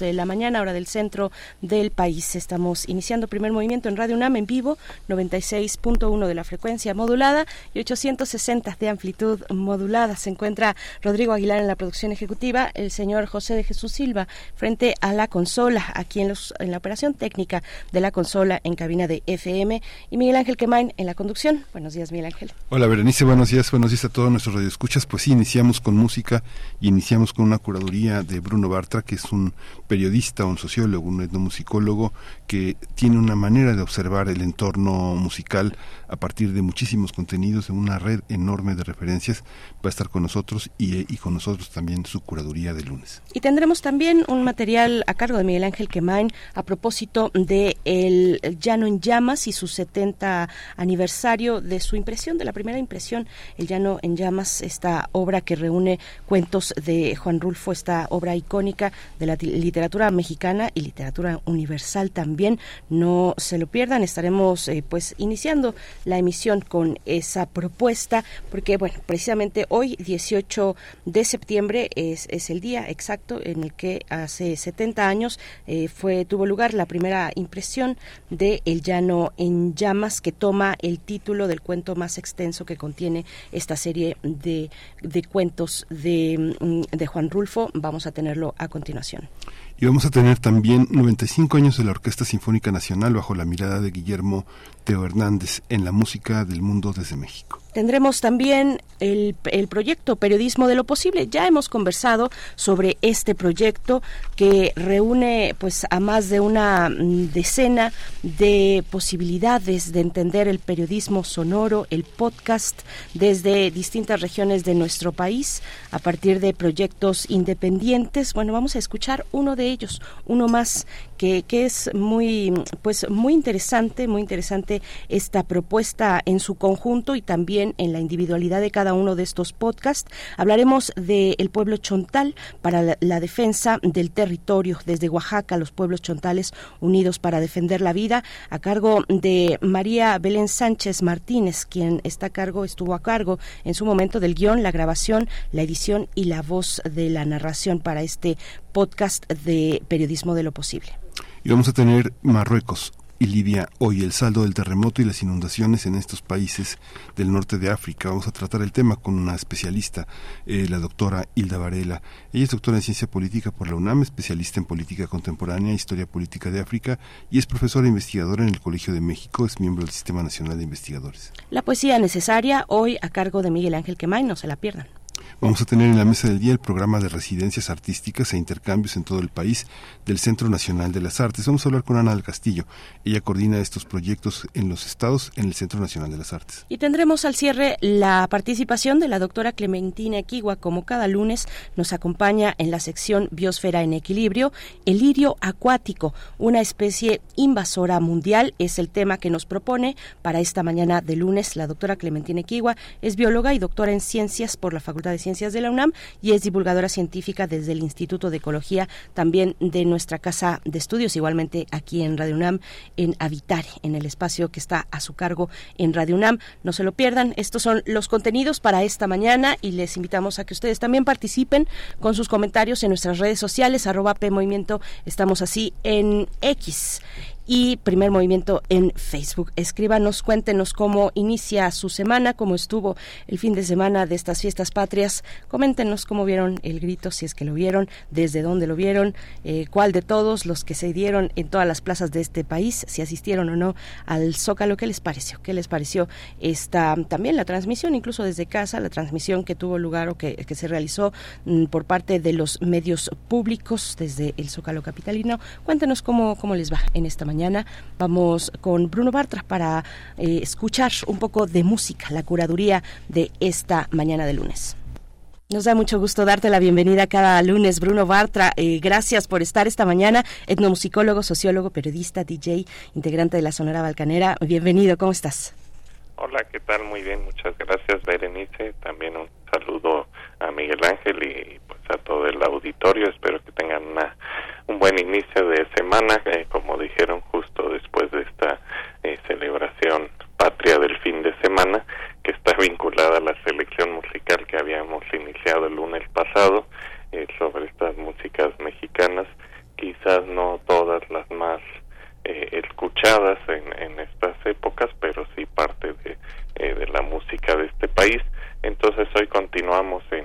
De la mañana, hora del centro del país. Estamos iniciando primer movimiento en Radio UNAM en vivo, 96.1 de la frecuencia modulada y 860 de amplitud modulada. Se encuentra Rodrigo Aguilar en la producción ejecutiva, el señor José de Jesús Silva frente a la consola, aquí en, los, en la operación técnica de la consola en cabina de FM y Miguel Ángel Quemain en la conducción. Buenos días, Miguel Ángel. Hola, Berenice, buenos días, buenos días a todos nuestros radioescuchas. Pues sí, iniciamos con música y iniciamos con una curaduría de Bruno Bartra, que es un periodista, un sociólogo, un etnomusicólogo que tiene una manera de observar el entorno musical a partir de muchísimos contenidos en una red enorme de referencias. Va a estar con nosotros y, con nosotros también su curaduría de lunes. Y tendremos también un material a cargo de Miguel Ángel Quemain a propósito de El Llano en Llamas y su 70 aniversario de su impresión, de la primera impresión, El Llano en Llamas, esta obra que reúne cuentos de Juan Rulfo, esta obra icónica de la literatura literatura mexicana y literatura universal también. No se lo pierdan, estaremos eh, pues iniciando la emisión con esa propuesta porque bueno, precisamente hoy 18 de septiembre es, es el día exacto en el que hace 70 años eh, fue tuvo lugar la primera impresión de El llano en llamas que toma el título del cuento más extenso que contiene esta serie de, de cuentos de, mm, de Juan Rulfo. Vamos a tenerlo a continuación. Y vamos a tener también 95 años de la Orquesta Sinfónica Nacional bajo la mirada de Guillermo Teo Hernández en la música del mundo desde México. Tendremos también el, el, proyecto Periodismo de lo Posible. Ya hemos conversado sobre este proyecto que reúne pues a más de una mm, decena de posibilidades de entender el periodismo sonoro, el podcast desde distintas regiones de nuestro país a partir de proyectos independientes. Bueno, vamos a escuchar uno de ellos, uno más que, es muy pues muy interesante, muy interesante esta propuesta en su conjunto y también en la individualidad de cada uno de estos podcasts. Hablaremos del pueblo chontal para la, defensa del territorio desde Oaxaca, los pueblos chontales unidos para defender la vida, a cargo de María Belén Sánchez Martínez, quien está a cargo, estuvo a cargo en su momento del guion, la grabación, la edición y la voz de la narración para este podcast de periodismo de lo posible. Y vamos a tener Marruecos, y Libia hoy, el saldo del terremoto y las inundaciones en estos países del norte de África. Vamos a tratar el tema con una especialista, eh, la doctora Hilda Varela. Ella es doctora en ciencia política por la UNAM, especialista en política contemporánea, historia política de África y es profesora investigadora en el Colegio de México, es miembro del Sistema Nacional de Investigadores. La poesía necesaria hoy a cargo de Miguel Ángel Quemay, no se la pierdan. Vamos a tener en la mesa del día el programa de residencias artísticas e intercambios en todo el país del Centro Nacional de las Artes. Vamos a hablar con Ana del Castillo. Ella coordina estos proyectos en los estados en el Centro Nacional de las Artes. Y tendremos al cierre la participación de la doctora Clementina Equigua, como cada lunes nos acompaña en la sección Biosfera en Equilibrio. El lirio acuático, una especie invasora mundial, es el tema que nos propone para esta mañana de lunes. La doctora Clementina Equigua es bióloga y doctora en ciencias por la Facultad de Ciencias de la UNAM y es divulgadora científica desde el Instituto de Ecología, también de nuestra casa de estudios, igualmente aquí en Radio UNAM, en Habitar, en el espacio que está a su cargo en Radio UNAM. No se lo pierdan, estos son los contenidos para esta mañana y les invitamos a que ustedes también participen con sus comentarios en nuestras redes sociales, arroba P Movimiento, estamos así en X y Primer Movimiento en Facebook. Escríbanos, cuéntenos cómo inicia su semana, cómo estuvo el fin de semana de estas fiestas patrias. Coméntenos cómo vieron el grito, si es que lo vieron, desde dónde lo vieron, eh, cuál de todos los que se dieron en todas las plazas de este país, si asistieron o no al Zócalo, qué les pareció, qué les pareció esta también la transmisión, incluso desde casa, la transmisión que tuvo lugar o que, que se realizó mm, por parte de los medios públicos desde el Zócalo capitalino. Cuéntenos cómo, cómo les va en esta mañana vamos con Bruno Bartra para eh, escuchar un poco de música, la curaduría de esta mañana de lunes. Nos da mucho gusto darte la bienvenida cada lunes, Bruno Bartra. Eh, gracias por estar esta mañana, etnomusicólogo, sociólogo, periodista, DJ, integrante de la Sonora Balcanera. Bienvenido, ¿cómo estás? Hola, ¿qué tal? Muy bien, muchas gracias, Berenice. También un saludo a Miguel Ángel y a todo el auditorio. Espero que tengan una, un buen inicio de semana, eh, como dijeron justo después de esta eh, celebración patria del fin de semana, que está vinculada a la selección musical que habíamos iniciado el lunes pasado eh, sobre estas músicas mexicanas, quizás no todas las más eh, escuchadas en, en estas épocas, pero sí parte de, eh, de la música de este país. Entonces hoy continuamos en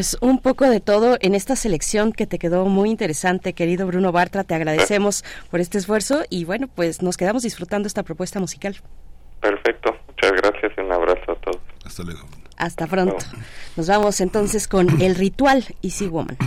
Pues un poco de todo en esta selección que te quedó muy interesante, querido Bruno Bartra. Te agradecemos por este esfuerzo y bueno, pues nos quedamos disfrutando esta propuesta musical. Perfecto, muchas gracias y un abrazo a todos. Hasta luego. Hasta pronto. Nos vamos entonces con el ritual Easy Woman.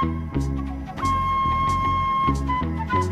Thank you.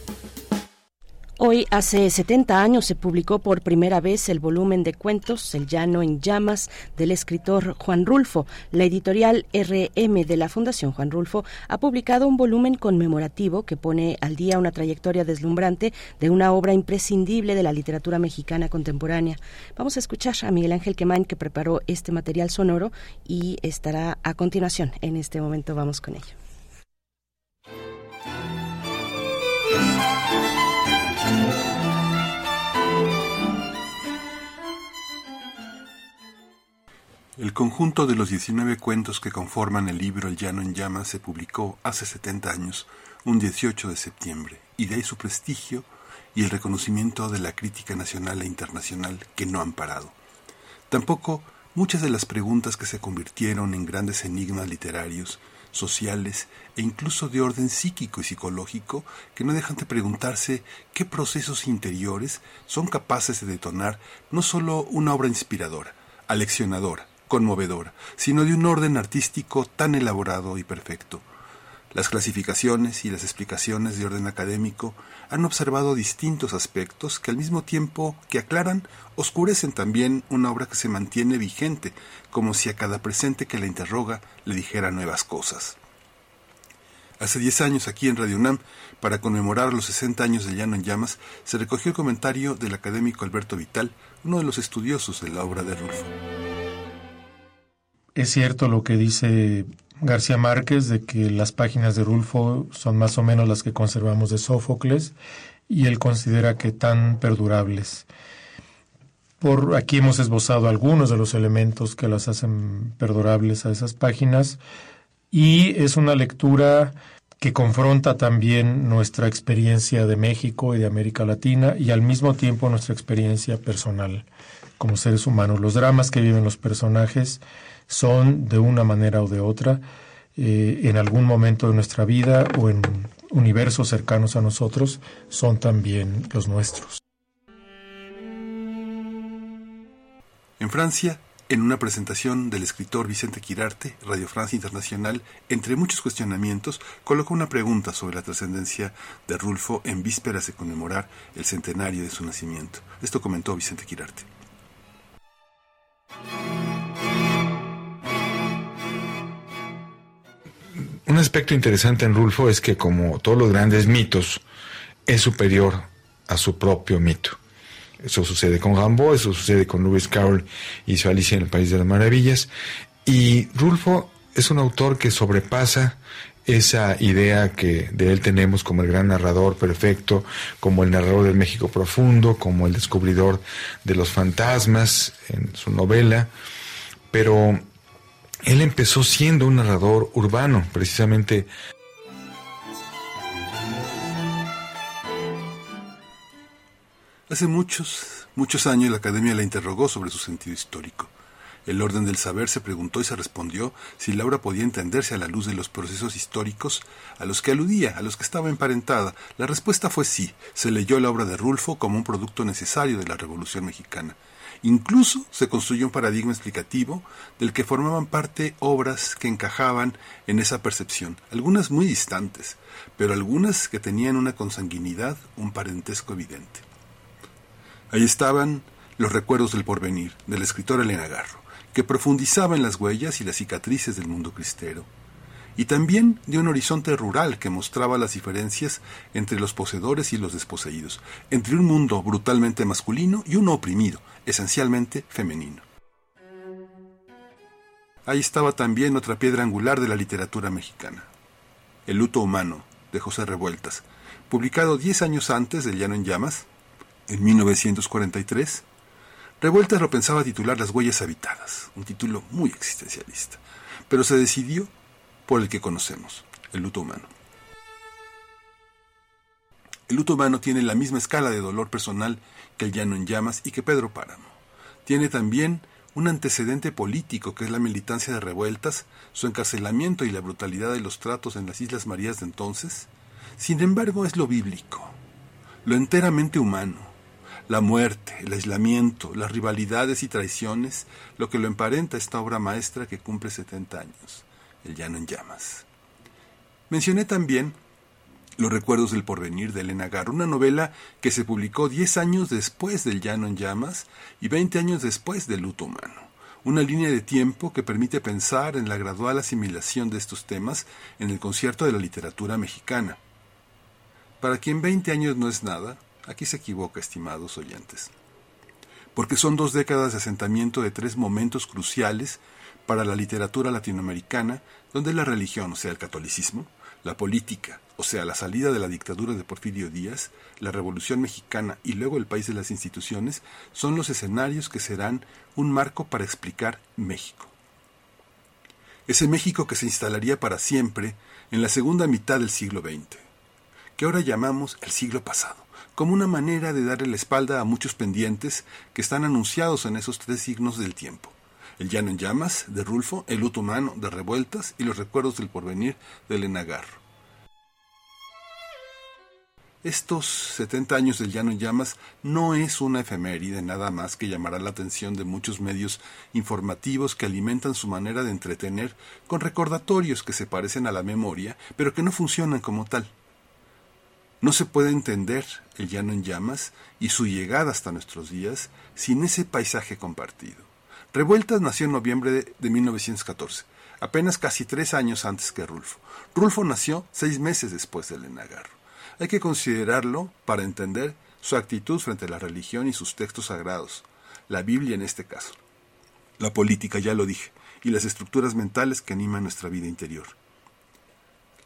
Hoy, hace 70 años, se publicó por primera vez el volumen de cuentos El llano en llamas del escritor Juan Rulfo. La editorial RM de la Fundación Juan Rulfo ha publicado un volumen conmemorativo que pone al día una trayectoria deslumbrante de una obra imprescindible de la literatura mexicana contemporánea. Vamos a escuchar a Miguel Ángel Quemain que preparó este material sonoro y estará a continuación. En este momento vamos con ello. El conjunto de los 19 cuentos que conforman el libro El Llano en Llamas se publicó hace 70 años, un 18 de septiembre, y de ahí su prestigio y el reconocimiento de la crítica nacional e internacional que no han parado. Tampoco muchas de las preguntas que se convirtieron en grandes enigmas literarios, sociales e incluso de orden psíquico y psicológico que no dejan de preguntarse qué procesos interiores son capaces de detonar no solo una obra inspiradora, aleccionadora, conmovedora, sino de un orden artístico tan elaborado y perfecto. Las clasificaciones y las explicaciones de orden académico han observado distintos aspectos que al mismo tiempo que aclaran, oscurecen también una obra que se mantiene vigente, como si a cada presente que la interroga le dijera nuevas cosas. Hace diez años aquí en Radio UNAM, para conmemorar los 60 años de Llano en Llamas, se recogió el comentario del académico Alberto Vital, uno de los estudiosos de la obra de Rulfo. Es cierto lo que dice García Márquez de que las páginas de Rulfo son más o menos las que conservamos de Sófocles y él considera que tan perdurables. Por aquí hemos esbozado algunos de los elementos que las hacen perdurables a esas páginas y es una lectura que confronta también nuestra experiencia de México y de América Latina y al mismo tiempo nuestra experiencia personal como seres humanos. Los dramas que viven los personajes son de una manera o de otra eh, en algún momento de nuestra vida o en universos cercanos a nosotros son también los nuestros. En Francia, en una presentación del escritor Vicente Quirarte, Radio Francia Internacional, entre muchos cuestionamientos, colocó una pregunta sobre la trascendencia de Rulfo en vísperas de conmemorar el centenario de su nacimiento. Esto comentó Vicente Quirarte. Un aspecto interesante en Rulfo es que, como todos los grandes mitos, es superior a su propio mito. Eso sucede con Rambo, eso sucede con Lewis Carroll y su Alicia en el País de las Maravillas. Y Rulfo es un autor que sobrepasa esa idea que de él tenemos como el gran narrador perfecto, como el narrador del México profundo, como el descubridor de los fantasmas en su novela, pero él empezó siendo un narrador urbano, precisamente Hace muchos, muchos años la Academia la interrogó sobre su sentido histórico. El orden del saber se preguntó y se respondió si la obra podía entenderse a la luz de los procesos históricos a los que aludía, a los que estaba emparentada. La respuesta fue sí. Se leyó la obra de Rulfo como un producto necesario de la Revolución Mexicana. Incluso se construyó un paradigma explicativo del que formaban parte obras que encajaban en esa percepción, algunas muy distantes, pero algunas que tenían una consanguinidad, un parentesco evidente. Ahí estaban los recuerdos del porvenir, del escritor Elena Garro, que profundizaba en las huellas y las cicatrices del mundo cristero, y también de un horizonte rural que mostraba las diferencias entre los poseedores y los desposeídos, entre un mundo brutalmente masculino y uno oprimido, esencialmente femenino. Ahí estaba también otra piedra angular de la literatura mexicana, El luto humano, de José Revueltas, publicado diez años antes del Llano en Llamas, en 1943, Revueltas lo pensaba titular Las huellas habitadas, un título muy existencialista, pero se decidió por el que conocemos, el luto humano. El luto humano tiene la misma escala de dolor personal que el llano en llamas y que Pedro Páramo. Tiene también un antecedente político que es la militancia de revueltas, su encarcelamiento y la brutalidad de los tratos en las Islas Marías de entonces. Sin embargo, es lo bíblico, lo enteramente humano, la muerte, el aislamiento, las rivalidades y traiciones, lo que lo emparenta esta obra maestra que cumple 70 años, El Llano en Llamas. Mencioné también Los Recuerdos del Porvenir de Elena una novela que se publicó 10 años después del Llano en Llamas y 20 años después del Luto Humano. Una línea de tiempo que permite pensar en la gradual asimilación de estos temas en el concierto de la literatura mexicana. Para quien 20 años no es nada, aquí se equivoca, estimados oyentes. Porque son dos décadas de asentamiento de tres momentos cruciales para la literatura latinoamericana, donde la religión, o sea, el catolicismo, la política, o sea, la salida de la dictadura de Porfirio Díaz, la Revolución Mexicana y luego el país de las instituciones, son los escenarios que serán un marco para explicar México. Ese México que se instalaría para siempre en la segunda mitad del siglo XX que ahora llamamos el siglo pasado, como una manera de darle la espalda a muchos pendientes que están anunciados en esos tres signos del tiempo. El llano en llamas, de Rulfo, el luto humano, de Revueltas, y los recuerdos del porvenir, de Elena Garro. Estos 70 años del llano en llamas no es una efeméride nada más que llamará la atención de muchos medios informativos que alimentan su manera de entretener con recordatorios que se parecen a la memoria, pero que no funcionan como tal. No se puede entender el llano en llamas y su llegada hasta nuestros días sin ese paisaje compartido. Revueltas nació en noviembre de, de 1914, apenas casi tres años antes que Rulfo. Rulfo nació seis meses después del Enagarro. Hay que considerarlo para entender su actitud frente a la religión y sus textos sagrados, la Biblia en este caso, la política, ya lo dije, y las estructuras mentales que animan nuestra vida interior.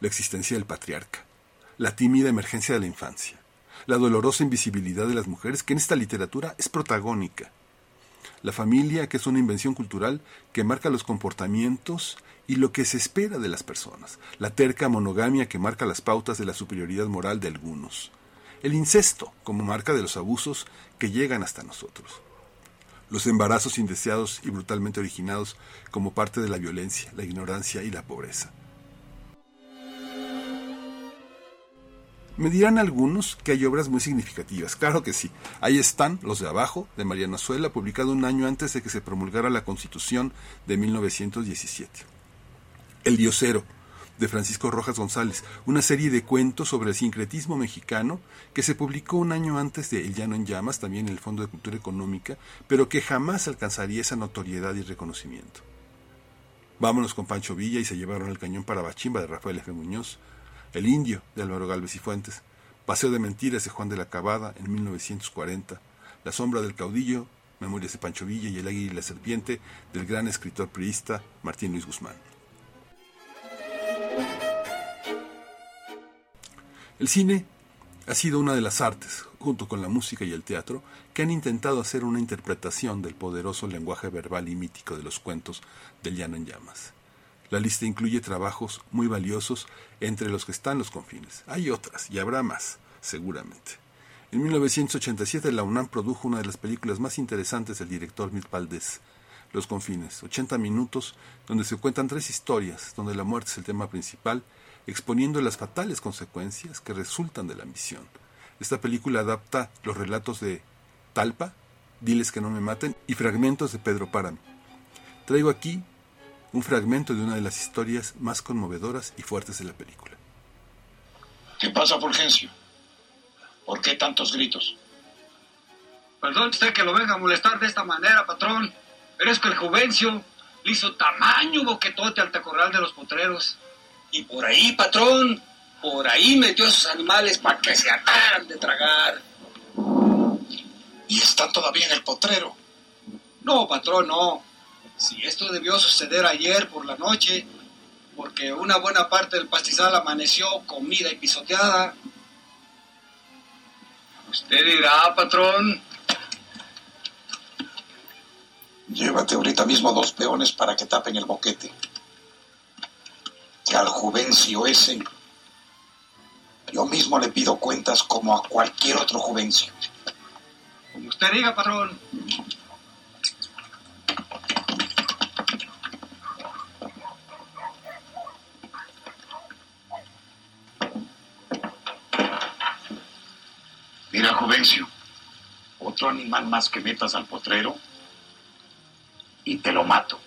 La existencia del patriarca, la tímida emergencia de la infancia, la dolorosa invisibilidad de las mujeres que en esta literatura es protagónica, la familia que es una invención cultural que marca los comportamientos y lo que se espera de las personas, la terca monogamia que marca las pautas de la superioridad moral de algunos, el incesto como marca de los abusos que llegan hasta nosotros, los embarazos indeseados y brutalmente originados como parte de la violencia, la ignorancia y la pobreza. Me dirán algunos que hay obras muy significativas. Claro que sí. Ahí están Los de Abajo, de Mariana Suela, publicado un año antes de que se promulgara la Constitución de 1917. El Diosero, de Francisco Rojas González, una serie de cuentos sobre el sincretismo mexicano que se publicó un año antes de El Llano en Llamas, también en el Fondo de Cultura Económica, pero que jamás alcanzaría esa notoriedad y reconocimiento. Vámonos con Pancho Villa y se llevaron el cañón para Bachimba de Rafael F. Muñoz, El Indio de Álvaro Galvez y Fuentes, Paseo de Mentiras de Juan de la Cabada en 1940, La Sombra del Caudillo, Memorias de Pancho Villa y El Águila y la Serpiente del gran escritor priista Martín Luis Guzmán. El cine ha sido una de las artes, junto con la música y el teatro, que han intentado hacer una interpretación del poderoso lenguaje verbal y mítico de los cuentos del Llano en Llamas. La lista incluye trabajos muy valiosos entre los que están los confines. Hay otras, y habrá más, seguramente. En 1987 la UNAM produjo una de las películas más interesantes del director Mit Valdés, Los Confines, 80 minutos, donde se cuentan tres historias, donde la muerte es el tema principal, exponiendo las fatales consecuencias que resultan de la misión. Esta película adapta los relatos de Talpa, Diles que no me maten y fragmentos de Pedro Páramo. Traigo aquí un fragmento de una de las historias más conmovedoras y fuertes de la película. ¿Qué pasa, Fulgencio? ¿Por qué tantos gritos? Perdón usted que lo venga a molestar de esta manera, patrón, pero es que el Juvencio le hizo tamaño boquetote al tacorral de los potreros. Y por ahí, patrón, por ahí metió a esos animales para que se ataran de tragar. ¿Y están todavía en el potrero? No, patrón, no. Si esto debió suceder ayer por la noche, porque una buena parte del pastizal amaneció comida y pisoteada. Usted dirá, patrón. Llévate ahorita mismo dos peones para que tapen el boquete. Que al Juvencio ese, yo mismo le pido cuentas como a cualquier otro Juvencio. Como usted diga, patrón. Mira, Juvencio, otro animal más que metas al potrero y te lo mato.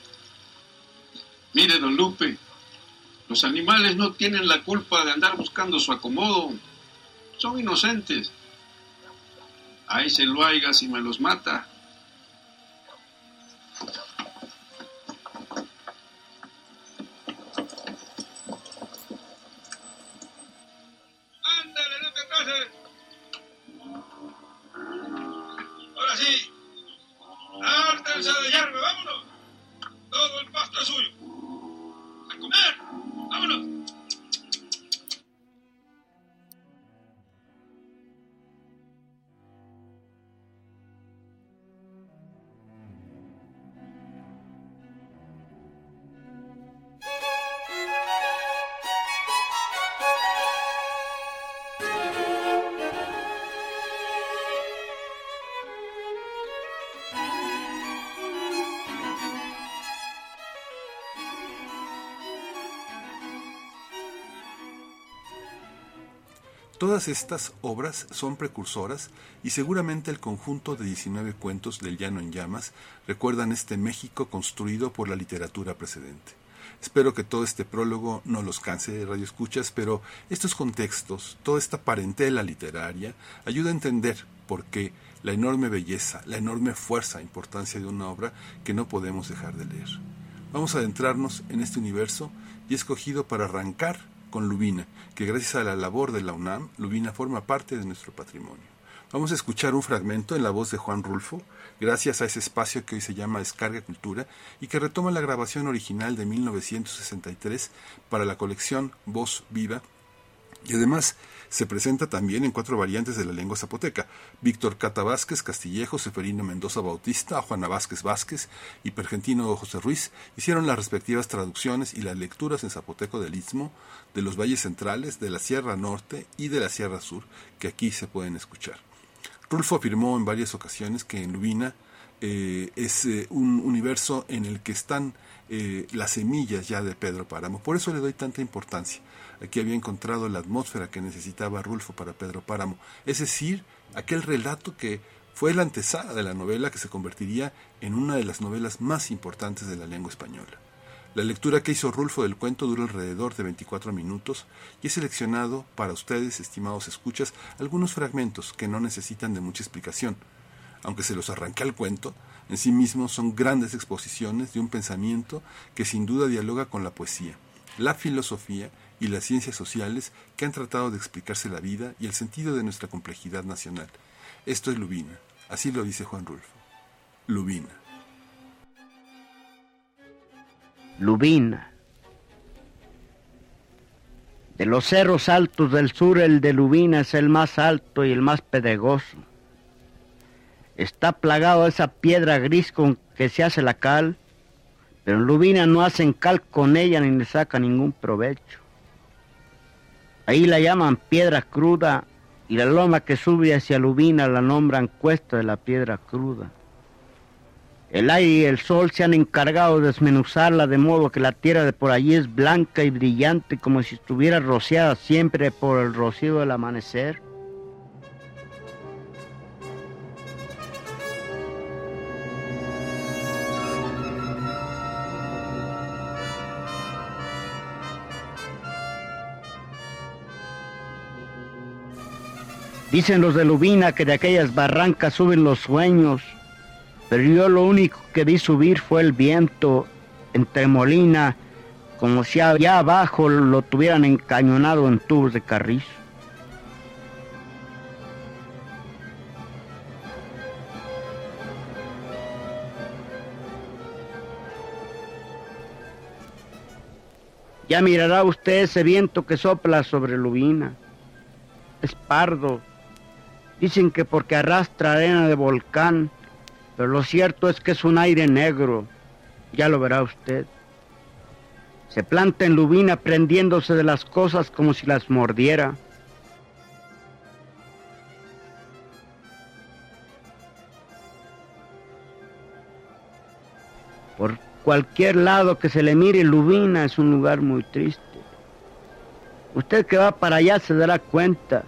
Mire, don Lupe, los animales no tienen la culpa de andar buscando su acomodo. Son inocentes. Ahí se lo haiga si me los mata. Todas estas obras son precursoras y seguramente el conjunto de 19 cuentos del Llano en Llamas recuerdan este México construido por la literatura precedente. Espero que todo este prólogo no los canse de radioescuchas, pero estos contextos, toda esta parentela literaria, ayuda a entender por qué la enorme belleza, la enorme fuerza e importancia de una obra que no podemos dejar de leer. Vamos a adentrarnos en este universo y he escogido para arrancar con Lubina, que gracias a la labor de la UNAM, Lubina forma parte de nuestro patrimonio. Vamos a escuchar un fragmento en la voz de Juan Rulfo, gracias a ese espacio que hoy se llama Descarga Cultura y que retoma la grabación original de 1963 para la colección Voz Viva y además se presenta también en cuatro variantes de la lengua zapoteca. Víctor Cata Vázquez, Castillejo, Seferino Mendoza Bautista, Juana Vázquez Vázquez y Pergentino José Ruiz hicieron las respectivas traducciones y las lecturas en zapoteco del Istmo, de los valles centrales, de la Sierra Norte y de la Sierra Sur, que aquí se pueden escuchar. Rulfo afirmó en varias ocasiones que en Lubina eh, es eh, un universo en el que están eh, las semillas ya de Pedro Páramo. Por eso le doy tanta importancia. Aquí había encontrado la atmósfera que necesitaba Rulfo para Pedro Páramo, es decir, aquel relato que fue la antesala de la novela que se convertiría en una de las novelas más importantes de la lengua española. La lectura que hizo Rulfo del cuento dura alrededor de 24 minutos y he seleccionado para ustedes, estimados escuchas, algunos fragmentos que no necesitan de mucha explicación. Aunque se los arranque al cuento, en sí mismos son grandes exposiciones de un pensamiento que sin duda dialoga con la poesía, la filosofía y las ciencias sociales que han tratado de explicarse la vida y el sentido de nuestra complejidad nacional. Esto es Lubina, así lo dice Juan Rulfo. Lubina. Lubina. De los cerros altos del sur, el de Lubina es el más alto y el más pedregoso. Está plagado esa piedra gris con que se hace la cal, pero en Lubina no hacen cal con ella ni le saca ningún provecho. Ahí la llaman piedra cruda y la loma que sube hacia Lubina la nombran cuesta de la piedra cruda. El aire y el sol se han encargado de desmenuzarla de modo que la tierra de por allí es blanca y brillante como si estuviera rociada siempre por el rocío del amanecer. Dicen los de Lubina que de aquellas barrancas suben los sueños, pero yo lo único que vi subir fue el viento entre Molina, como si allá abajo lo tuvieran encañonado en tubos de carrizo. Ya mirará usted ese viento que sopla sobre Lubina. Es pardo. Dicen que porque arrastra arena de volcán, pero lo cierto es que es un aire negro. Ya lo verá usted. Se planta en Lubina prendiéndose de las cosas como si las mordiera. Por cualquier lado que se le mire, Lubina es un lugar muy triste. Usted que va para allá se dará cuenta.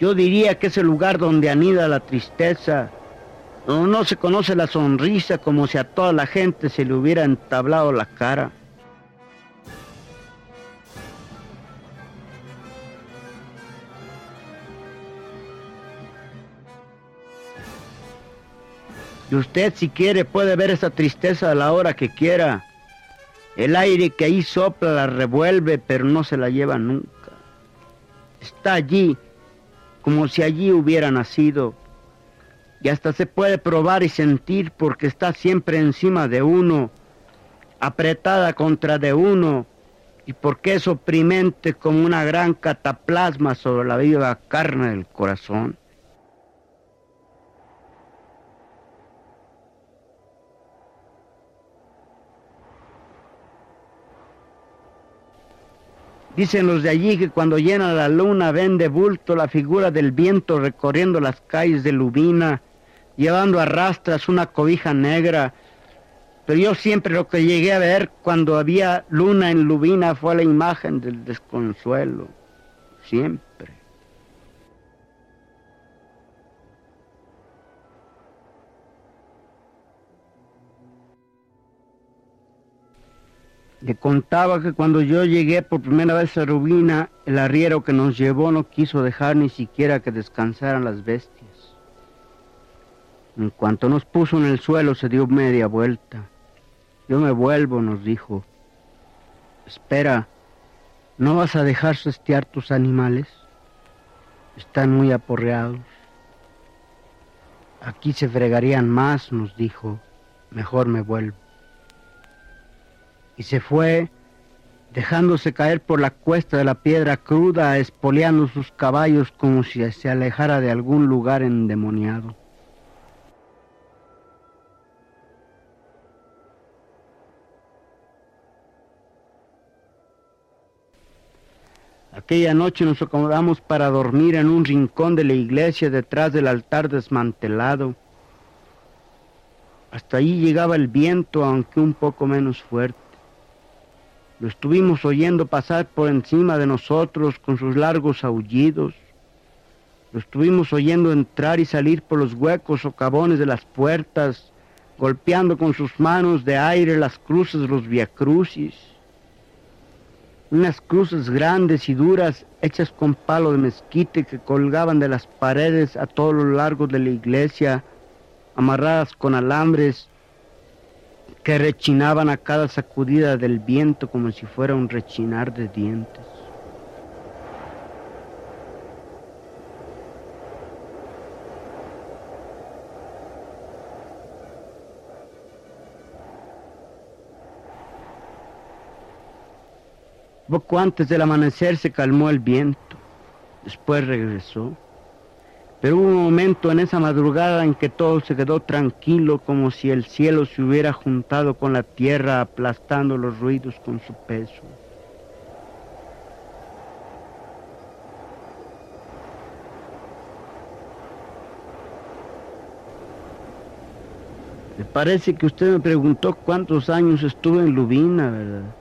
Yo diría que es el lugar donde anida la tristeza, donde no se conoce la sonrisa como si a toda la gente se le hubiera entablado la cara. Y usted si quiere puede ver esa tristeza a la hora que quiera. El aire que ahí sopla la revuelve, pero no se la lleva nunca. Está allí, como si allí hubiera nacido. Y hasta se puede probar y sentir porque está siempre encima de uno, apretada contra de uno, y porque es oprimente como una gran cataplasma sobre la viva carne del corazón. Dicen los de allí que cuando llena la luna ven de bulto la figura del viento recorriendo las calles de Lubina, llevando a rastras una cobija negra. Pero yo siempre lo que llegué a ver cuando había luna en Lubina fue la imagen del desconsuelo. Siempre. Le contaba que cuando yo llegué por primera vez a Rubina, el arriero que nos llevó no quiso dejar ni siquiera que descansaran las bestias. En cuanto nos puso en el suelo se dio media vuelta. Yo me vuelvo, nos dijo. Espera, ¿no vas a dejar sestear tus animales? Están muy aporreados. Aquí se fregarían más, nos dijo. Mejor me vuelvo y se fue, dejándose caer por la cuesta de la piedra cruda, espoleando sus caballos como si se alejara de algún lugar endemoniado. Aquella noche nos acomodamos para dormir en un rincón de la iglesia detrás del altar desmantelado. Hasta allí llegaba el viento, aunque un poco menos fuerte. Lo estuvimos oyendo pasar por encima de nosotros con sus largos aullidos. Lo estuvimos oyendo entrar y salir por los huecos socavones de las puertas, golpeando con sus manos de aire las cruces de los viacrucis. Unas cruces grandes y duras hechas con palo de mezquite que colgaban de las paredes a todo lo largo de la iglesia, amarradas con alambres que rechinaban a cada sacudida del viento como si fuera un rechinar de dientes. Poco antes del amanecer se calmó el viento, después regresó. Pero hubo un momento en esa madrugada en que todo se quedó tranquilo como si el cielo se hubiera juntado con la tierra aplastando los ruidos con su peso. Me parece que usted me preguntó cuántos años estuve en Lubina, ¿verdad?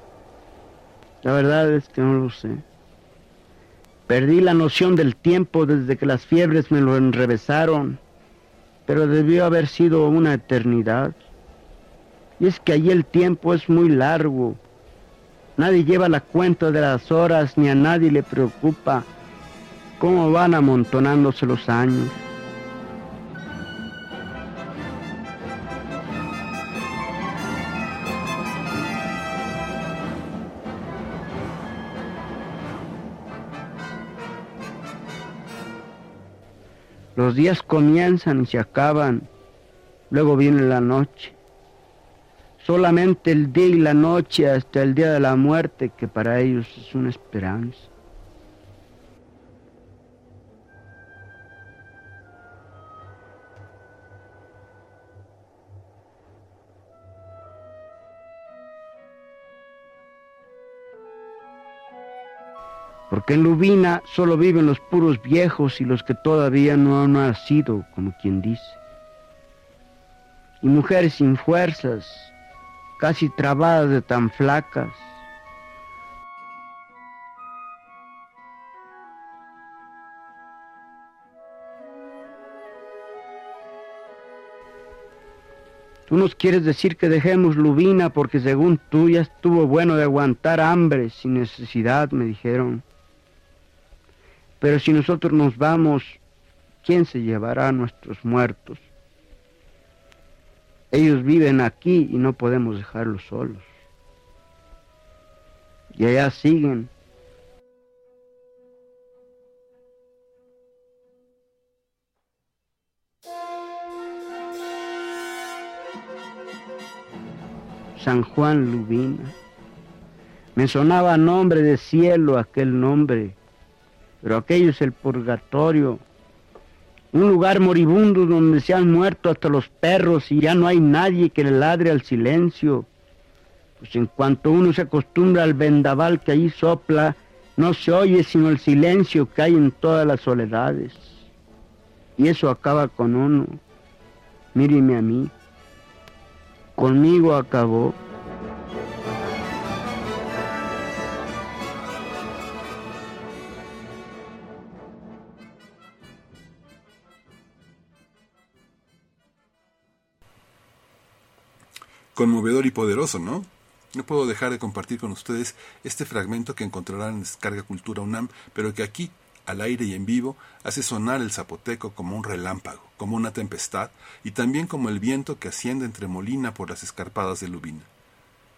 La verdad es que no lo sé. Perdí la noción del tiempo desde que las fiebres me lo enrevesaron, pero debió haber sido una eternidad. Y es que allí el tiempo es muy largo. Nadie lleva la cuenta de las horas ni a nadie le preocupa cómo van amontonándose los años. Los días comienzan y se acaban, luego viene la noche. Solamente el día y la noche hasta el día de la muerte, que para ellos es una esperanza. Porque en Lubina solo viven los puros viejos y los que todavía no han nacido, como quien dice. Y mujeres sin fuerzas, casi trabadas de tan flacas. Tú nos quieres decir que dejemos Lubina porque según tú ya estuvo bueno de aguantar hambre sin necesidad, me dijeron. Pero si nosotros nos vamos, ¿quién se llevará a nuestros muertos? Ellos viven aquí y no podemos dejarlos solos. Y allá siguen. San Juan Lubina. Me sonaba nombre de cielo aquel nombre pero aquello es el purgatorio, un lugar moribundo donde se han muerto hasta los perros y ya no hay nadie que le ladre al silencio. Pues en cuanto uno se acostumbra al vendaval que allí sopla, no se oye sino el silencio que hay en todas las soledades. Y eso acaba con uno. Míreme a mí. Conmigo acabó. Conmovedor y poderoso, ¿no? No puedo dejar de compartir con ustedes este fragmento que encontrarán en Descarga Cultura UNAM, pero que aquí, al aire y en vivo, hace sonar el zapoteco como un relámpago, como una tempestad, y también como el viento que asciende entre Molina por las escarpadas de Lubina.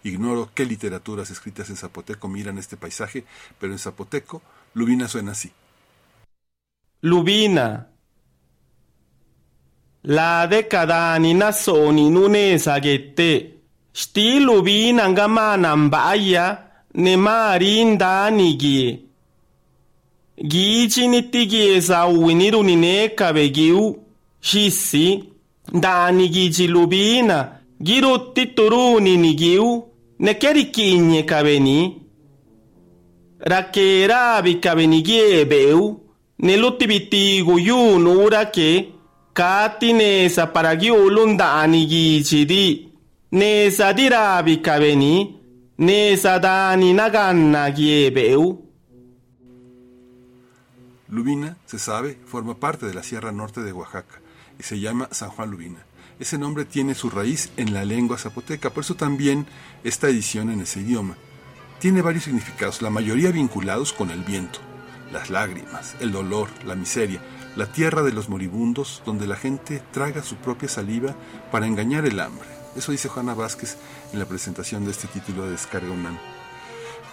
Ignoro qué literaturas escritas en zapoteco miran este paisaje, pero en zapoteco Lubina suena así. Lubina. la década nina soni nune sagete stilu vina nga mana mbaya ne marinda nigi gichi nitigi esa uwiniru nine kabegiu shisi ndani gichi lubina giru tituru ninigiu ne keri kinye kabeni rakera bikabeni gie beu ne lutibiti guyu nura ke Lubina, se sabe, forma parte de la Sierra Norte de Oaxaca y se llama San Juan Lubina. Ese nombre tiene su raíz en la lengua zapoteca, por eso también esta edición en ese idioma. Tiene varios significados, la mayoría vinculados con el viento, las lágrimas, el dolor, la miseria, la tierra de los moribundos, donde la gente traga su propia saliva para engañar el hambre. Eso dice Juana Vázquez en la presentación de este título de Descarga UNAM.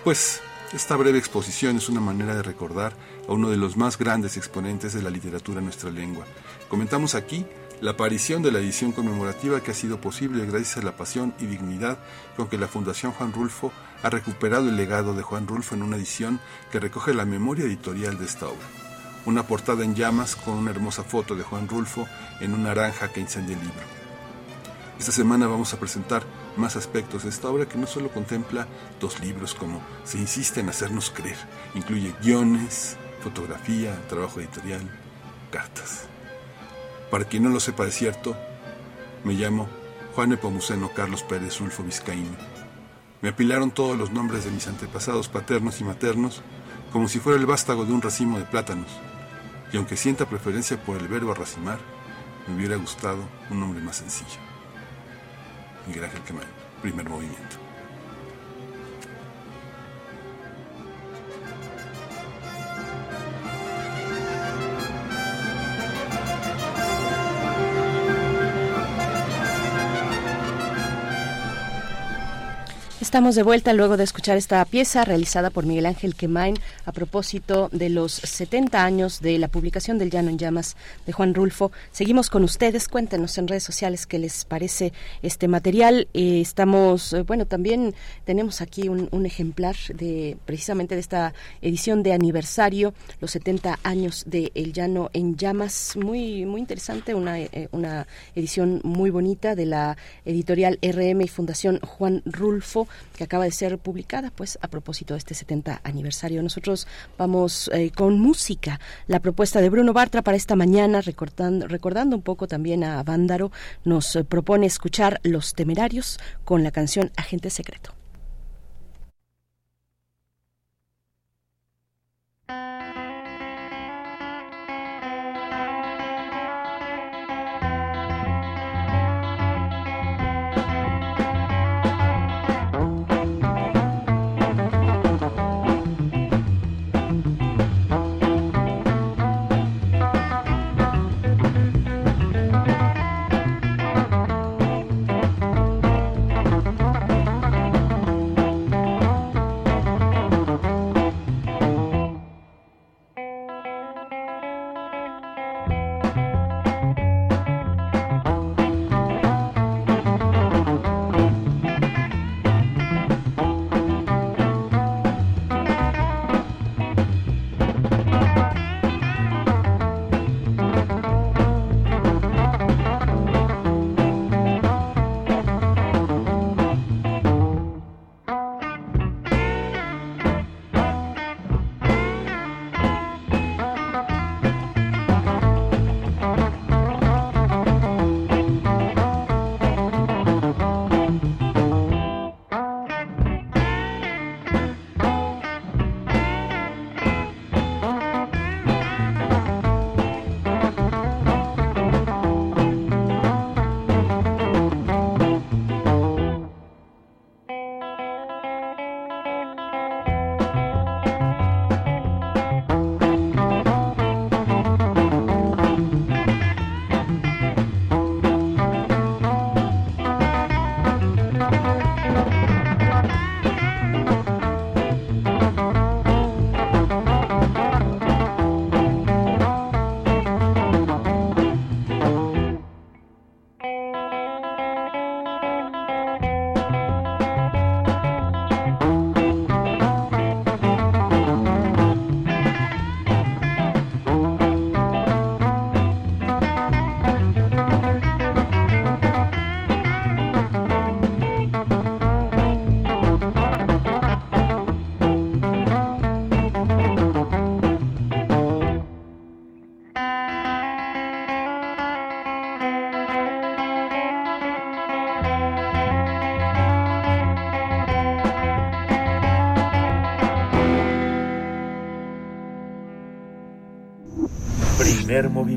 Pues esta breve exposición es una manera de recordar a uno de los más grandes exponentes de la literatura en nuestra lengua. Comentamos aquí la aparición de la edición conmemorativa que ha sido posible gracias a la pasión y dignidad con que la Fundación Juan Rulfo ha recuperado el legado de Juan Rulfo en una edición que recoge la memoria editorial de esta obra. Una portada en llamas con una hermosa foto de Juan Rulfo en una naranja que incendia el libro. Esta semana vamos a presentar más aspectos de esta obra que no solo contempla dos libros como se insiste en hacernos creer, incluye guiones, fotografía, trabajo editorial, cartas. Para quien no lo sepa de cierto, me llamo Juan Epomuceno Carlos Pérez Rulfo Vizcaíno. Me apilaron todos los nombres de mis antepasados paternos y maternos como si fuera el vástago de un racimo de plátanos, y aunque sienta preferencia por el verbo racimar, me hubiera gustado un nombre más sencillo. Miguel Ángel Quemán, primer movimiento. Estamos de vuelta luego de escuchar esta pieza realizada por Miguel Ángel Quemain a propósito de los 70 años de la publicación del Llano en Llamas de Juan Rulfo. Seguimos con ustedes, cuéntenos en redes sociales qué les parece este material. Eh, estamos, eh, bueno, también tenemos aquí un, ejemplar de precisamente de esta edición de aniversario, los 70 años de El Llano en Llamas. Muy, muy interesante, una, eh, una edición muy bonita de la editorial RM y Fundación Juan Rulfo que acaba de ser publicada, pues a propósito de este 70 aniversario. Nosotros vamos eh, con música. La propuesta de Bruno Bartra para esta mañana, recordando, recordando un poco también a Vándaro, nos eh, propone escuchar Los Temerarios con la canción Agente Secreto.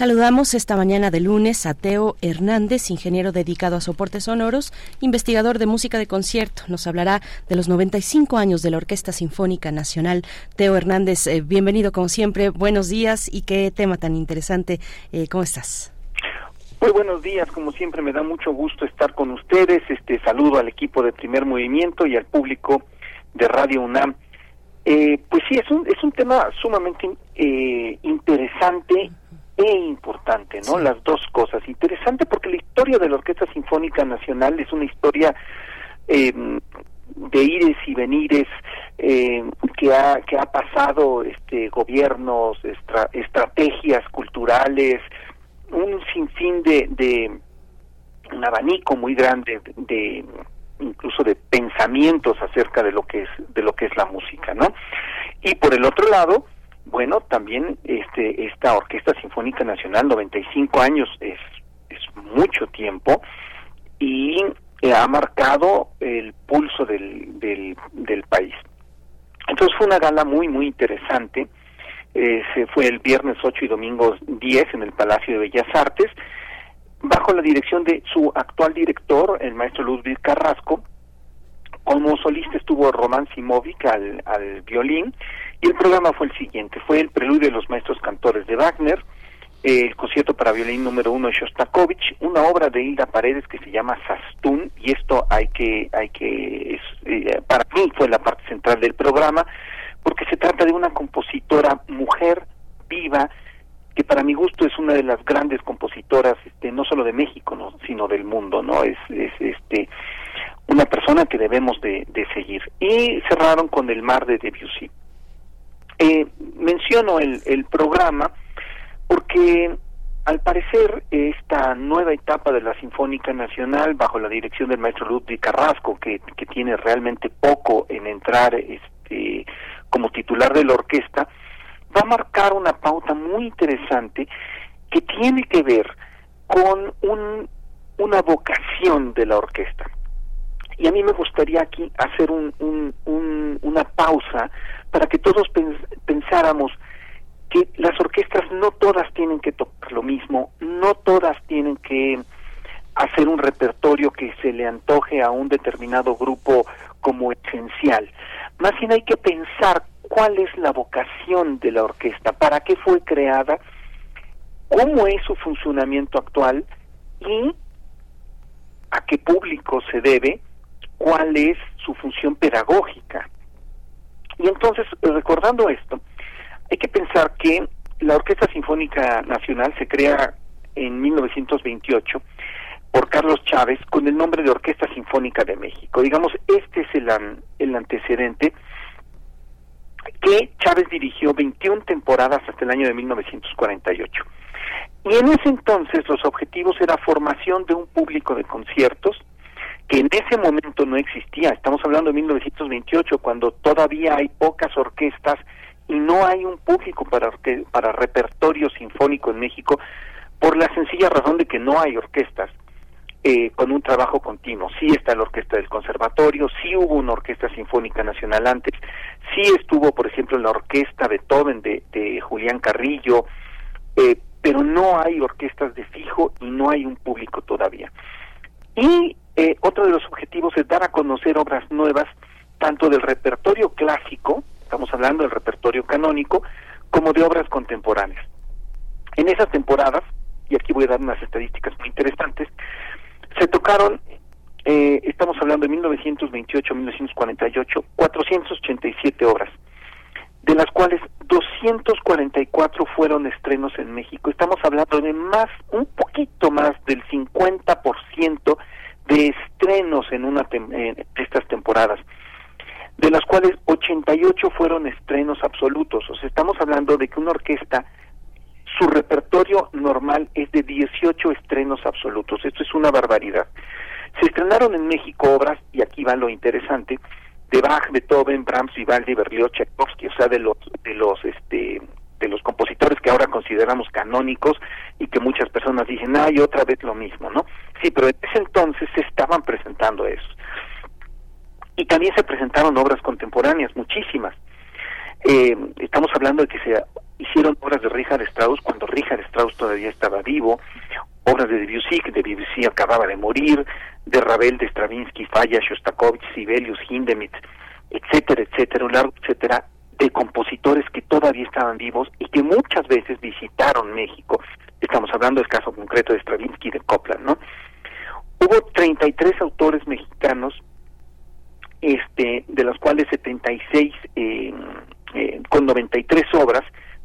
Saludamos esta mañana de lunes a Teo Hernández, ingeniero dedicado a soportes sonoros, investigador de música de concierto. Nos hablará de los 95 años de la Orquesta Sinfónica Nacional. Teo Hernández, eh, bienvenido como siempre. Buenos días y qué tema tan interesante. Eh, ¿Cómo estás? Muy buenos días, como siempre me da mucho gusto estar con ustedes. Este saludo al equipo de Primer Movimiento y al público de Radio UNAM. Eh, pues sí, es un es un tema sumamente eh, interesante e importante, ¿no? Las dos cosas. Interesante porque la historia de la Orquesta Sinfónica Nacional es una historia eh, de ires y venires eh, que ha que ha pasado este gobiernos, estra- estrategias culturales, un sinfín de, de un abanico muy grande de, de incluso de pensamientos acerca de lo que es de lo que es la música, ¿no? Y por el otro lado, bueno, también este esta Orquesta Sinfónica Nacional 95 años es mucho tiempo y eh, ha marcado el pulso del, del, país. Entonces fue una gala muy muy interesante. Eh, se fue el viernes 8 y domingo 10 en el Palacio de Bellas Artes bajo la dirección de su actual director, el maestro Ludwig Carrasco. Como solista estuvo Román Simovic al, al violín y el programa fue el siguiente, fue el preludio de los maestros cantores de Wagner, el concierto para violín número uno de Shostakovich, una obra de Hilda Paredes que se llama Sastún y esto hay que, hay que, eh, para mí fue la parte central del programa porque se trata de una compositora mujer viva que para mi gusto es una de las grandes compositoras este no solo de México no sino del mundo no es, es este una persona que debemos de, de seguir. Y cerraron con el mar de Debussy eh, menciono el, el programa porque al parecer esta nueva etapa de la Sinfónica Nacional bajo la dirección del maestro Ludwig Carrasco que, tiene realmente poco en entrar este como titular de la orquesta va a marcar una pauta muy interesante que tiene que ver con un, una vocación de la orquesta. Y a mí me gustaría aquí hacer un, un, un, una pausa para que todos pens- pensáramos que las orquestas no todas tienen que tocar lo mismo, no todas tienen que hacer un repertorio que se le antoje a un determinado grupo como esencial. Más bien hay que pensar cuál es la vocación de la orquesta, para qué fue creada, cómo es su funcionamiento actual y a qué público se debe, cuál es su función pedagógica. Y entonces, recordando esto, hay que pensar que la Orquesta Sinfónica Nacional se crea en 1928 por Carlos Chávez con el nombre de Orquesta Sinfónica de México. Digamos, este es el, an- el antecedente que Chávez dirigió 21 temporadas hasta el año de 1948. Y en ese entonces los objetivos era formación de un público de conciertos que en ese momento no existía. Estamos hablando de 1928, cuando todavía hay pocas orquestas y no hay un público para, para repertorio sinfónico en México, por la sencilla razón de que no hay orquestas eh, con un trabajo continuo. Sí está la orquesta del conservatorio, sí hubo una orquesta sinfónica nacional antes, sí estuvo, por ejemplo, la orquesta Beethoven de, de Julián Carrillo, eh, pero no hay orquestas de fijo y no hay un público todavía. Y eh, otro de los objetivos es dar a conocer obras nuevas, tanto del repertorio clásico, estamos hablando del repertorio canónico, como de obras contemporáneas. En esas temporadas, y aquí voy a dar unas estadísticas muy interesantes, se tocaron, eh, estamos hablando de 1928-1948, 487 obras, de las cuales 244 fueron estrenos en México. Estamos hablando de más, un poquito más del 50% de estrenos en una tem- en estas temporadas, de las cuales 88 fueron estrenos absolutos. O sea, estamos hablando de que una orquesta su repertorio normal es de 18 estrenos absolutos. Esto es una barbaridad. Se estrenaron en México obras, y aquí va lo interesante, de Bach, Beethoven, Brahms, Vivaldi, Berlioz, Tchaikovsky, o sea, de los de los este de los compositores que ahora consideramos canónicos y que muchas personas dicen, ay, otra vez lo mismo, ¿no? Sí, pero en ese entonces se estaban presentando esos. Y también se presentaron obras contemporáneas, muchísimas. Eh, estamos hablando de que se hicieron obras de Richard Strauss cuando Richard Strauss todavía estaba vivo, obras de Debussy, que Debussy acababa de morir, de Ravel, de Stravinsky, Falla, Shostakovich, Sibelius, Hindemith, etcétera, etcétera, un largo etcétera, de compositores que todavía estaban vivos y que muchas veces visitaron México. Estamos hablando del caso concreto de Stravinsky y de Copland, ¿no? Hubo 33 autores mexicanos, este, de los cuales 76 eh, eh, con 93 obras,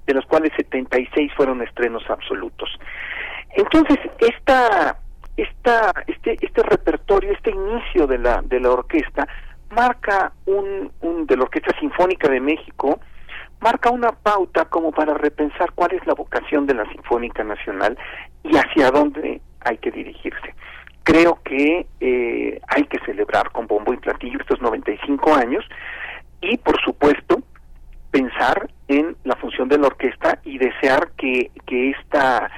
de las cuales 76 fueron estrenos absolutos. Entonces, esta, esta, este, este repertorio, este inicio de la, de la orquesta, marca un, un, de la Orquesta Sinfónica de México, marca una pauta como para repensar cuál es la vocación de la Sinfónica Nacional y hacia dónde hay que dirigirse. Creo que eh, hay que celebrar con bombo y platillo estos 95 años y, por supuesto, pensar en la función de la orquesta y desear que, que esta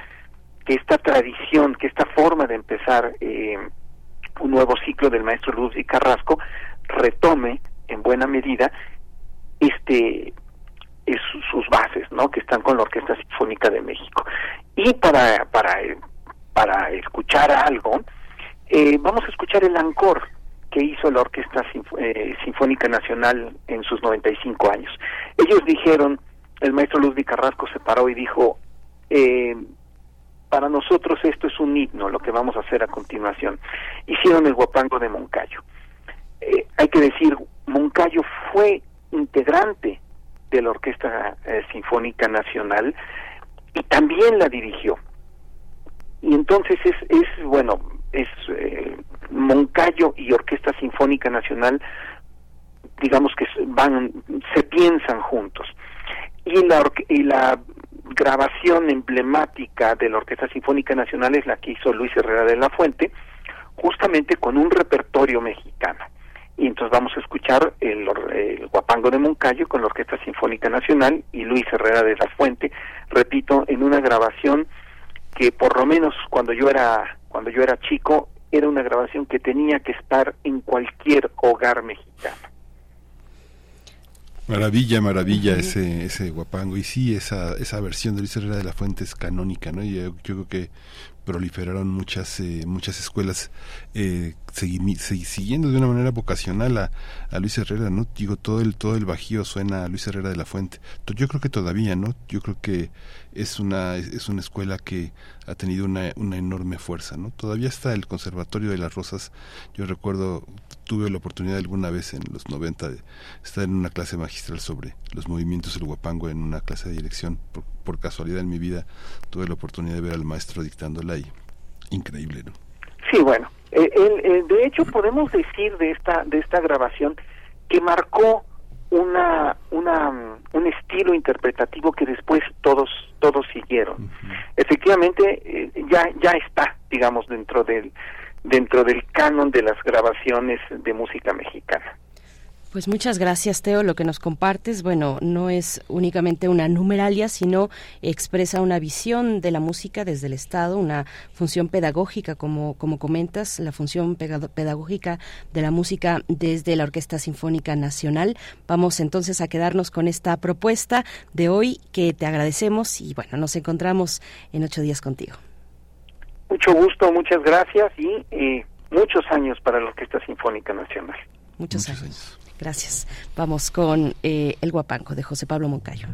que esta tradición, que esta forma de empezar eh, un nuevo ciclo del maestro Ludwig Carrasco retome en buena medida este es sus bases, ¿no? Que están con la Orquesta Sinfónica de México. Y para para para escuchar algo, eh, vamos a escuchar el ancor que hizo la Orquesta eh, Sinfónica Nacional en sus 95 años. Ellos dijeron, el maestro Ludwig Carrasco se paró y dijo, eh, para nosotros esto es un himno, lo que vamos a hacer a continuación. Hicieron el guapango de Moncayo. Eh, hay que decir, Moncayo fue integrante de la Orquesta eh, Sinfónica Nacional y también la dirigió. Y entonces es, es bueno, es eh, Moncayo y Orquesta Sinfónica Nacional, digamos que van, se piensan juntos. Y la, y la grabación emblemática de la Orquesta Sinfónica Nacional es la que hizo Luis Herrera de la Fuente, justamente con un repertorio mexicano. Y entonces vamos a escuchar el, el, Guapango de Moncayo con la Orquesta Sinfónica Nacional y Luis Herrera de la Fuente, repito, en una grabación que por lo menos cuando yo era cuando yo era chico era una grabación que tenía que estar en cualquier hogar mexicano. Maravilla, maravilla ese ese guapango y sí esa esa versión de Luis Herrera de la Fuente es canónica, ¿no? Y yo, yo creo que proliferaron muchas eh, muchas escuelas eh, siguiendo de una manera vocacional a, a, Luis Herrera no digo todo el todo el bajío suena a Luis Herrera de la Fuente. Yo creo que todavía no yo creo que es una es una escuela que ha tenido una, una enorme fuerza no todavía está el conservatorio de las rosas. Yo recuerdo tuve la oportunidad alguna vez en los 90 de estar en una clase magistral sobre los movimientos del guapango en una clase de dirección por casualidad en mi vida tuve la oportunidad de ver al maestro dictándola y increíble no sí bueno eh, el, el, de hecho podemos decir de esta de esta grabación que marcó una una un estilo interpretativo que después todos todos siguieron. Uh -huh. efectivamente eh, ya ya está digamos dentro del dentro del canon de las grabaciones de música mexicana pues muchas gracias, Teo. Lo que nos compartes, bueno, no es únicamente una numeralia, sino expresa una visión de la música desde el Estado, una función pedagógica, como, como comentas, la función pedagógica de la música desde la Orquesta Sinfónica Nacional. Vamos entonces a quedarnos con esta propuesta de hoy que te agradecemos y bueno, nos encontramos en ocho días contigo. Mucho gusto, muchas gracias y eh, muchos años para la Orquesta Sinfónica Nacional. Muchos, muchos años. años. Gracias. Vamos con eh, El Guapanco de José Pablo Moncayo.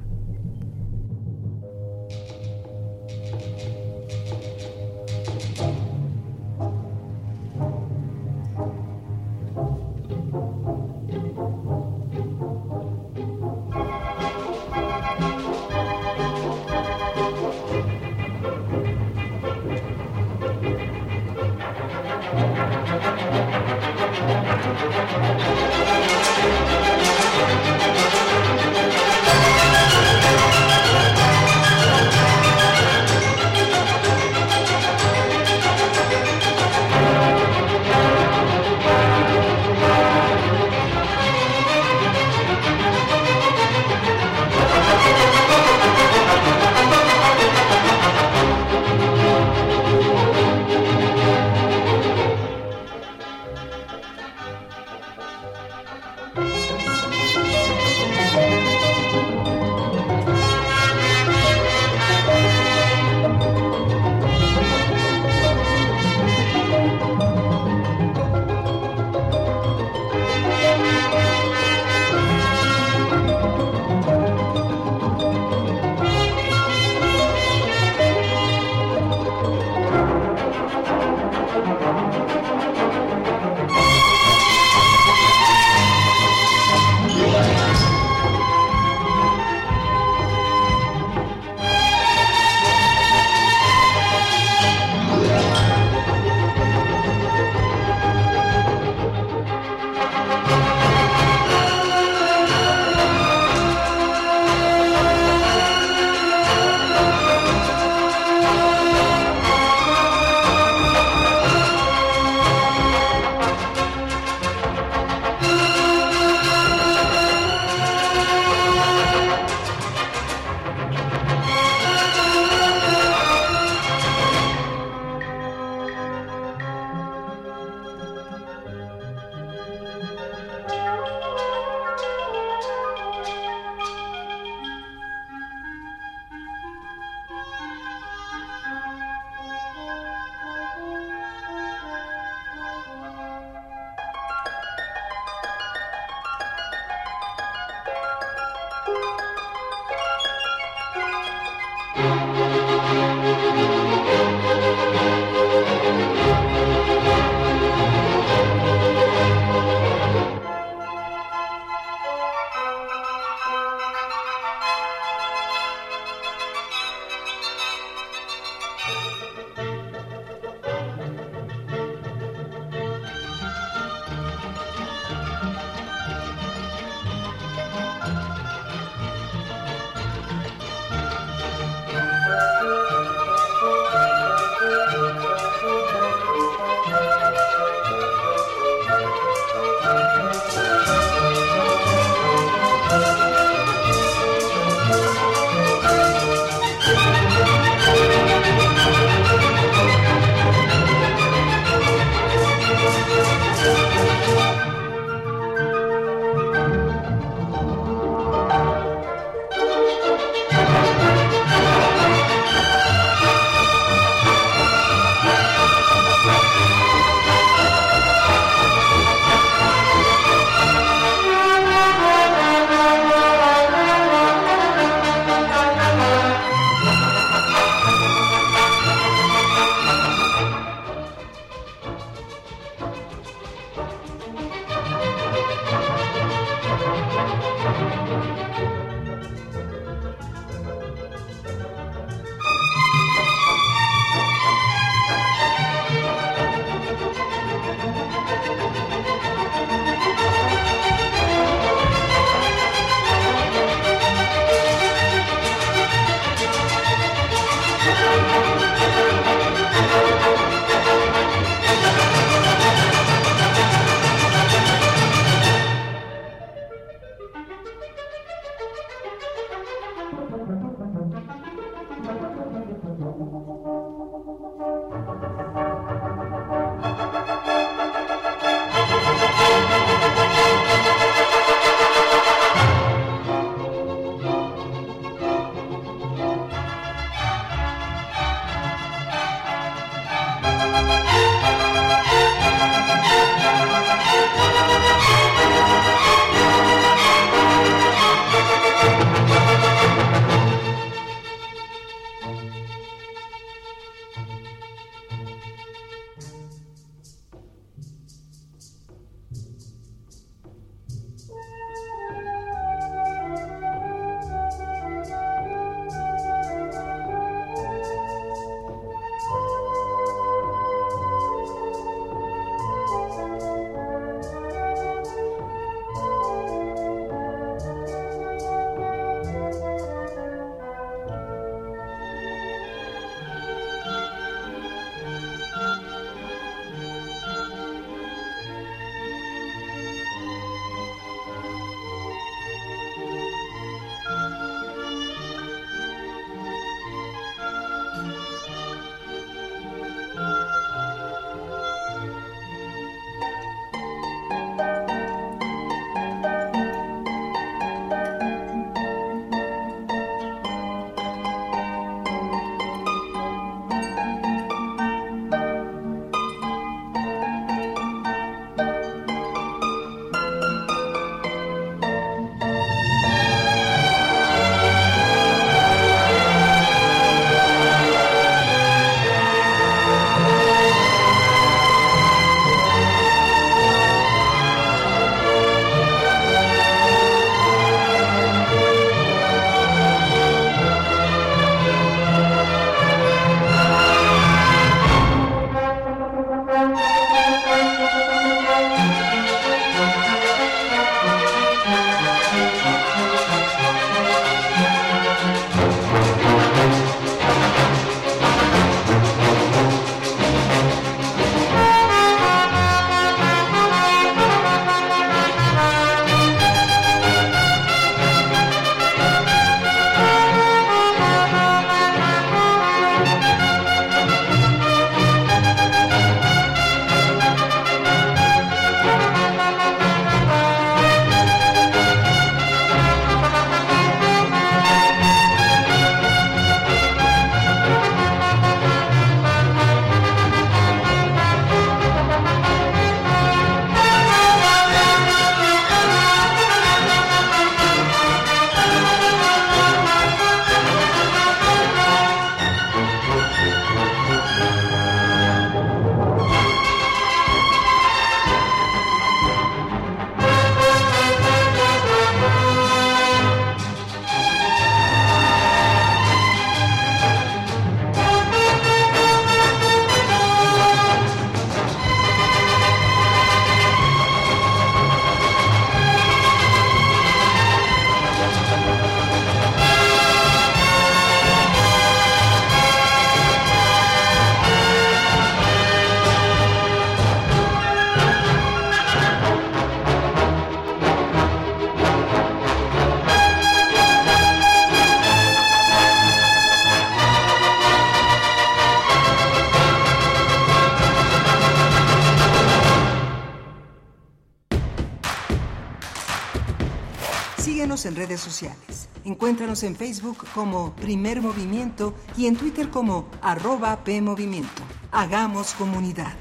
Encuéntranos en Facebook como Primer Movimiento y en Twitter como arroba PMovimiento. Hagamos comunidad.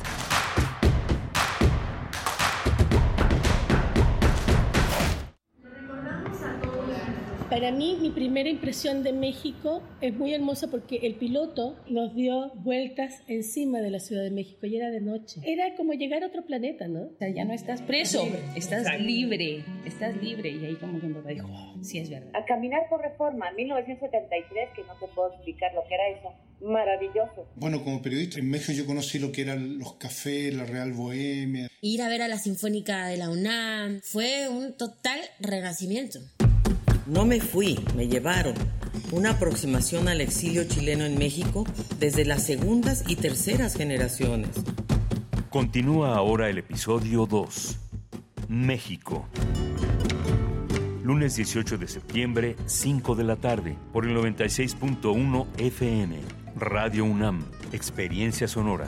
Para mí, mi primera impresión de México es muy hermosa porque el piloto nos dio vueltas encima de la Ciudad de México y era de noche. Era como llegar a otro planeta, ¿no? O sea, ya no estás preso, estás libre, estás libre. Y ahí como que me dijo, oh, sí es verdad. A caminar por reforma, en 1973, que no te puedo explicar lo que era eso, maravilloso. Bueno, como periodista en México yo conocí lo que eran los cafés, la Real Bohemia. Ir a ver a la Sinfónica de la UNAM fue un total renacimiento. No me fui, me llevaron. Una aproximación al exilio chileno en México desde las segundas y terceras generaciones. Continúa ahora el episodio 2. México. Lunes 18 de septiembre, 5 de la tarde, por el 96.1 FM. Radio UNAM, Experiencia Sonora.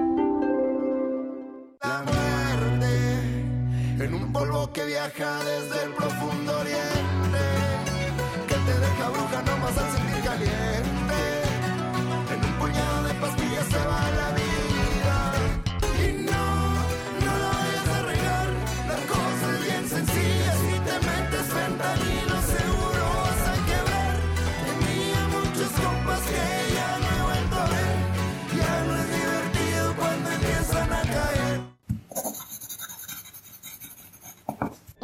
En un polvo que viaja desde el profundo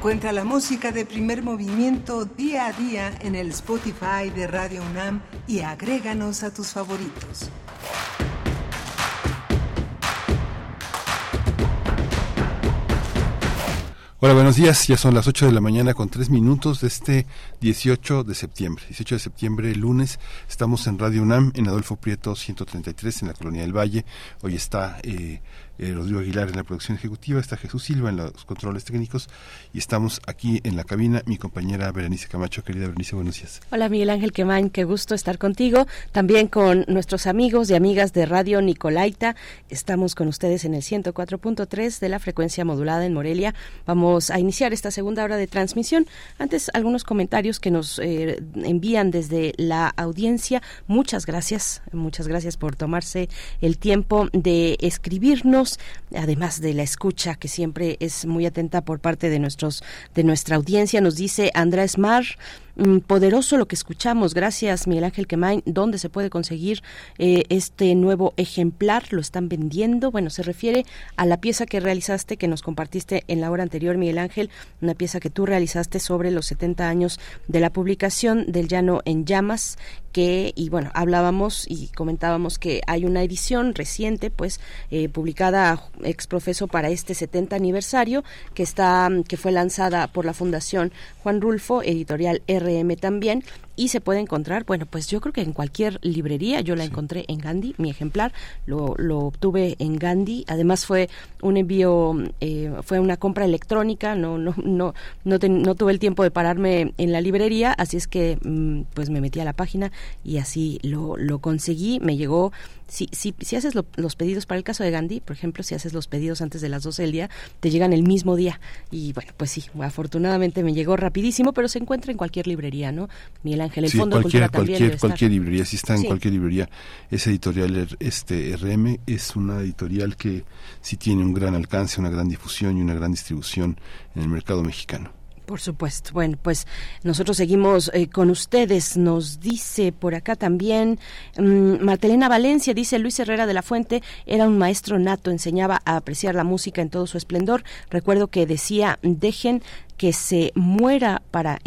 Encuentra la música de primer movimiento día a día en el Spotify de Radio UNAM y agréganos a tus favoritos. Hola, buenos días. Ya son las 8 de la mañana con 3 minutos de este 18 de septiembre. 18 de septiembre, lunes. Estamos en Radio UNAM, en Adolfo Prieto 133, en la Colonia del Valle. Hoy está eh, eh, Rodrigo Aguilar en la producción ejecutiva, está Jesús Silva en los controles técnicos y estamos aquí en la cabina mi compañera Berenice Camacho. Querida Berenice, buenos días. Hola Miguel Ángel Quemain, qué gusto estar contigo. También con nuestros amigos y amigas de Radio Nicolaita. Estamos con ustedes en el 104.3 de la frecuencia modulada en Morelia. Vamos a iniciar esta segunda hora de transmisión. Antes, algunos comentarios que nos eh, envían desde la audiencia. Muchas gracias, muchas gracias por tomarse el tiempo de escribirnos, además de la escucha que siempre es muy atenta por parte de nuestros de nuestra audiencia. Nos dice Andrés Mar poderoso lo que escuchamos. Gracias, Miguel Ángel Quemain. ¿Dónde se puede conseguir eh, este nuevo ejemplar? ¿Lo están vendiendo? Bueno, se refiere a la pieza que realizaste, que nos compartiste en la hora anterior, Miguel Ángel, una pieza que tú realizaste sobre los 70 años de la publicación del Llano en Llamas, que, y bueno, hablábamos y comentábamos que hay una edición reciente, pues, eh, publicada ex profeso para este 70 aniversario, que está, que fue lanzada por la Fundación Juan Rulfo, editorial R RM también y se puede encontrar, bueno, pues yo creo que en cualquier librería, yo la encontré en Gandhi, mi ejemplar, lo, lo obtuve en Gandhi, además fue un envío, eh, fue una compra electrónica, no, no, no, no, no, tuve el tiempo de pararme en la librería, así es que mm, pues me metí a la página y así lo, lo conseguí, me llegó si, si, si haces los pedidos, para el caso de Gandhi, por ejemplo, si haces los pedidos antes de las 12 del día, te llegan el mismo día. Y bueno, pues sí, afortunadamente me llegó rapidísimo, pero se encuentra en cualquier librería, ¿no? Miguel Ángel, el Fondo cualquier, de Cultura cualquier, cualquier librería, si está en cualquier librería. Esa editorial, este RM, es una editorial que sí tiene un gran alcance, una gran difusión y una gran distribución en el mercado mexicano. Por supuesto. Bueno, pues nosotros seguimos eh, con ustedes. Nos dice por acá también um, Martelena Valencia, dice Luis Herrera de la Fuente, era un maestro nato, enseñaba a apreciar la música en todo su esplendor. Recuerdo que decía, dejen que se muera para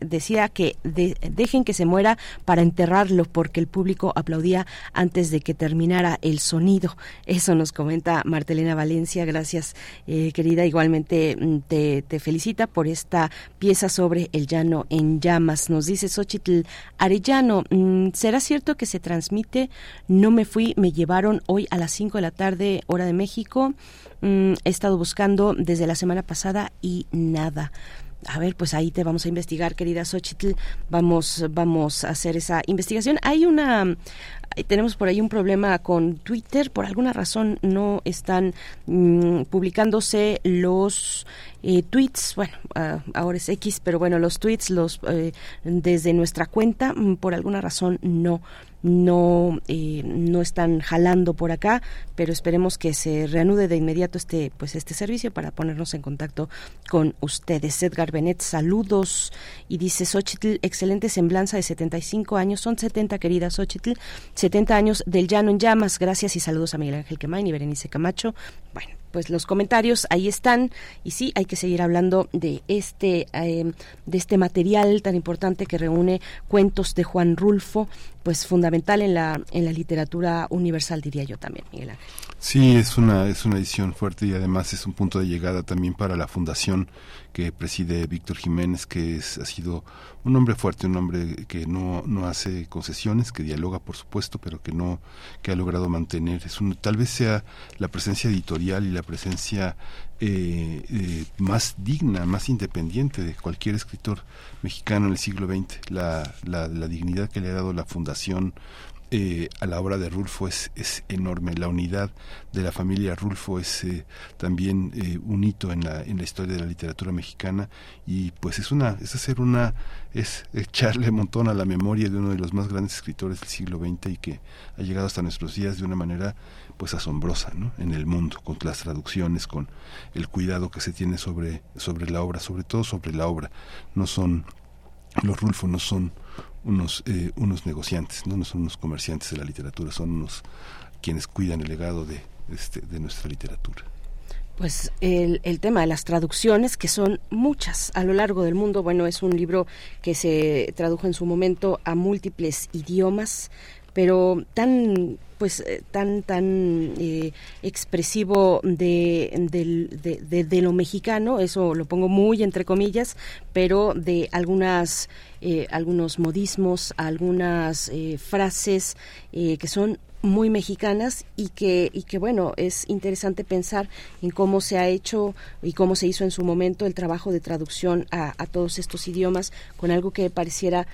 decía que dejen que se muera para enterrarlo porque el público aplaudía antes de que terminara el sonido. Eso nos comenta Martelena Valencia. Gracias, eh, querida. Igualmente mm, te, felicita por esta pieza sobre el llano en llamas. Nos dice Xochitl Arellano, mm, ¿será cierto que se transmite? No me fui, me llevaron hoy a las 5 de la tarde, hora de México. Mm, he estado buscando desde la semana pasada y nada a ver, pues ahí te vamos a investigar, querida Xochitl. Vamos, vamos a hacer esa investigación. Hay una, tenemos por ahí un problema con Twitter. Por alguna razón no están mm, publicándose los eh, tweets. Bueno, ah, ahora es X, pero bueno, los tweets, los eh, desde nuestra cuenta, mm, por alguna razón no no, eh, no están jalando por acá, pero esperemos que se reanude de inmediato este, pues este servicio para ponernos en contacto con ustedes. Edgar Benet, saludos. Y dice Xochitl, excelente semblanza de 75 años. Son 70, querida Xochitl. 70 años del llano en llamas. Gracias y saludos a Miguel Ángel Quemain y Berenice Camacho. Bueno, pues los comentarios ahí están y sí hay que seguir hablando de este eh, de este material tan importante que reúne cuentos de Juan Rulfo pues fundamental en la en la literatura universal diría yo también Miguel Ángel sí es una es una edición fuerte y además es un punto de llegada también para la fundación que preside Víctor Jiménez que es, ha sido un hombre fuerte, un hombre que no, no hace concesiones, que dialoga por supuesto, pero que no, que ha logrado mantener. Es un, tal vez sea la presencia editorial y la presencia eh, eh, más digna, más independiente de cualquier escritor mexicano en el siglo XX. La, la, la dignidad que le ha dado la fundación eh, a la obra de Rulfo es, es enorme. La unidad de la familia Rulfo es eh, también eh, un hito en la, en la historia de la literatura mexicana y pues es una es hacer una es echarle montón a la memoria de uno de los más grandes escritores del siglo XX y que ha llegado hasta nuestros días de una manera pues asombrosa ¿no? en el mundo con las traducciones con el cuidado que se tiene sobre sobre la obra sobre todo sobre la obra no son los Rulfo no son unos, eh, unos negociantes, ¿no? no son unos comerciantes de la literatura, son unos quienes cuidan el legado de, este, de nuestra literatura. Pues el, el, tema de las traducciones, que son muchas a lo largo del mundo. Bueno, es un libro que se tradujo en su momento a múltiples idiomas, pero tan pues eh, tan tan eh, expresivo de, de, de, lo mexicano eso lo pongo muy entre comillas pero de algunas eh, algunos modismos algunas frases que son muy mexicanas y que y que bueno es interesante pensar en cómo se ha hecho y cómo se hizo en su momento el trabajo de traducción a, a todos estos idiomas con algo que pareciera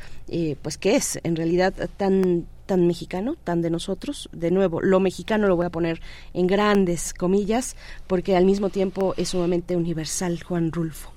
pues que es en realidad tan tan mexicano, tan de nosotros. De nuevo, lo mexicano lo voy a poner en grandes comillas, porque al mismo tiempo es sumamente universal Juan Rulfo.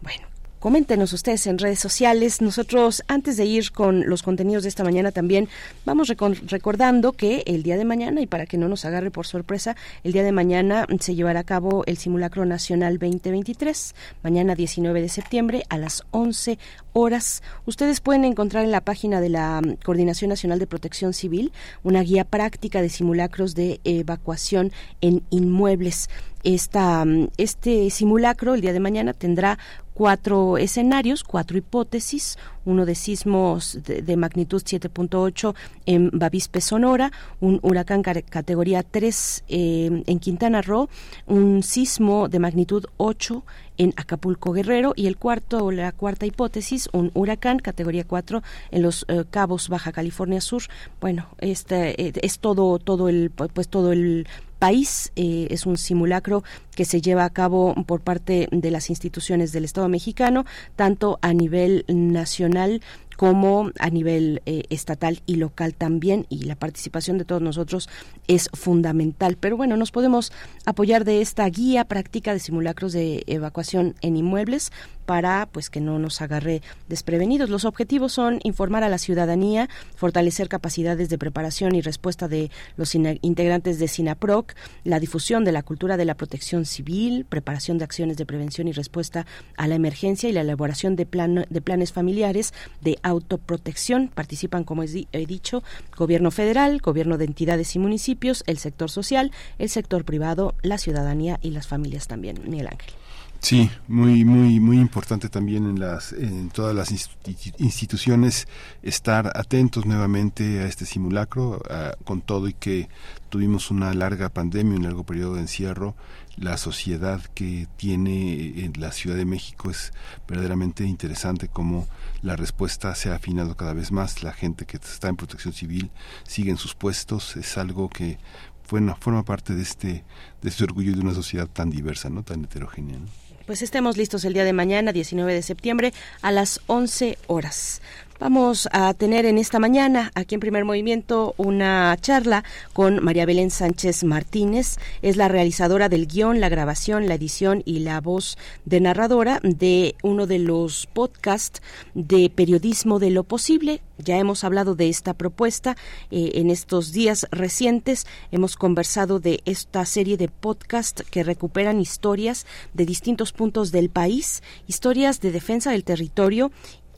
Bueno, Coméntenos ustedes en redes sociales. Nosotros, antes de ir con los contenidos de esta mañana, también vamos recordando que el día de mañana, y para que no nos agarre por sorpresa, el día de mañana se llevará a cabo el Simulacro Nacional 2023, mañana 19 de septiembre a las 11 horas. Ustedes pueden encontrar en la página de la Coordinación Nacional de Protección Civil una guía práctica de simulacros de evacuación en inmuebles. Esta, este simulacro el día de mañana tendrá cuatro escenarios, cuatro hipótesis, uno de sismos de, magnitud 7.8 en Bavispe, Sonora, un huracán categoría 3 eh, en Quintana Roo, un sismo de magnitud 8 en Acapulco Guerrero y el cuarto la cuarta hipótesis un huracán categoría 4 en los eh, Cabos Baja California Sur. Bueno este eh, es todo todo el pues todo el país. Eh, es un simulacro que se lleva a cabo por parte de las instituciones del Estado mexicano, tanto a nivel nacional como a nivel eh, estatal y local también y la participación de todos nosotros es fundamental. Pero bueno, nos podemos apoyar de esta guía práctica de simulacros de evacuación en inmuebles para pues que no nos agarre desprevenidos. Los objetivos son informar a la ciudadanía, fortalecer capacidades de preparación y respuesta de los integrantes de SINAPROC, la difusión de la cultura de la protección civil, preparación de acciones de prevención y respuesta a la emergencia y la elaboración de, plan, de planes familiares de autoprotección. Participan, como he dicho, gobierno federal, gobierno de entidades y municipios, el sector social, el sector privado, la ciudadanía y las familias también. Miguel Ángel. Sí, muy muy muy importante también en las en todas las instituciones estar atentos nuevamente a este simulacro con todo y que tuvimos una larga pandemia, un largo periodo de encierro, la sociedad que tiene en la Ciudad de México es verdaderamente interesante como la respuesta se ha afinado cada vez más, la gente que está en protección civil sigue en sus puestos, es algo que bueno, forma parte de este de este orgullo de una sociedad tan diversa, no tan heterogénea. Pues estemos listos el día de mañana, 19 de septiembre, a las 11 horas. Vamos a tener en esta mañana, aquí en Primer Movimiento, una charla con María Belén Sánchez Martínez. Es la realizadora del guion, la grabación, la edición y la voz de narradora de uno de los podcasts de periodismo de lo posible. Ya hemos hablado de esta propuesta eh, en estos días recientes. Hemos conversado de esta serie de podcasts que recuperan historias de distintos puntos del país, historias de defensa del territorio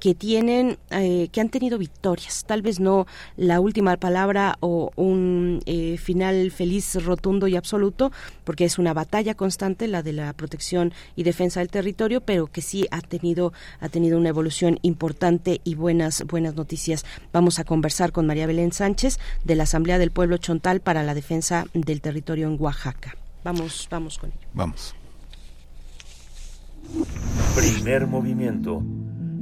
que tienen, eh, que han tenido victorias, tal vez no la última palabra o un eh, final feliz, rotundo y absoluto, porque es una batalla constante la de la protección y defensa del territorio, pero que sí ha tenido, ha tenido una evolución importante y buenas, buenas noticias. Vamos a conversar con María Belén Sánchez de la Asamblea del Pueblo Chontal para la defensa del territorio en Oaxaca. Vamos, vamos con ello. Vamos. Primer movimiento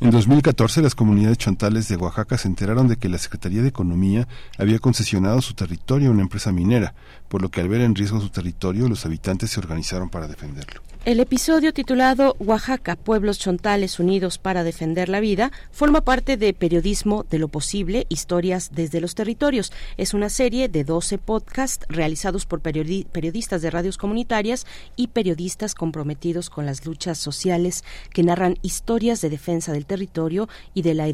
en 2014, las comunidades chontales de Oaxaca se enteraron de que la Secretaría de Economía había concesionado su territorio a una empresa minera, por lo que al ver en riesgo su territorio, los habitantes se organizaron para defenderlo. El episodio titulado Oaxaca, Pueblos Chontales Unidos para Defender la Vida forma parte de Periodismo de lo Posible, Historias desde los Territorios. Es una serie de 12 podcasts realizados por periodistas de radios comunitarias y periodistas comprometidos con las luchas sociales que narran historias de defensa del territorio y de la,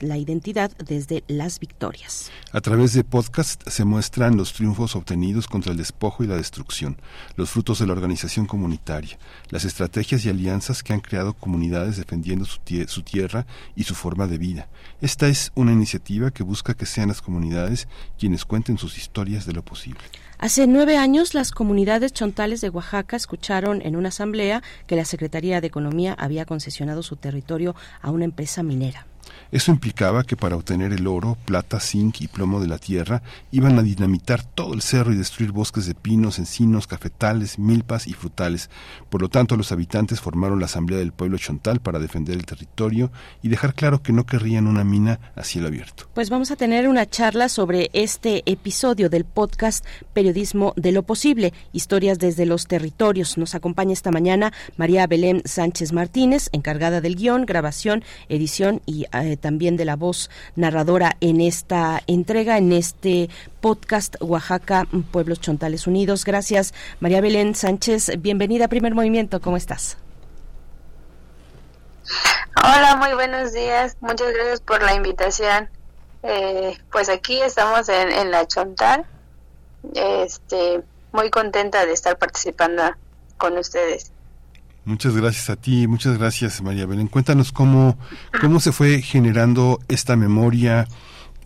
la identidad desde las victorias. A través de podcasts se muestran los triunfos obtenidos contra el despojo y la destrucción, los frutos de la organización comunitaria las estrategias y alianzas que han creado comunidades defendiendo su, tierra y su forma de vida. Esta es una iniciativa que busca que sean las comunidades quienes cuenten sus historias de lo posible. Hace nueve años, las comunidades chontales de Oaxaca escucharon en una asamblea que la Secretaría de Economía había concesionado su territorio a una empresa minera. Eso implicaba que para obtener el oro, plata, zinc y plomo de la tierra iban a dinamitar todo el cerro y destruir bosques de pinos, encinos, cafetales, milpas y frutales. Por lo tanto, los habitantes formaron la Asamblea del Pueblo Chontal para defender el territorio y dejar claro que no querrían una mina a cielo abierto. Pues vamos a tener una charla sobre este episodio del podcast Periodismo de lo Posible, historias desde los territorios. Nos acompaña esta mañana María Belén Sánchez Martínez, encargada del guion, grabación, edición y eh, también de la voz narradora en esta entrega, en este podcast Oaxaca, Pueblos Chontales Unidos. Gracias, María Belén Sánchez. Bienvenida a Primer Movimiento. ¿Cómo estás? Hola, muy buenos días. Muchas gracias por la invitación. Eh, pues aquí estamos en, en la Chontal. Este, muy contenta de estar participando con ustedes. Muchas gracias a ti, muchas gracias María Belén. Cuéntanos cómo, cómo se fue generando esta memoria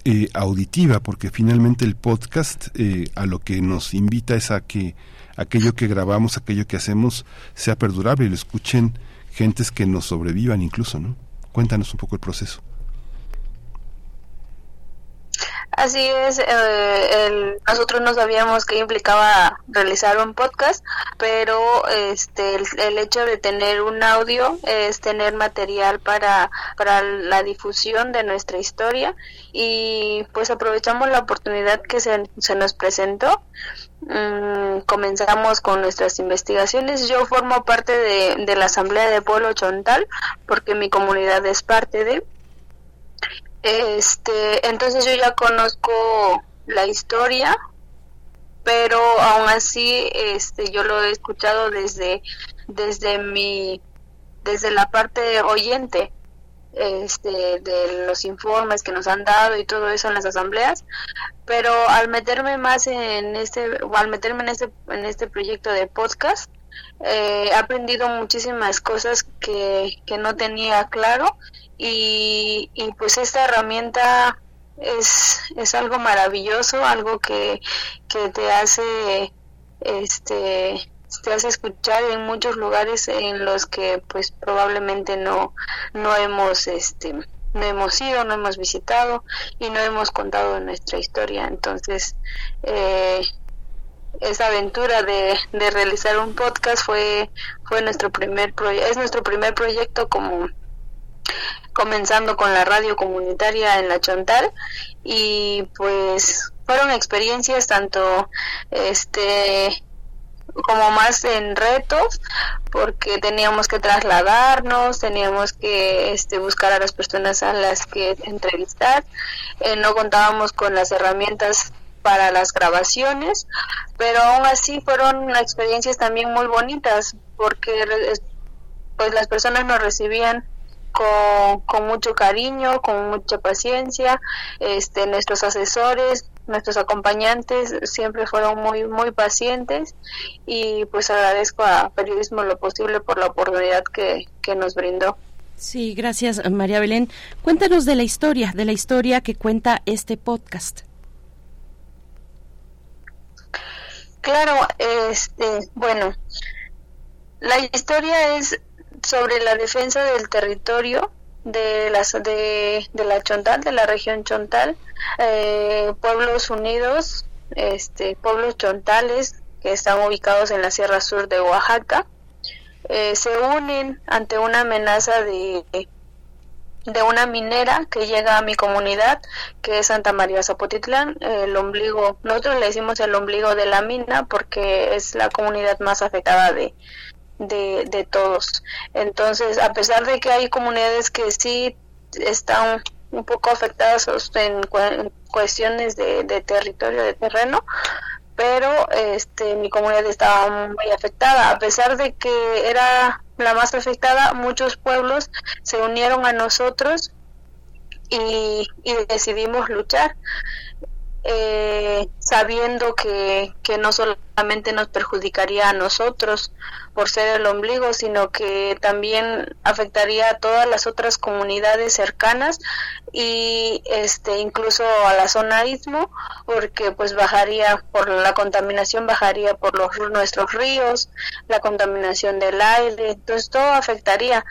eh, auditiva, porque finalmente el podcast eh, a lo que nos invita es a que aquello que grabamos, aquello que hacemos sea perdurable y lo escuchen gentes que nos sobrevivan incluso, ¿no? Cuéntanos un poco el proceso. Así es, eh, nosotros no sabíamos que implicaba realizar un podcast, pero este el, hecho de tener un audio es tener material para, para la difusión de nuestra historia y pues aprovechamos la oportunidad que se, se nos presentó. Mm, comenzamos con nuestras investigaciones. Yo formo parte de, de la Asamblea de Pueblo Chontal porque mi comunidad es parte de este, entonces yo ya conozco la historia, pero aún así, este, yo lo he escuchado desde, desde mi, desde la parte oyente, este, de los informes que nos han dado y todo eso en las asambleas, pero al meterme más en este, o al meterme en este, en este proyecto de podcast, eh, he aprendido muchísimas cosas que, que no tenía claro y, y pues esta herramienta es, es algo maravilloso, algo que, que te hace este te hace escuchar en muchos lugares en los que pues probablemente no no hemos este no hemos ido, no hemos visitado y no hemos contado nuestra historia. Entonces, eh, esa aventura de, de realizar un podcast fue fue nuestro primer es nuestro primer proyecto como comenzando con la radio comunitaria en la Chontal. Y pues fueron experiencias tanto este como más en retos porque teníamos que trasladarnos teníamos que este, buscar a las personas a las que entrevistar eh, no contábamos con las herramientas para las grabaciones pero aún así fueron experiencias también muy bonitas porque pues las personas nos recibían con, con mucho cariño, con mucha paciencia. Este, nuestros asesores, nuestros acompañantes siempre fueron muy, muy pacientes y pues agradezco a Periodismo lo posible por la oportunidad que, que nos brindó. Sí, gracias María Belén. Cuéntanos de la historia, de la historia que cuenta este podcast. Claro, este, bueno, la historia es sobre la defensa del territorio de, las, de, de la Chontal, de la región Chontal, eh, pueblos unidos, este, pueblos chontales que están ubicados en la Sierra Sur de Oaxaca, eh, se unen ante una amenaza de una minera que llega a mi comunidad, que es Santa María Zapotitlán, el ombligo, nosotros le decimos el ombligo de la mina porque es la comunidad más afectada de, de, de todos. Entonces, a pesar de que hay comunidades que sí están un poco afectadas en, cuestiones de, de, territorio, de terreno, pero este, mi comunidad estaba muy afectada. A pesar de que era la más afectada, muchos pueblos se unieron a nosotros y, y decidimos luchar eh, sabiendo que, que no solamente nos perjudicaría a nosotros por ser el ombligo, sino que también afectaría a todas las otras comunidades cercanas y este incluso a la zona istmo, porque pues bajaría por la contaminación bajaría por los nuestros ríos, la contaminación del aire, entonces todo afectaría.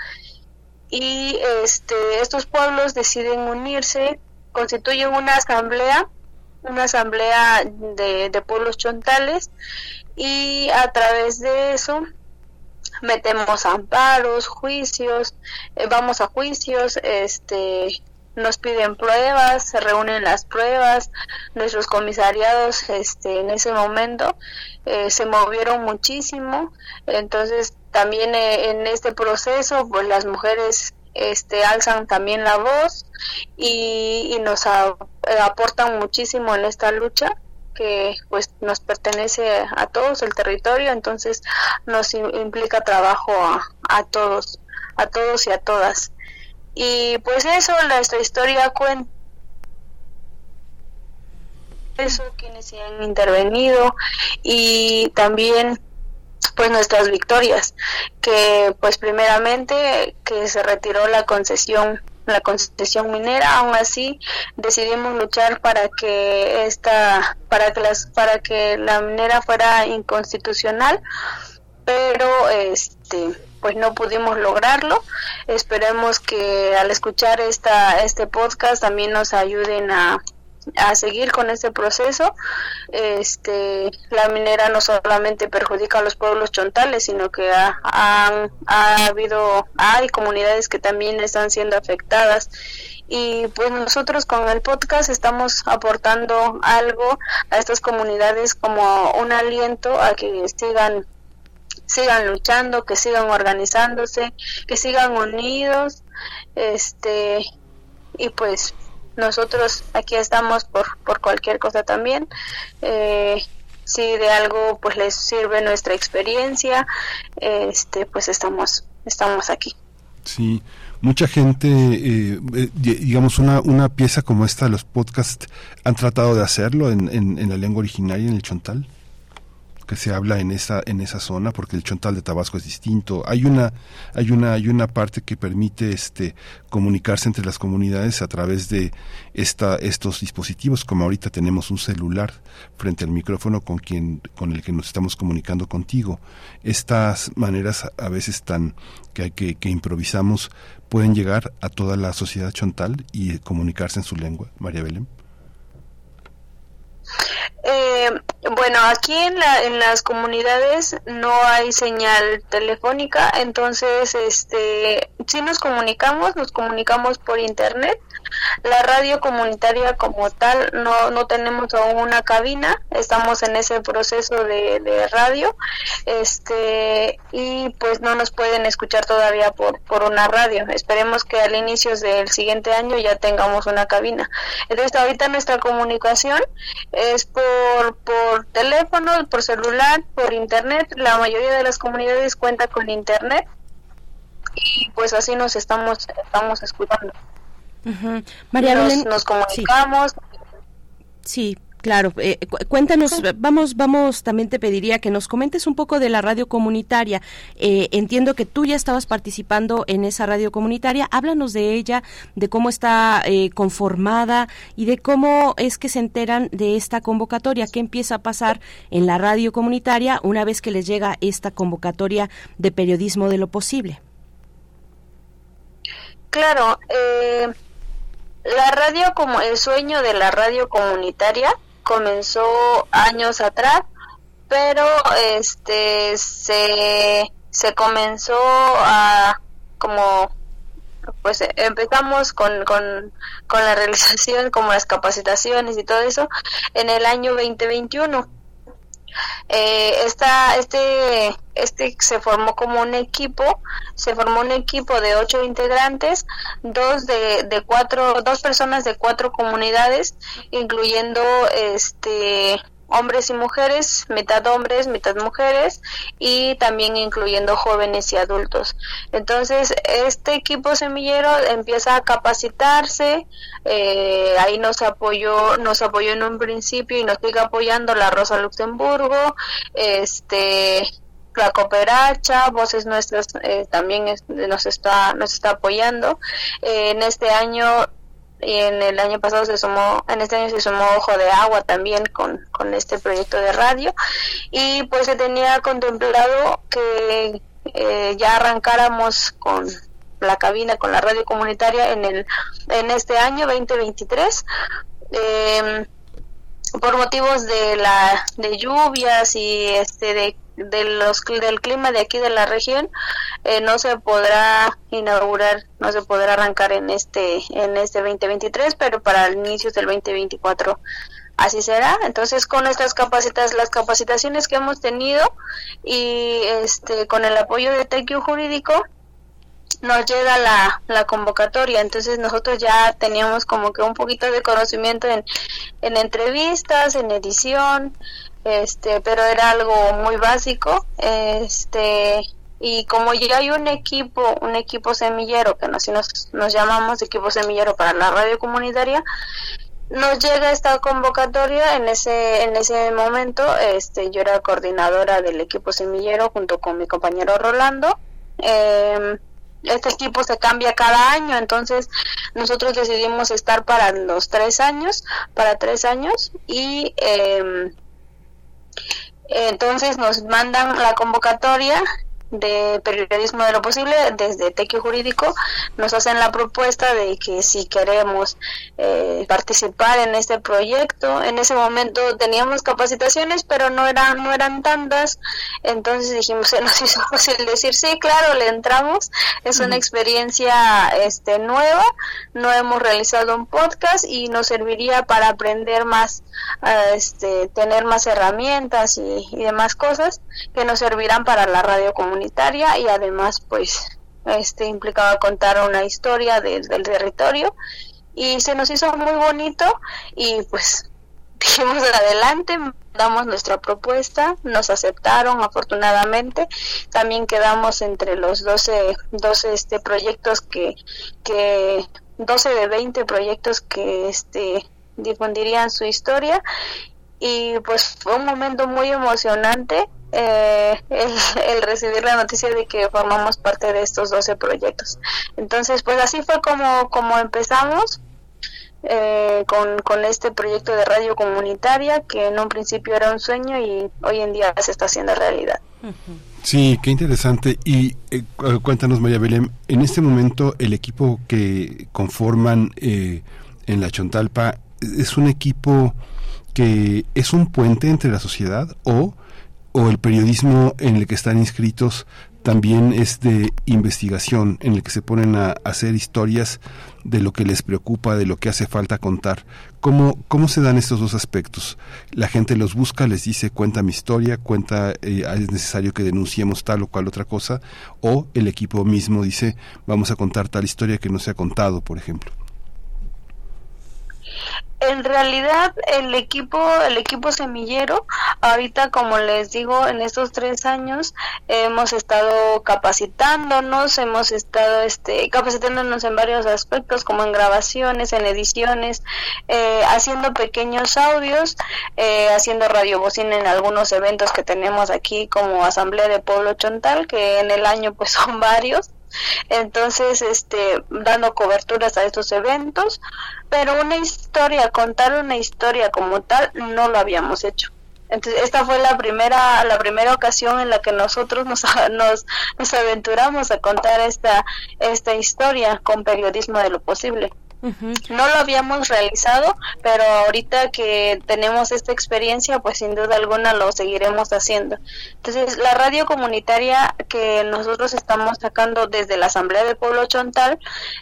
Y este estos pueblos deciden unirse, constituyen una asamblea una asamblea de, de pueblos chontales y a través de eso metemos amparos, juicios, eh, vamos a juicios, este nos piden pruebas, se reúnen las pruebas, nuestros comisariados este en ese momento eh, se movieron muchísimo, entonces también eh, en este proceso pues las mujeres este alzan también la voz y, nos aportan muchísimo en esta lucha que pues nos pertenece a todos el territorio entonces nos implica trabajo a, todos a todos y a todas. Y pues eso nuestra historia cuenta proceso, quienes han intervenido y también pues nuestras victorias, que pues primeramente que se retiró la concesión la concesión minera, aún así decidimos luchar para que esta para que las para que la minera fuera inconstitucional, pero este pues no pudimos lograrlo. Esperemos que al escuchar esta este podcast también nos ayuden a a seguir con este proceso. Este, la minera no solamente perjudica a los pueblos chontales, sino que ha, ha, habido, hay comunidades que también están siendo afectadas y pues nosotros con el podcast estamos aportando algo a estas comunidades como un aliento a que sigan sigan luchando, que sigan organizándose, que sigan unidos, este y pues nosotros aquí estamos por, por cualquier cosa también. Eh, si de algo pues les sirve nuestra experiencia, este pues estamos estamos aquí. Sí, mucha gente, eh, eh, digamos, una, una pieza como esta, los podcasts, han tratado de hacerlo en, en, en la lengua originaria, en el chontal que se habla en esa en esa zona porque el chontal de Tabasco es distinto. Hay una hay una hay una parte que permite este comunicarse entre las comunidades a través de esta estos dispositivos como ahorita tenemos un celular frente al micrófono con quien con el que nos estamos comunicando contigo. Estas maneras a veces tan que, que, que improvisamos pueden llegar a toda la sociedad chontal y comunicarse en su lengua María Belén eh, bueno, aquí en, la, en las comunidades no hay señal telefónica, entonces este, si nos comunicamos, nos comunicamos por internet la radio comunitaria como tal no, no tenemos aún una cabina, estamos en ese proceso de, radio este y pues no nos pueden escuchar todavía por, por una radio. Esperemos que al inicio del siguiente año ya tengamos una cabina. Entonces ahorita nuestra comunicación es por, por teléfono, por celular, por internet. La mayoría de las comunidades cuenta con internet y pues así nos estamos estamos escuchando. María nos, nos comunicamos. Sí. Claro, eh, cuéntanos, vamos, vamos, también te pediría que nos comentes un poco de la radio comunitaria. Eh, entiendo que tú ya estabas participando en esa radio comunitaria. Háblanos de ella, de cómo está eh, conformada y de cómo es que se enteran de esta convocatoria. ¿Qué empieza a pasar en la radio comunitaria una vez que les llega esta convocatoria de periodismo de lo posible? Claro, eh la radio como el sueño de la radio comunitaria comenzó años atrás, pero este se, se comenzó a como pues empezamos con, con, con la realización como las capacitaciones y todo eso en el año 2021 eh, esta, este, este se formó como un equipo, se formó un equipo de ocho integrantes, dos de, de cuatro, dos personas de cuatro comunidades, incluyendo este hombres y mujeres, mitad hombres, mitad mujeres y también incluyendo jóvenes y adultos. Entonces, este equipo semillero empieza a capacitarse, eh, ahí nos apoyó, nos apoyó en un principio y nos sigue apoyando la Rosa Luxemburgo, este la cooperacha, Voces Nuestras eh, también nos está nos está apoyando. Eh, en este año y en el año pasado se sumó, en este año se sumó Ojo de Agua también con, con este proyecto de radio y pues se tenía contemplado que eh, ya arrancáramos con la cabina, con la radio comunitaria en el en este año 2023. Eh, por motivos de la de lluvias y este de de los del clima de aquí de la región eh, no se podrá inaugurar no se podrá arrancar en este en este 2023 pero para el inicio del 2024 así será. Entonces con nuestras capacitas las capacitaciones que hemos tenido y este con el apoyo de Tequio Jurídico nos llega la, la convocatoria, entonces nosotros ya teníamos como que un poquito de conocimiento en, en entrevistas, en edición, este, pero era algo muy básico, este, y como ya hay un equipo, un equipo semillero, que así nos, nos llamamos equipo semillero para la radio comunitaria, nos llega esta convocatoria en ese en ese momento este yo era coordinadora del equipo semillero junto con mi compañero Rolando eh, este equipo se cambia cada año, entonces nosotros decidimos estar para los tres años, para tres años y eh, entonces nos mandan la convocatoria de periodismo de lo posible desde Tequio Jurídico. Nos hacen la propuesta de que si queremos eh, participar en este proyecto. En ese momento teníamos capacitaciones pero no eran no eran tantas. Entonces dijimos se nos hizo fácil decir sí claro le entramos. Es una experiencia este nueva. No hemos realizado un podcast y nos serviría para aprender más este tener más herramientas y, demás cosas que nos servirán para la radio comunitaria y además pues este implicaba contar una historia del territorio. Y se nos hizo muy bonito y pues dijimos adelante damos nuestra propuesta nos aceptaron afortunadamente. También quedamos entre los 12 12 este proyectos que que 12 de 20 proyectos que este difundirían su historia y pues fue un momento muy emocionante eh, el, recibir la noticia de que formamos parte de estos 12 proyectos. Entonces, pues así fue como, como empezamos eh, con, con este proyecto de radio comunitaria que en un principio era un sueño y hoy en día se está haciendo realidad. Sí, qué interesante. Y eh, cuéntanos, María Belén, en este momento el equipo que conforman en la Chontalpa es un equipo que es un puente entre la sociedad o o el periodismo en el que están inscritos también es de investigación, en el que se ponen a hacer historias de lo que les preocupa, de lo que hace falta contar. ¿Cómo, cómo se dan estos dos aspectos? La gente los busca, les dice, cuenta mi historia, cuenta, eh, es necesario que denunciemos tal o cual otra cosa, o el equipo mismo dice, vamos a contar tal historia que no se ha contado, por ejemplo en realidad el equipo el equipo semillero ahorita como les digo en estos tres años hemos estado capacitándonos hemos estado este capacitándonos en varios aspectos como en grabaciones en ediciones eh, haciendo pequeños audios eh, haciendo radiobocina en algunos eventos que tenemos aquí como asamblea de pueblo chontal que en el año pues son varios entonces este dando coberturas a estos eventos pero una historia contar una historia como tal no lo habíamos hecho. Entonces esta fue la primera la primera ocasión en la que nosotros nos nos, aventuramos a contar esta esta historia con periodismo de lo posible no lo habíamos realizado, pero ahorita que tenemos esta experiencia, pues sin duda alguna lo seguiremos haciendo. Entonces, la radio comunitaria que nosotros estamos sacando desde la Asamblea del Pueblo Chontal,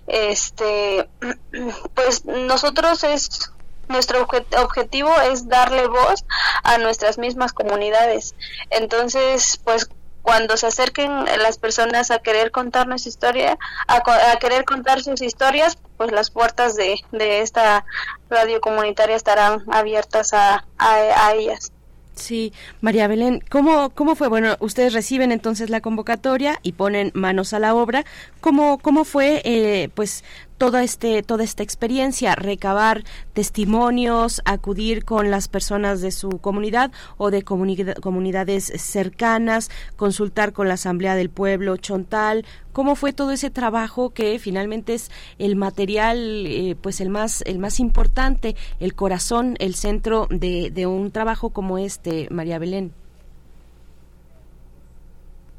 este, pues nosotros es nuestro objetivo es darle voz a nuestras mismas comunidades. Entonces, pues cuando se acerquen las personas a querer contar nuestra historia, a, querer contar sus historias, pues las puertas de, de esta radio comunitaria estarán abiertas a, a, ellas. Sí, María Belén, ¿cómo, ¿cómo fue? Bueno, ustedes reciben entonces la convocatoria y ponen manos a la obra. ¿Cómo, cómo fue, eh, pues, toda este toda esta experiencia recabar testimonios acudir con las personas de su comunidad o de comunidades cercanas consultar con la asamblea del pueblo chontal. Cómo fue todo ese trabajo que finalmente es el material eh, pues el más el más importante el corazón el centro de, de un trabajo como este María Belén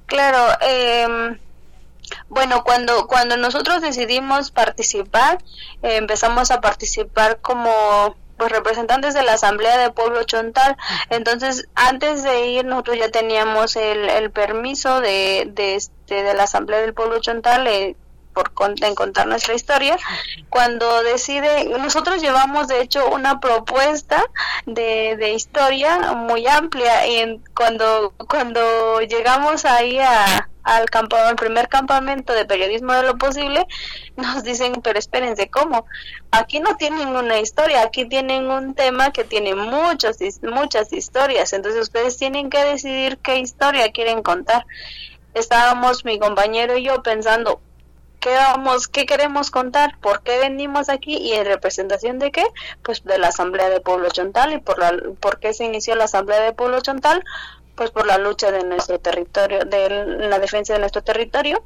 claro eh bueno, cuando, cuando nosotros decidimos participar, eh, empezamos a participar como pues representantes de la Asamblea de Pueblo Chontal. Entonces, antes de ir, nosotros ya teníamos el, el permiso de, de, este, de la Asamblea del Pueblo Chontal eh, por en contar nuestra historia. Cuando decide, nosotros llevamos de hecho una propuesta de, de historia muy amplia y cuando, cuando llegamos ahí a, al, al primer campamento de periodismo de lo posible, nos dicen, pero espérense, ¿cómo? Aquí no tienen una historia, aquí tienen un tema que tiene muchos, muchas historias, entonces ustedes tienen que decidir qué historia quieren contar. Estábamos mi compañero y yo pensando, qué vamos, qué queremos contar, por qué venimos aquí y en representación de qué, pues de la Asamblea de Pueblo Chontal y por la, por qué se inició la Asamblea de Pueblo Chontal, pues por la lucha de nuestro territorio, de la defensa de nuestro territorio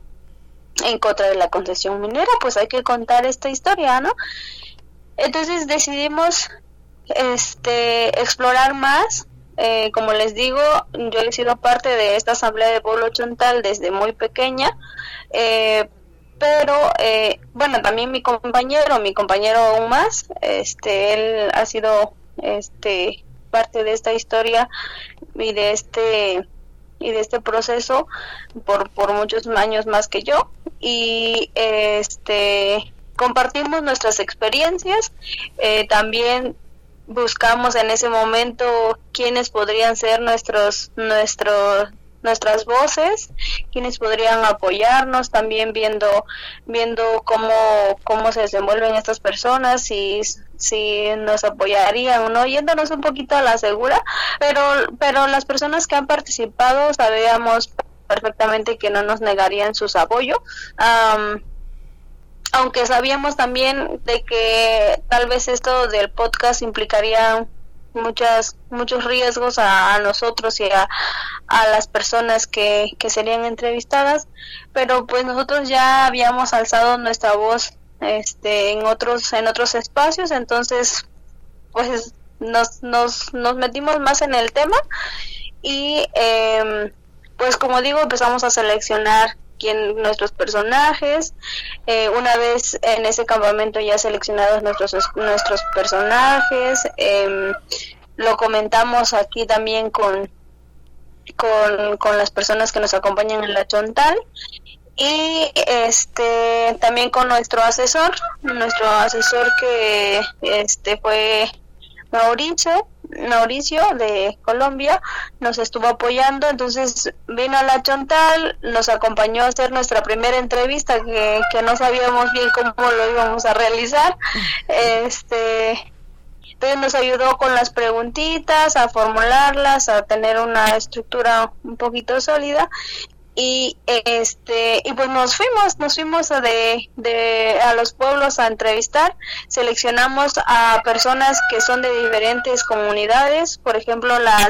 en contra de la concesión minera, pues hay que contar esta historia, ¿no? Entonces decidimos este explorar más eh, como les digo, yo he sido parte de esta asamblea de pueblo chontal desde muy pequeña, eh, pero eh, bueno, también mi compañero, mi compañero aún más, este, él ha sido este parte de esta historia y de este y de este proceso por, por muchos años más que yo. Y este compartimos nuestras experiencias también buscamos en ese momento quiénes podrían ser nuestros nuestros nuestras voces, quienes podrían apoyarnos, también viendo viendo cómo cómo se desenvuelven estas personas, si si nos apoyarían o no, yéndonos un poquito a la segura, pero pero las personas que han participado sabíamos perfectamente que no nos negarían sus apoyo aunque sabíamos también de que tal vez esto del podcast implicaría muchas muchos riesgos a, nosotros y a, las personas que, que serían entrevistadas pero pues nosotros ya habíamos alzado nuestra voz este en otros en otros espacios entonces pues nos, nos, nos metimos más en el tema y eh, pues como digo empezamos a seleccionar nuestros personajes. Eh, una vez en ese campamento ya seleccionados nuestros, nuestros personajes, em, lo comentamos aquí también con, con, con las personas que nos acompañan en la Chontal y este también con nuestro asesor nuestro asesor que este fue Mauricio Mauricio de Colombia nos estuvo apoyando, entonces vino a la Chontal, nos acompañó a hacer nuestra primera entrevista que, que no sabíamos bien cómo lo íbamos a realizar. Este, entonces nos ayudó con las preguntitas, a formularlas, a tener una estructura un poquito sólida y este y pues nos fuimos nos fuimos a de, de, a los pueblos a entrevistar. Seleccionamos a personas que son de diferentes comunidades. Por ejemplo la,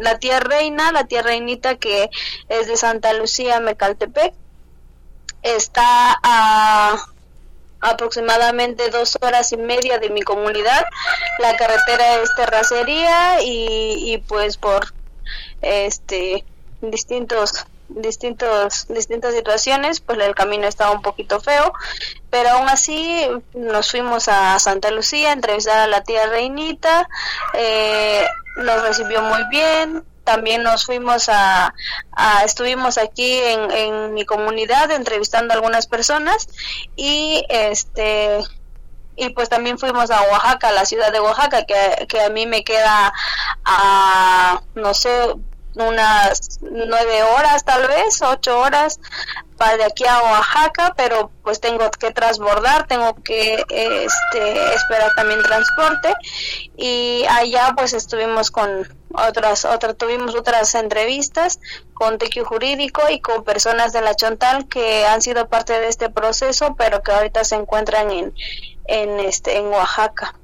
la, tía reina la tía reinita que es de Santa Lucía Mecaltepec. Está a aproximadamente dos horas y media de mi comunidad. La carretera es terracería y, y pues por este distintos distintos, distintas situaciones, pues el camino estaba un poquito feo, pero aún así nos fuimos a Santa Lucía a entrevistar a la tía Reinita, eh, nos recibió muy bien, también nos fuimos a, estuvimos aquí en, en, mi comunidad entrevistando a algunas personas y este y pues también fuimos a Oaxaca, la ciudad de Oaxaca, que, que a mí me queda a, no sé, unas nueve horas tal vez, ocho horas para de aquí a Oaxaca, pero pues tengo que transbordar, tengo que este, esperar también transporte y allá pues estuvimos con otras, otras, tuvimos otras entrevistas con Tequio Jurídico y con personas de la Chontal que han sido parte de este proceso, pero que ahorita se encuentran en, en este, en Oaxaca.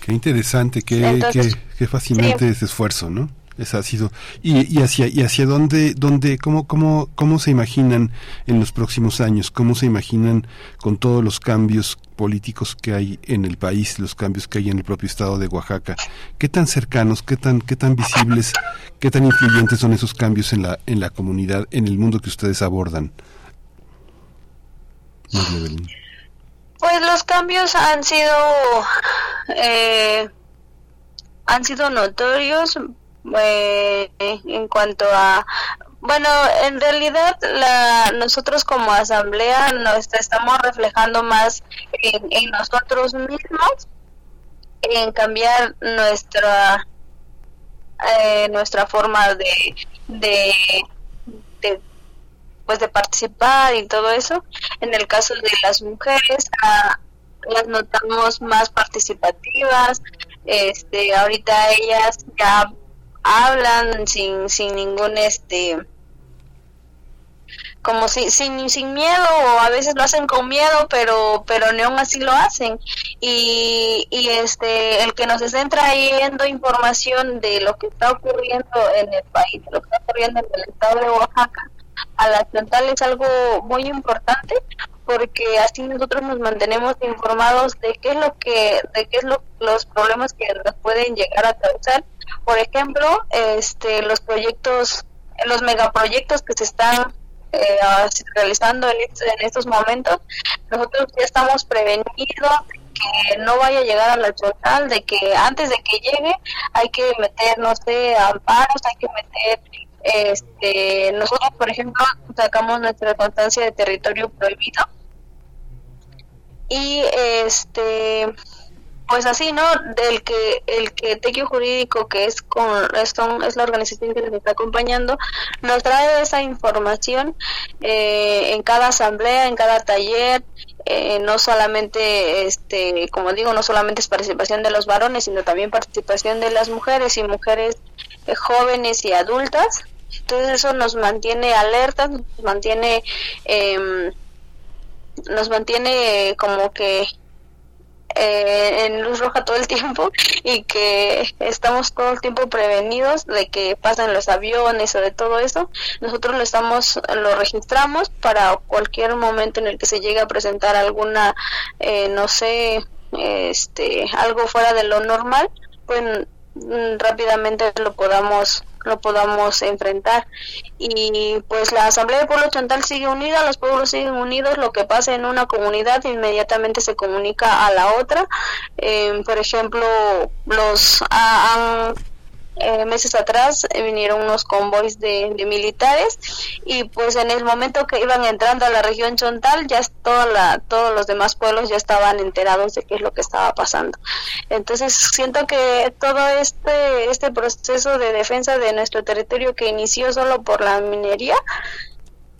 Qué interesante, qué, qué, fascinante ese esfuerzo, ¿no? Ha sido. ¿Y, y hacia, y hacia dónde, dónde cómo, cómo, cómo se imaginan en los próximos años? ¿Cómo se imaginan con todos los cambios políticos que hay en el país, los cambios que hay en el propio estado de Oaxaca? ¿Qué tan cercanos, qué tan, qué tan visibles, qué tan influyentes son esos cambios en la, en la comunidad, en el mundo que ustedes abordan? Pues los cambios han sido eh, han sido notorios eh, en cuanto a bueno, en realidad la, nosotros como asamblea nos estamos reflejando más en, nosotros mismos, en cambiar nuestra eh, nuestra forma de, de, pues de participar y todo eso. En el caso de las mujeres, ah, las notamos más participativas. Este, ahorita ellas ya hablan sin, sin ningún este como si sin, sin miedo o a veces lo hacen con miedo pero pero ni así lo hacen. Y, y este el que nos estén trayendo información de lo que está ocurriendo en el país lo que está ocurriendo en el estado de Oaxaca a la central es algo muy importante porque así nosotros nos mantenemos informados de qué es lo que de qué es lo, los problemas que nos pueden llegar a causar por ejemplo este los proyectos los megaproyectos que se están eh, realizando en, en, estos momentos, nosotros ya estamos prevenidos que no vaya a llegar a la total, de que antes de que llegue hay que meter, no sé, amparos, hay que meter, este, nosotros, por ejemplo, sacamos nuestra constancia de territorio prohibido y este pues así, ¿no? Del que el que Tequio Jurídico, que es con esto es la organización que nos está acompañando, nos trae esa información eh, en cada asamblea, en cada taller, eh, no solamente, este, como digo, no solamente es participación de los varones, sino también participación de las mujeres y mujeres eh, jóvenes y adultas. Entonces eso nos mantiene alertas, nos mantiene, em, nos mantiene como que eh, en luz roja todo el tiempo y que estamos todo el tiempo prevenidos de que pasan los aviones o de todo eso, nosotros lo estamos, lo registramos para cualquier momento en el que se llegue a presentar alguna, eh, no sé, este, algo fuera de lo normal, pues mm, rápidamente lo podamos lo podamos enfrentar. Y pues la Asamblea de Pueblo Chontal sigue unida, los pueblos siguen unidos, lo que pasa en una comunidad inmediatamente se comunica a la otra. Eh, por ejemplo, los han eh, meses atrás eh, vinieron unos convoys de, militares y pues en el momento que iban entrando a la región Chontal ya toda la, todos los demás pueblos ya estaban enterados de qué es lo que estaba pasando entonces siento que todo este este proceso de defensa de nuestro territorio que inició solo por la minería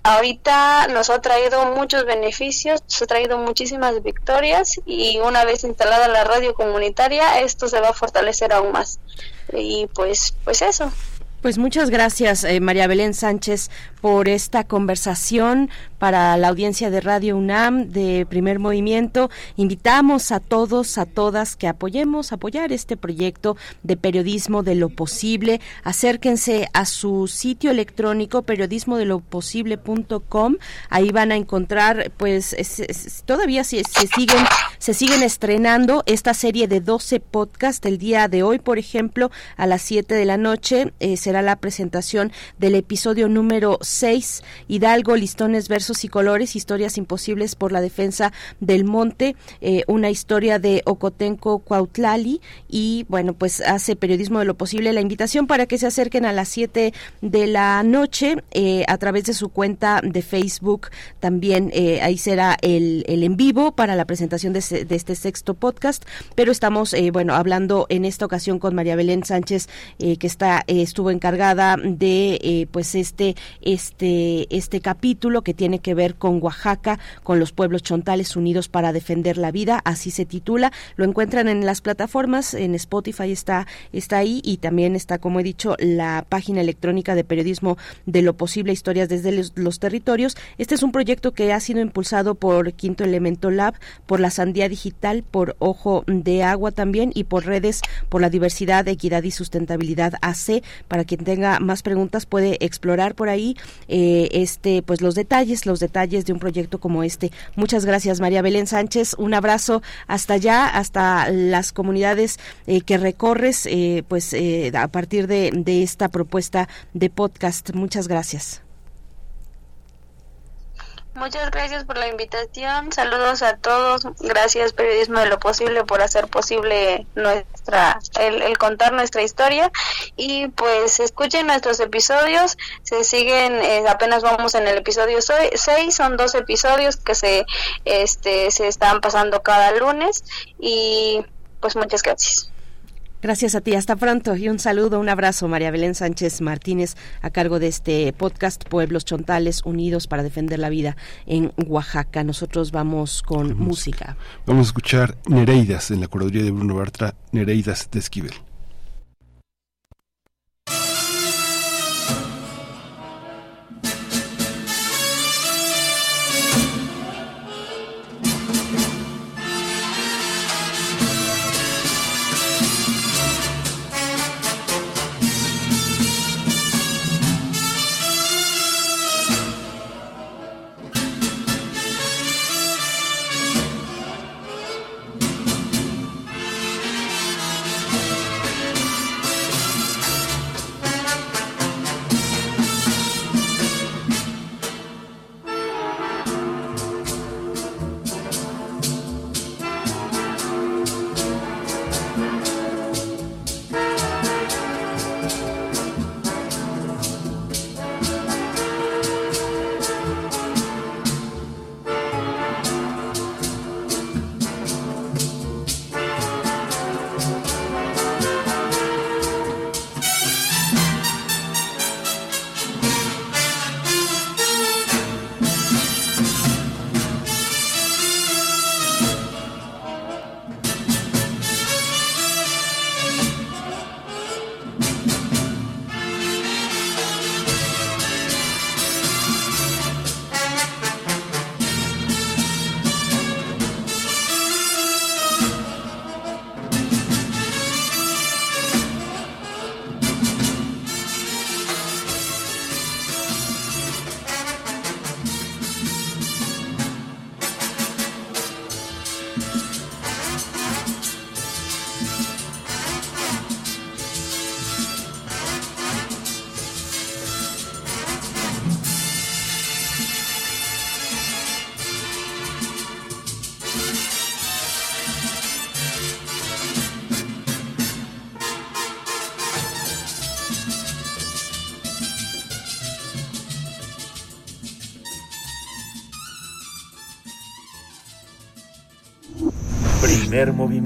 ahorita nos ha traído muchos beneficios, nos ha traído muchísimas victorias y una vez instalada la radio comunitaria esto se va a fortalecer aún más. Y pues, pues eso. Pues muchas gracias, eh, María Belén Sánchez, por esta conversación para la audiencia de Radio UNAM de Primer Movimiento. Invitamos a todos, a todas que apoyemos, apoyar este proyecto de periodismo de lo posible. Acérquense a su sitio electrónico periodismodeloposible.com. Ahí van a encontrar, pues, todavía se, se, siguen, se siguen estrenando esta serie de 12 podcasts. El día de hoy, por ejemplo, a las 7 de la noche, eh, será la presentación del episodio número 6, Hidalgo, listones, versos y colores, historias imposibles por la defensa del monte, eh, una historia de Ocotenco Cuautlali y bueno, pues hace periodismo de lo posible la invitación para que se acerquen a las 7 de la noche eh, a través de su cuenta de Facebook. También eh, ahí será el, el, en vivo para la presentación de, de este sexto podcast, pero estamos, bueno, hablando en esta ocasión con María Belén Sánchez, que está estuvo en encargada de pues este este este capítulo que tiene que ver con Oaxaca, con los pueblos chontales unidos para defender la vida, así se titula. Lo encuentran en las plataformas, en Spotify está está ahí y también está, como he dicho, la página electrónica de periodismo de lo posible historias desde los, territorios. Este es un proyecto que ha sido impulsado por Quinto Elemento Lab, por la Sandía Digital, por Ojo de Agua también y por redes por la diversidad, equidad y sustentabilidad AC para quien tenga más preguntas puede explorar por ahí eh, este pues los detalles, los detalles de un proyecto como este. Muchas gracias María Belén Sánchez, un abrazo hasta allá, hasta las comunidades eh, que recorres eh, pues a partir de, de esta propuesta de podcast. Muchas gracias. Muchas gracias por la invitación. Saludos a todos. Gracias Periodismo de lo Posible por hacer posible nuestra el, contar nuestra historia y pues escuchen nuestros episodios. Se siguen eh, apenas vamos en el episodio 6, son dos episodios que se este se están pasando cada lunes y pues muchas gracias. Gracias a ti, hasta pronto y un saludo, un abrazo, María Belén Sánchez Martínez, a cargo de este podcast Pueblos Chontales Unidos para Defender la Vida en Oaxaca. Nosotros vamos con música. Vamos a escuchar Nereidas en la curaduría de Bruno Bartra, Nereidas de Esquivel.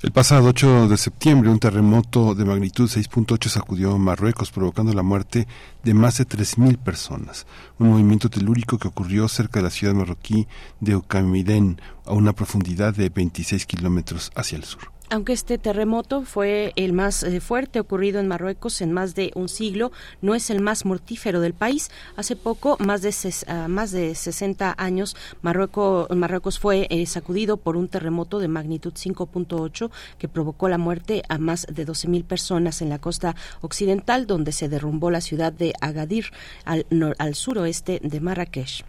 el pasado 8 de septiembre, un terremoto de magnitud 6.8 sacudió Marruecos, provocando la muerte de más de 3.000 personas. Un movimiento telúrico que ocurrió cerca de la ciudad marroquí de Okamiden, a una profundidad de 26 kilómetros hacia el sur. Aunque este terremoto fue el más eh, fuerte ocurrido en Marruecos en más de un siglo, no es el más mortífero del país. Hace poco, más de, uh, más de 60 años, Marruecos, Marruecos fue eh, sacudido por un terremoto de magnitud 5.8 que provocó la muerte a más de 12.000 personas en la costa occidental, donde se derrumbó la ciudad de Agadir, al, al suroeste de Marrakech.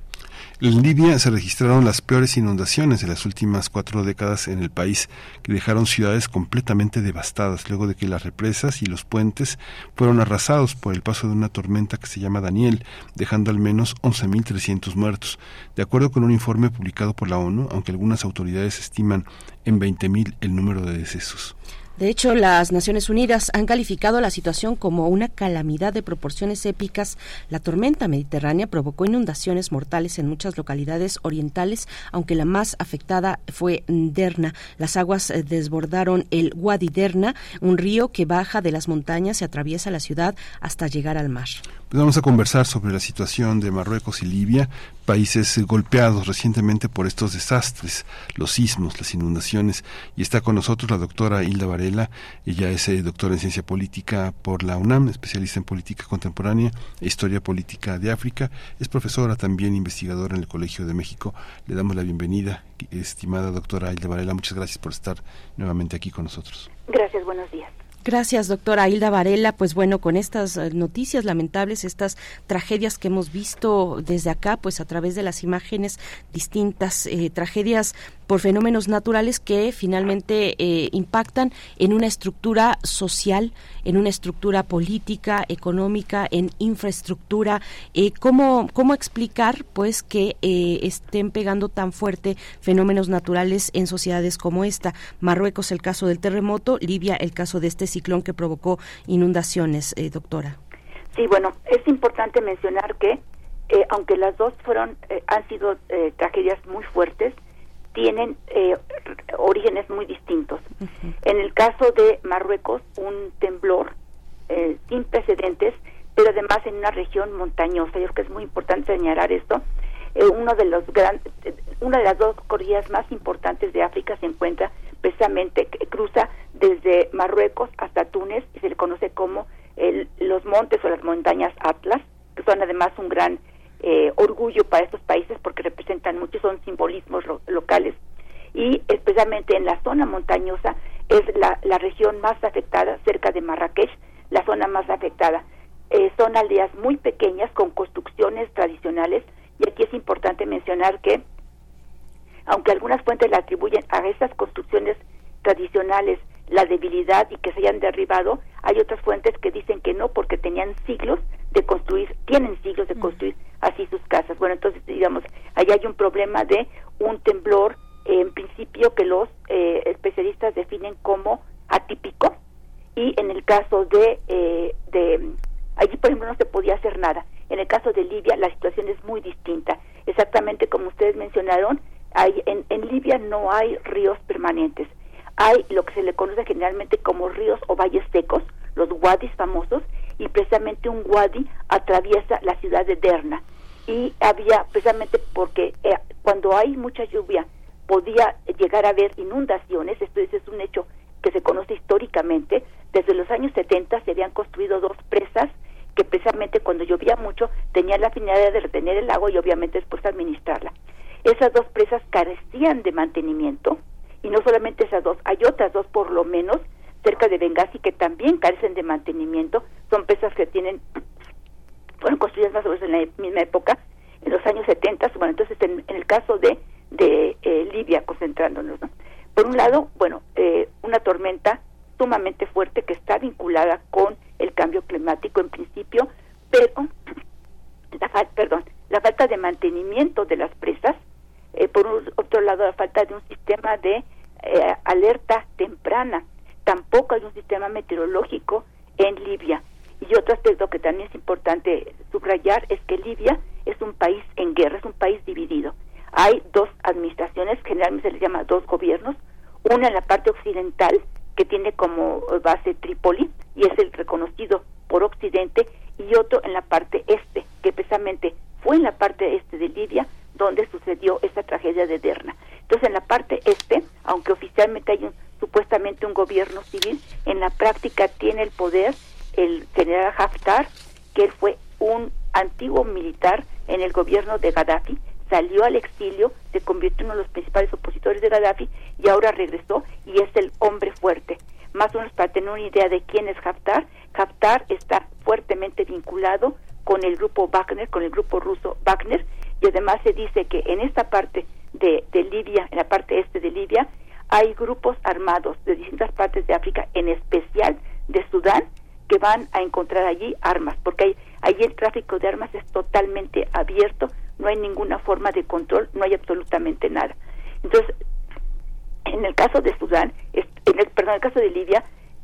En Libia se registraron las peores inundaciones de las últimas cuatro décadas en el país, que dejaron ciudades completamente devastadas luego de que las represas y los puentes fueron arrasados por el paso de una tormenta que se llama Daniel, dejando al menos 11.300 muertos. De acuerdo con un informe publicado por la ONU, aunque algunas autoridades estiman en 20.000 el número de decesos. De hecho, las Naciones Unidas han calificado la situación como una calamidad de proporciones épicas. La tormenta mediterránea provocó inundaciones mortales en muchas localidades orientales, aunque la más afectada fue Derna. Las aguas eh, desbordaron el Wadi Derna, un río que baja de las montañas y atraviesa la ciudad hasta llegar al mar. Vamos a conversar sobre la situación de Marruecos y Libia, países golpeados recientemente por estos desastres, los sismos, las inundaciones. Y está con nosotros la doctora Hilda Varela. Ella es eh, doctora en ciencia política por la UNAM, especialista en política contemporánea e historia política de África. Es profesora también investigadora en el Colegio de México. Le damos la bienvenida, estimada doctora Hilda Varela. Muchas gracias por estar nuevamente aquí con nosotros. Gracias, buenos días. Gracias, doctora Hilda Varela. Pues bueno, con estas eh, noticias lamentables, estas tragedias que hemos visto desde acá, pues a través de las imágenes distintas, eh, tragedias por fenómenos naturales que finalmente eh, impactan en una estructura social, en una estructura política, económica, en infraestructura. ¿cómo, ¿Cómo explicar pues que eh, estén pegando tan fuerte fenómenos naturales en sociedades como esta? Marruecos el caso del terremoto, Libia el caso de este ciclón que provocó inundaciones, doctora. Sí, bueno, es importante mencionar que aunque las dos fueron han sido tragedias muy fuertes, tienen eh, orígenes muy distintos. En el caso de Marruecos, un temblor eh, sin precedentes, pero además en una región montañosa. Yo creo que es muy importante señalar esto. Eh, uno de los gran, una de las dos cordilleras más importantes de África se encuentra precisamente cruza desde Marruecos hasta Túnez y se le conoce como los montes o las montañas Atlas, que son además un gran eh, orgullo para estos países porque representan muchos, son simbolismos locales. Y especialmente en la zona montañosa es la, la región más afectada, cerca de Marrakech, la zona más afectada. Eh, son aldeas muy pequeñas con construcciones tradicionales y aquí es importante mencionar que aunque algunas fuentes le atribuyen a esas construcciones tradicionales la debilidad y que se hayan derribado, hay otras fuentes que dicen que no porque tenían siglos de construir, tienen siglos de construir así sus casas. Bueno, entonces digamos, ahí hay un problema de un temblor en principio que los eh, especialistas definen como atípico y en el caso de, eh, de allí por ejemplo no se podía hacer nada. En el caso de Libia la situación es muy distinta. Exactamente como ustedes mencionaron, hay, en, Libia no hay ríos permanentes. Hay lo que se le conoce generalmente como ríos o valles secos, los wadis famosos, y precisamente un wadi atraviesa la ciudad de Derna. Y había, precisamente porque eh, cuando hay mucha lluvia, podía llegar a haber inundaciones, esto es, un hecho que se conoce históricamente, desde los años 70 se habían construido dos presas que precisamente cuando llovía mucho tenían la finalidad de retener el agua y obviamente después administrarla. Esas dos presas carecían de mantenimiento y no solamente esas dos, hay otras dos por lo menos cerca de Benghazi que también carecen de mantenimiento, son presas que tienen, fueron construidas más o menos en la misma época, en los años 70, bueno, entonces en, el caso de, de eh, Libia, concentrándonos, ¿no? Por un lado, bueno, eh, una tormenta sumamente fuerte que está vinculada con el cambio climático en principio, pero la, perdón, la falta de mantenimiento de las presas, eh, por otro lado, la falta de un sistema de eh, alerta temprana. Tampoco hay un sistema meteorológico en Libia. Y otro aspecto que también es importante subrayar es que Libia es un país en guerra, es un país dividido. Hay dos administraciones, generalmente se les llama dos gobiernos, una en la parte occidental, que tiene como base Trípoli y es el reconocido por Occidente, y otro en la parte este, que precisamente fue en la parte este de Libia donde sucedió esa tragedia de Derna. Entonces, en la parte este, aunque oficialmente hay un, supuestamente un gobierno civil, en la práctica tiene el poder el general Haftar, que él fue un antiguo militar en el gobierno de Gaddafi, salió al exilio, se convirtió en uno de los principales opositores de Gaddafi y ahora regresó y es el hombre fuerte. Más o menos para tener una idea de quién es Haftar, Haftar está fuertemente vinculado con el grupo Wagner, con el grupo ruso Wagner, y además se dice que en esta parte de, de Libia, en la parte este de Libia, hay grupos armados de distintas partes de África, en especial de Sudán, que van a encontrar allí armas, porque hay, allí el tráfico de armas es totalmente abierto, no hay ninguna forma de control, no hay absolutamente nada. Entonces, en el caso de Sudán, es, en el, perdón, en el caso de Libia,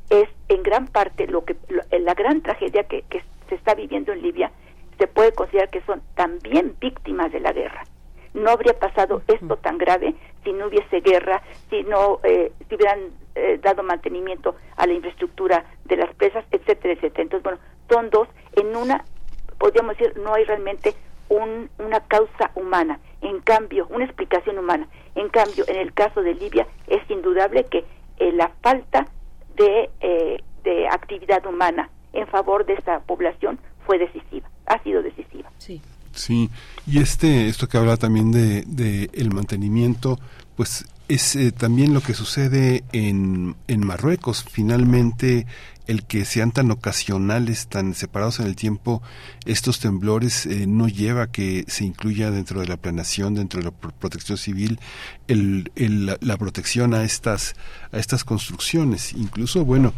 es en gran parte lo que la gran tragedia que, que se está viviendo en Libia se puede considerar que son también víctimas de la guerra. No habría pasado esto tan grave si no hubiese guerra, si no eh, si hubieran eh, dado mantenimiento a la infraestructura de las presas, etcétera, etcétera. Entonces, bueno, son dos. En una, podríamos decir, no hay realmente un, una causa humana. En cambio, una explicación humana. En cambio, en el caso de Libia, es indudable que eh, la falta de, eh, de actividad humana en favor de esta población fue decisiva, ha sido decisiva. Sí. Sí, y este, esto que habla también de, de el mantenimiento, pues es eh, también lo que sucede en, en Marruecos. Finalmente, el que sean tan ocasionales, tan separados en el tiempo, estos temblores eh, no lleva a que se incluya dentro de la planeación, dentro de la protección civil, el, la protección a estas, a estas construcciones. Incluso, bueno,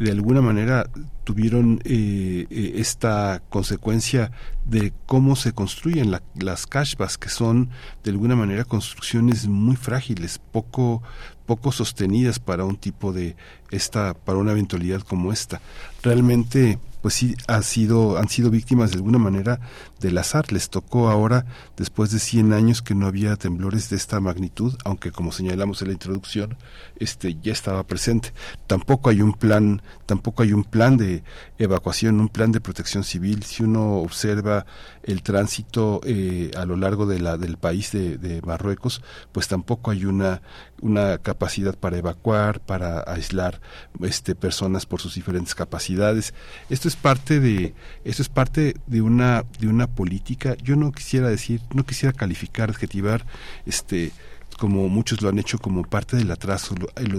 de alguna manera tuvieron eh, eh, esta consecuencia de cómo se construyen la, las kashbas, que son de alguna manera construcciones muy frágiles, poco poco sostenidas para un tipo de esta para una eventualidad como esta. Realmente pues sí ha sido, han sido víctimas de alguna manera del azar. Les tocó ahora, después de 100 años que no había temblores de esta magnitud, aunque como señalamos en la introducción, este ya estaba presente. Tampoco hay un plan, tampoco hay un plan de evacuación, un plan de protección civil. Si uno observa el tránsito eh, a lo largo de la, del país de, Marruecos, pues tampoco hay una, una capacidad para evacuar, para aislar este, personas por sus diferentes capacidades. Esto es parte de, esto es parte de una, de una política. Yo no quisiera decir, no quisiera calificar, adjetivar, este, como muchos lo han hecho como parte del atraso.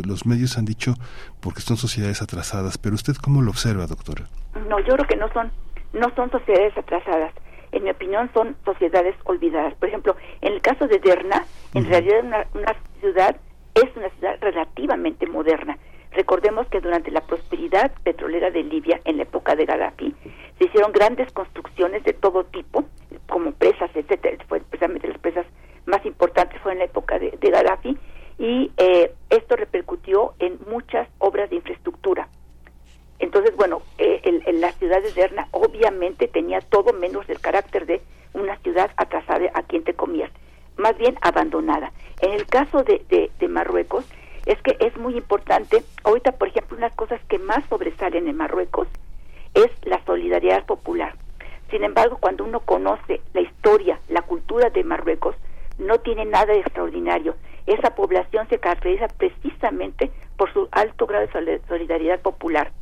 Los medios han dicho porque son sociedades atrasadas, pero usted cómo lo observa, doctora? No, yo creo que no son, no son sociedades atrasadas. En mi opinión, son sociedades olvidadas. Por ejemplo, en el caso de Derna, en realidad una, una ciudad es una ciudad relativamente moderna. Recordemos que durante la prosperidad petrolera de Libia, en la época de Gaddafi, se hicieron grandes construcciones de todo tipo, como presas, etcétera. Fue precisamente las presas más importantes fue en la época de, de Gaddafi, y eh, esto repercutió en muchas obras de infraestructura. Entonces, bueno, eh, el, la ciudad de Derna obviamente tenía todo menos el carácter de una ciudad atrasada a quien te comías, más bien abandonada. En el caso de, de Marruecos, es que es muy importante, ahorita por ejemplo, unas cosas que más sobresalen en Marruecos es la solidaridad popular. Sin embargo, cuando uno conoce la historia, la cultura de Marruecos, no tiene nada de extraordinario. Esa población se caracteriza precisamente por su alto grado de solidaridad popular.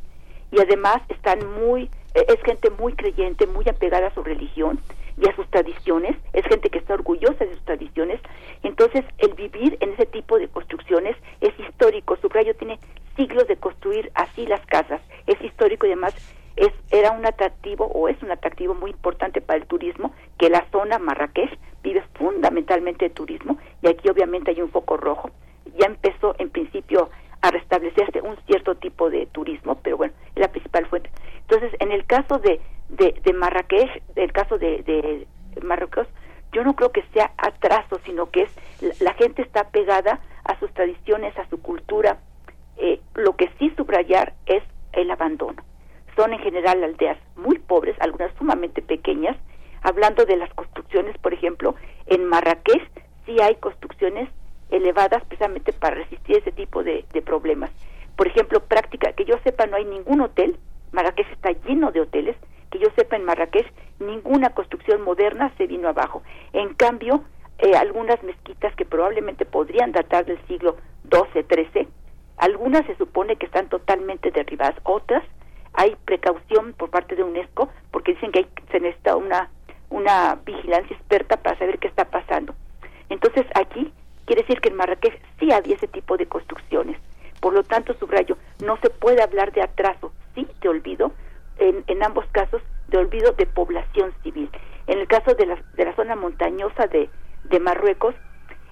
Y además están muy, eh, es gente muy creyente, muy apegada a su religión y a sus tradiciones, es gente que está orgullosa de sus tradiciones. Entonces, el vivir en ese tipo de construcciones es histórico. Su rayo tiene siglos de construir así las casas. Es histórico y además es, era un atractivo o es un atractivo muy importante para el turismo, que la zona Marrakech vive fundamentalmente de turismo y aquí obviamente hay un foco rojo. Ya empezó en principio a restablecerse un cierto tipo de turismo, pero bueno, es la principal fuente. Entonces, en el caso de, de, de Marrakech, el caso de, de Marruecos, yo no creo que sea atraso, sino que es la, gente está pegada a sus tradiciones, a su cultura. Eh, lo que sí subrayar es el abandono. Son en general aldeas muy pobres, algunas sumamente pequeñas. Hablando de las construcciones, por ejemplo, en Marrakech sí hay construcciones elevadas precisamente para resistir ese tipo de, de problemas. Por ejemplo, práctica, que yo sepa, no hay ningún hotel, Marrakech está lleno de hoteles, que yo sepa en Marrakech ninguna construcción moderna se vino abajo. En cambio, eh, algunas mezquitas que probablemente podrían datar del siglo XII, XIII, algunas se supone que están totalmente derribadas, otras hay precaución por parte de UNESCO porque dicen que hay, se necesita una, una vigilancia experta para saber qué está pasando. Entonces aquí quiere decir que en Marrakech sí había ese tipo de construcciones. Por lo tanto, subrayo, no se puede hablar de atraso, sí de olvido, en, ambos casos de olvido de población civil. En el caso de la, de la zona montañosa de, de Marruecos,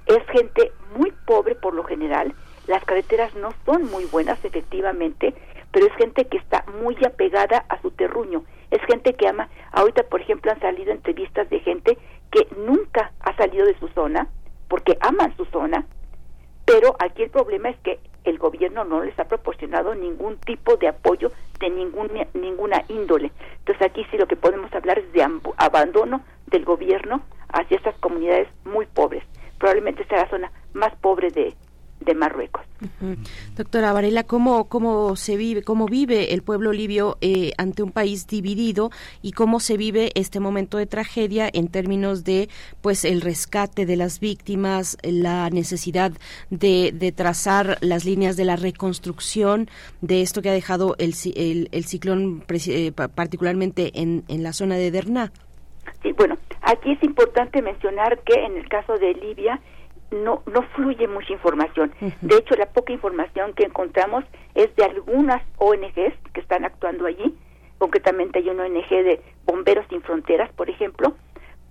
es gente muy pobre por lo general, las carreteras no son muy buenas efectivamente, pero es gente que está muy apegada a su terruño, es gente que ama, ahorita por ejemplo han salido entrevistas de gente que nunca ha salido de su zona, porque aman su zona, pero aquí el problema es que el gobierno no les ha proporcionado ningún tipo de apoyo de ningún, ninguna índole. Entonces aquí sí lo que podemos hablar es de abandono del gobierno hacia esas comunidades muy pobres. Probablemente sea la zona más pobre de, de Marruecos. Doctora Varela, ¿cómo, ¿cómo se vive, cómo vive el pueblo libio eh, ante un país dividido y cómo se vive este momento de tragedia en términos de, pues, el rescate de las víctimas, la necesidad de, de trazar las líneas de la reconstrucción de esto que ha dejado el, el, el ciclón, eh, particularmente en, en la zona de Derna? Sí, bueno, aquí es importante mencionar que en el caso de Libia, no, no fluye mucha información. De hecho, la poca información que encontramos es de algunas ONGs que están actuando allí. Concretamente hay una ONG de Bomberos Sin Fronteras, por ejemplo,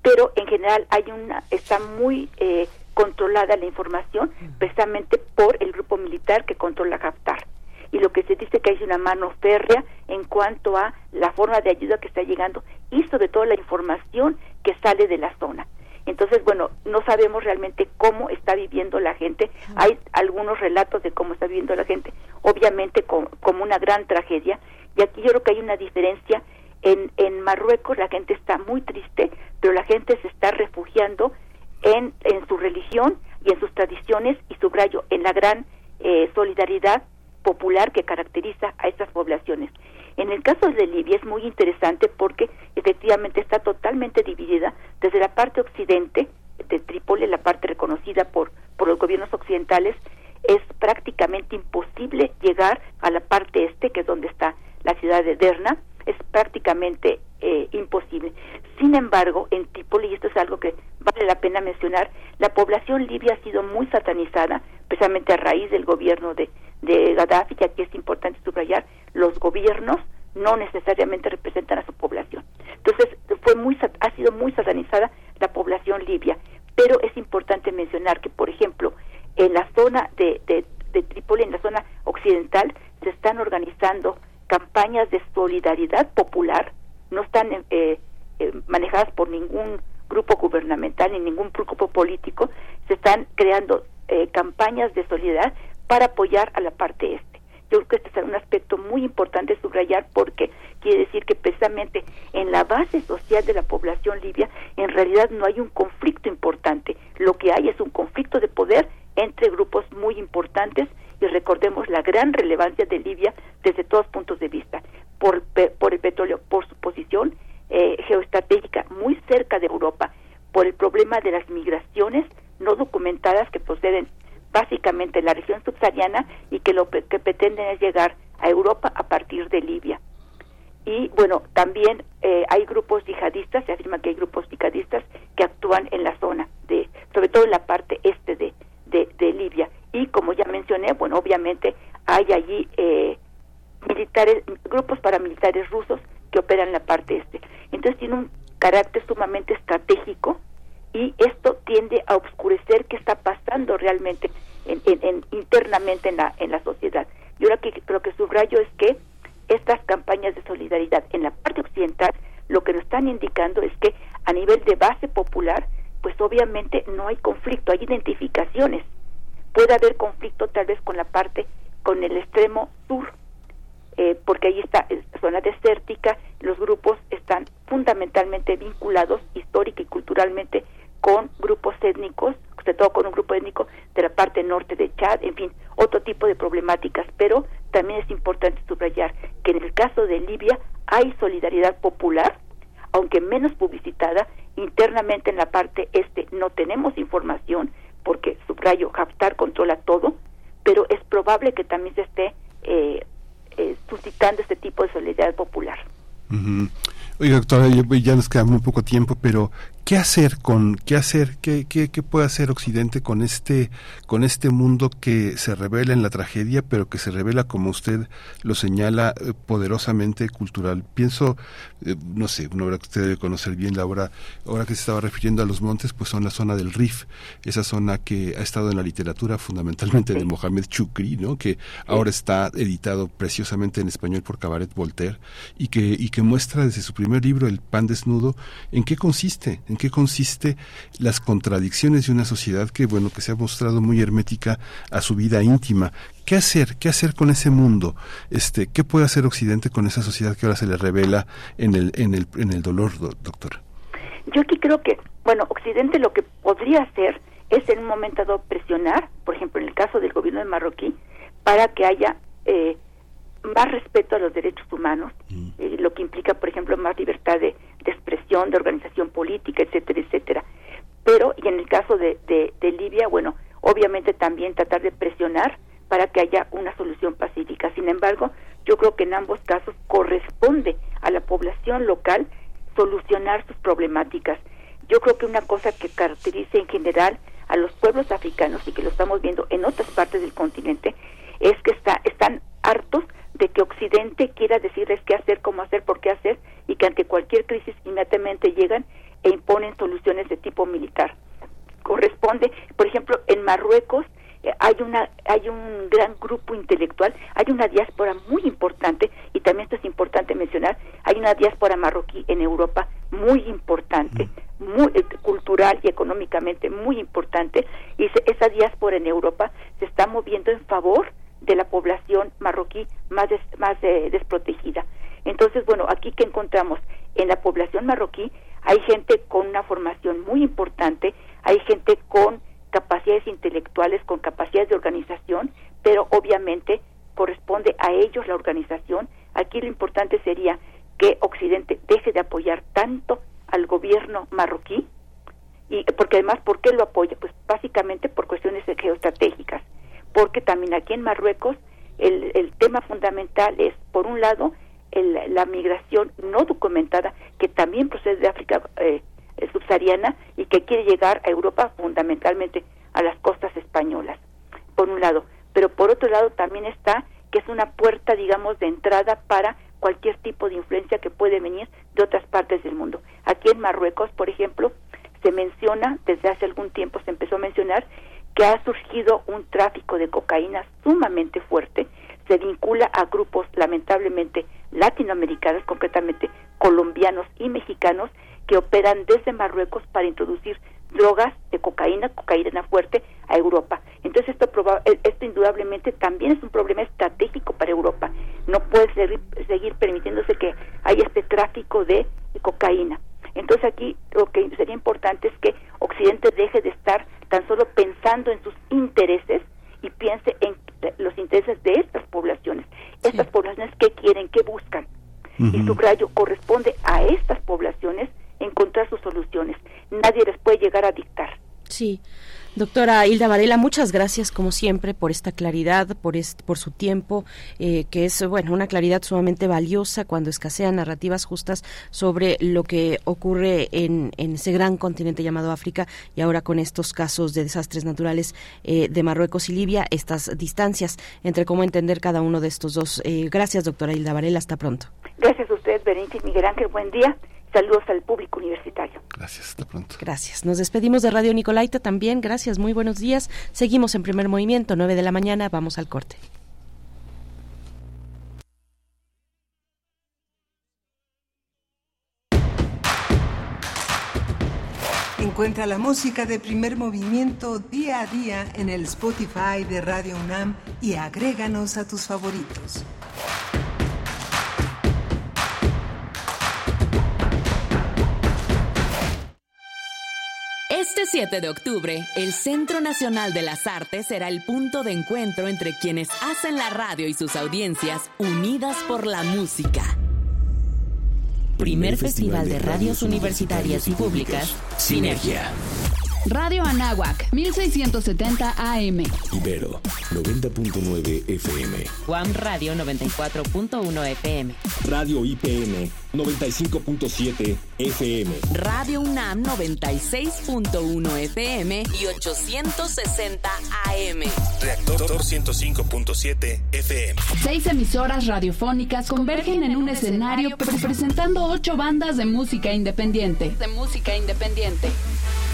pero en general hay una está muy eh, controlada la información precisamente por el grupo militar que controla Haftar. Y lo que se dice que hay una mano férrea en cuanto a la forma de ayuda que está llegando y sobre todo la información que sale de la zona. Entonces, bueno, no sabemos realmente cómo está viviendo la gente. Hay algunos relatos de cómo está viviendo la gente, obviamente como, una gran tragedia. Y aquí yo creo que hay una diferencia. En, en Marruecos la gente está muy triste, pero la gente se está refugiando en, en su religión y en sus tradiciones y subrayo en la gran eh, solidaridad popular que caracteriza a estas poblaciones. En el caso de Libia es muy interesante porque efectivamente está totalmente dividida desde la parte occidente de Trípoli, la parte reconocida por, por los gobiernos occidentales, es prácticamente imposible llegar a la parte este, que es donde está la ciudad de Derna, es prácticamente eh, imposible. Sin embargo, en Trípoli, y esto es algo que vale la pena mencionar, la población libia ha sido muy satanizada, precisamente a raíz del gobierno de, de Gaddafi, que aquí es importante subrayar, los gobiernos no necesariamente representan a su población. Entonces, fue muy, ha sido muy satanizada la población libia, pero es importante mencionar que, por ejemplo, en la zona de, de, Trípoli, en la zona occidental, se están organizando campañas de solidaridad popular, no están eh, eh, manejadas por ningún grupo gubernamental ni ningún grupo político, se están creando eh, campañas de solidaridad para apoyar a la parte este. Yo creo que este es un aspecto muy importante subrayar porque quiere decir que precisamente en la base social de la población libia en realidad no hay un conflicto importante. Lo que hay es un conflicto de poder entre grupos muy importantes y recordemos la gran relevancia de Libia desde todos puntos de vista, por, por el petróleo, por su posición eh, geoestratégica muy cerca de Europa, por el problema de las migraciones no documentadas que proceden básicamente la región subsahariana y que lo que pretenden es llegar a Europa a partir de Libia. Y bueno, también eh, hay grupos yihadistas, se afirma que hay grupos yihadistas que actúan en la zona, de, sobre todo en la parte este de, de, Libia. Y como ya mencioné, bueno, obviamente hay allí eh, militares, grupos paramilitares rusos que operan en la parte este. Entonces tiene un carácter sumamente estratégico y esto tiende a obscurecer qué está pasando realmente en, internamente en la, en la sociedad. Yo lo que, lo que subrayo es que estas campañas de solidaridad en la parte occidental lo que nos están indicando es que a nivel de base popular pues obviamente no hay conflicto, hay identificaciones. Puede haber conflicto tal vez con la parte, con el extremo sur, eh, porque ahí está la zona desértica, los grupos están fundamentalmente vinculados histórica y culturalmente con grupos étnicos, sobre todo con un grupo étnico de la parte norte de Chad, en fin, otro tipo de problemáticas, pero también es importante subrayar que en el caso de Libia hay solidaridad popular, aunque menos publicitada, internamente en la parte este no tenemos información, porque subrayo, Haftar controla todo, pero es probable que también se esté eh, eh, suscitando este tipo de solidaridad popular. Oiga, doctora, ya nos queda muy poco tiempo, pero ¿Qué hacer con qué hacer qué, qué, puede hacer Occidente con este con este mundo que se revela en la tragedia, pero que se revela como usted lo señala eh, poderosamente cultural? Pienso, eh, no sé, una obra que usted debe conocer bien, la obra ahora que se estaba refiriendo a los montes, pues son la zona del Rif, esa zona que ha estado en la literatura fundamentalmente de Mohamed Chukri, ¿no? Que ahora está editado preciosamente en español por Cabaret Voltaire y que y que muestra desde su primer libro El pan desnudo en qué consiste qué consiste las contradicciones de una sociedad que, bueno, que se ha mostrado muy hermética a su vida íntima. ¿Qué hacer? ¿Qué hacer con ese mundo? Este, ¿Qué puede hacer Occidente con esa sociedad que ahora se le revela en el, en el, en el dolor, doctor? Yo aquí creo que, bueno, Occidente lo que podría hacer es en un momento dado presionar, por ejemplo, en el caso del gobierno de Marroquí, para que haya eh, más respeto a los derechos humanos, mm. eh, lo que implica, por ejemplo, más libertad de, expresión, de organización política, etcétera, etcétera. Pero, y en el caso de, de, Libia, bueno, obviamente también tratar de presionar para que haya una solución pacífica. Sin embargo, yo creo que en ambos casos corresponde a la población local solucionar sus problemáticas. Yo creo que una cosa que caracteriza en general a los pueblos africanos y que lo estamos viendo en otras partes del continente es que está, están hartos de que Occidente quiera decirles qué hacer, cómo hacer, por qué hacer, y que ante cualquier crisis inmediatamente llegan e imponen soluciones de tipo militar. Corresponde, por ejemplo, en Marruecos eh, hay una hay un gran grupo intelectual, hay una diáspora muy importante y también esto es importante mencionar, hay una diáspora marroquí en Europa muy importante, muy eh, cultural y económicamente muy importante y esa diáspora en Europa se está moviendo en favor de la población marroquí más, más eh, desprotegida. Entonces, bueno, aquí que encontramos en la población marroquí hay gente con una formación muy importante, hay gente con capacidades intelectuales, con capacidades de organización, pero obviamente corresponde a ellos la organización. Aquí lo importante sería que Occidente deje de apoyar tanto al gobierno marroquí, y porque además, ¿por qué lo apoya? Pues básicamente por cuestiones geoestratégicas porque también aquí en Marruecos el, el tema fundamental es, por un lado, el, la migración no documentada, que también procede de África eh, subsahariana y que quiere llegar a Europa fundamentalmente a las costas españolas, por un lado. Pero por otro lado también está que es una puerta, digamos, de entrada para cualquier tipo de influencia que puede venir de otras partes del mundo. Aquí en Marruecos, por ejemplo, se menciona, desde hace algún tiempo se empezó a mencionar, que ha surgido de cocaína sumamente fuerte, se vincula a grupos lamentablemente latinoamericanos, concretamente colombianos y mexicanos, que operan desde Marruecos para introducir drogas de cocaína, cocaína fuerte, a Europa. Entonces esto, eh, esto indudablemente también es un problema estratégico para Europa. No puede seguir, seguir permitiéndose que haya este tráfico de cocaína. Entonces aquí lo que sería importante es que Occidente deje de estar tan solo pensando en sus intereses y piense en los intereses de estas poblaciones. Estas poblaciones, ¿qué quieren? ¿Qué buscan? Y su rayo corresponde a estas poblaciones encontrar sus soluciones. Nadie les puede llegar a dictar. Sí. Doctora Hilda Varela, muchas gracias como siempre por esta claridad, por, por su tiempo, eh, que es bueno una claridad sumamente valiosa cuando escasean narrativas justas sobre lo que ocurre en, ese gran continente llamado África y ahora con estos casos de desastres naturales eh, de Marruecos y Libia, estas distancias entre cómo entender cada uno de estos dos. Eh, gracias, doctora Hilda Varela, hasta pronto. Gracias a usted, Berenice Miguel Ángel, buen día. Saludos al público universitario. Gracias, hasta pronto. Gracias. Nos despedimos de Radio Nicolaita también. Gracias, muy buenos días. Seguimos en primer movimiento, 9 de la mañana. Vamos al corte. Encuentra Encuentra la música de primer movimiento día a día en el Spotify de Radio UNAM y agréganos a tus favoritos. Este 7 de octubre, el Centro Nacional de las Artes será el punto de encuentro entre quienes hacen la radio y sus audiencias unidas por la música. Primer Festival de Radios Universitarias y Públicas, Sinergia. Radio Anáhuac, 1670 AM. Ibero, 90.9 FM. Guam Radio 94.1 FM. Radio IPN, 95.7 FM. Radio UNAM 96.1 FM y 860 AM. Reactor 105.7 FM. Seis emisoras radiofónicas convergen en un escenario presentando ocho bandas de música independiente. De música independiente.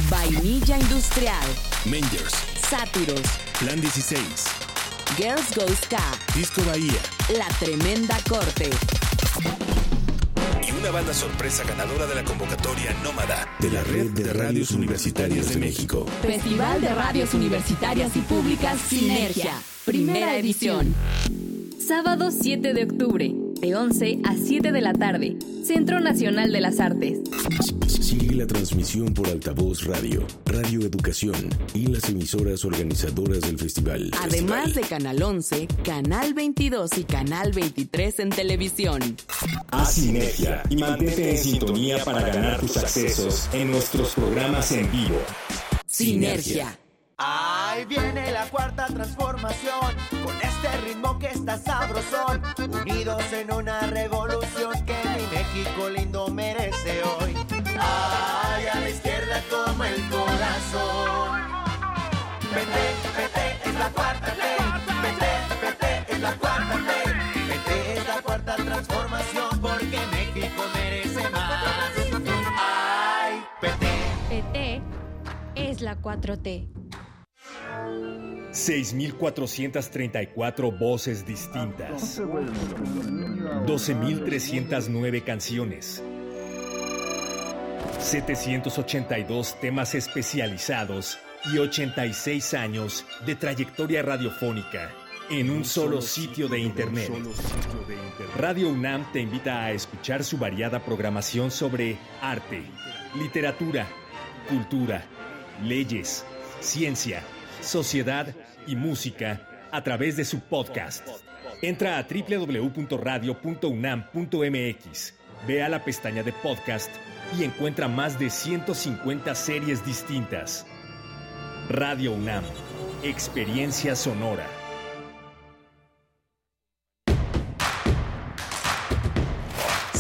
Vainilla Industrial. Mangers. Sátiros. Plan 16. Girls Go Ska. Disco Bahía. La Tremenda Corte. Una banda sorpresa ganadora de la convocatoria Nómada de la Red de Radios Universitarias de México. Festival de Radios Universitarias y Públicas Sinergia. Primera edición. Sábado 7 de octubre, de 11 a 7 de la tarde. Centro Nacional de las Artes. Sigue la transmisión por Altavoz Radio, Radio Educación y las emisoras organizadoras del festival. Además de Canal 11, Canal 22 y Canal 23 en televisión. Haz sinergia y mantente en sintonía para ganar tus accesos en nuestros programas en vivo. Sinergia. Ahí viene la cuarta transformación, con este ritmo que está sabrosón, unidos en una revolución 4T. 6.434 voces distintas. 12.309 canciones. 782 temas especializados y 86 años de trayectoria radiofónica en un solo sitio de Internet. Radio UNAM te invita a escuchar su variada programación sobre arte, literatura, cultura, leyes, ciencia, sociedad y música a través de su podcast. Entra a www.radio.unam.mx, ve a la pestaña de podcast y encuentra más de 150 series distintas. Radio UNAM, experiencia sonora.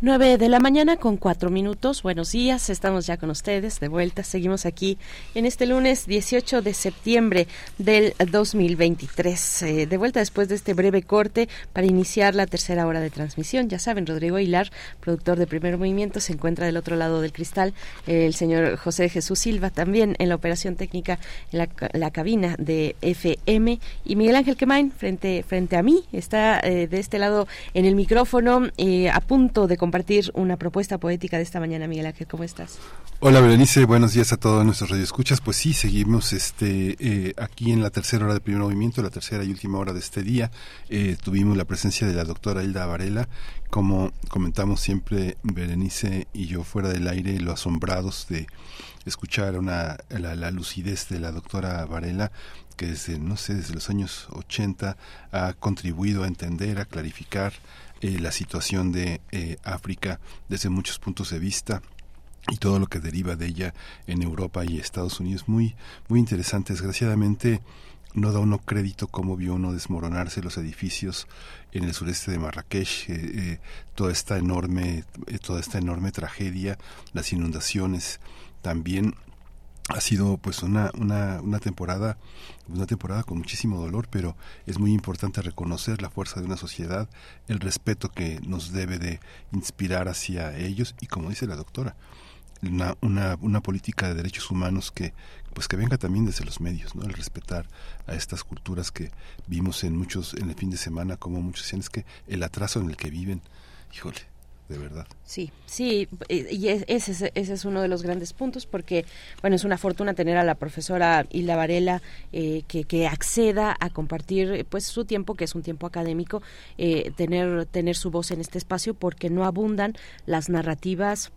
9 de la mañana con cuatro minutos. Buenos días, estamos ya con ustedes de vuelta. Seguimos aquí en este lunes 18 de septiembre del 2023. Eh, de vuelta después de este breve corte para iniciar la tercera hora de transmisión. Ya saben, Rodrigo Aguilar, productor de Primer Movimiento, se encuentra del otro lado del cristal. el señor José Jesús Silva también en la operación técnica en la, la cabina de FM. Y Miguel Ángel Quemain frente, frente a mí está eh, de este lado en el micrófono eh, a punto de compartir una propuesta poética de esta mañana, Miguel Ángel. ¿Cómo estás? Hola, Berenice. Buenos días a todos nuestros radioescuchas. Pues sí, seguimos este eh, aquí en la tercera hora del primer movimiento, la tercera y última hora de este día. Eh, tuvimos la presencia de la doctora Hilda Varela, como comentamos siempre Berenice y yo fuera del aire, lo asombrados de escuchar una, la, la lucidez de la doctora Varela que desde, no sé, desde los años 80 ha contribuido a entender, a clarificar eh, la situación de eh, África desde muchos puntos de vista y todo lo que deriva de ella en Europa y Estados Unidos. Muy, muy interesante. Desgraciadamente no da uno crédito cómo vio uno desmoronarse los edificios en el sureste de Marrakech, eh, toda esta enorme, toda esta enorme tragedia, las inundaciones también ha sido pues una, una, una temporada una temporada con muchísimo dolor pero es muy importante reconocer la fuerza de una sociedad el respeto que nos debe de inspirar hacia ellos y como dice la doctora una, una, una política de derechos humanos que pues que venga también desde los medios, ¿no? El respetar a estas culturas que vimos en muchos, en el fin de semana, como muchos decían, es que el atraso en el que viven, híjole, de verdad. Sí, sí, y ese, ese es uno de los grandes puntos porque, bueno, es una fortuna tener a la profesora Hilda Varela eh, que, que, acceda a compartir pues su tiempo, que es un tiempo académico, eh, tener, tener su voz en este espacio porque no abundan las narrativas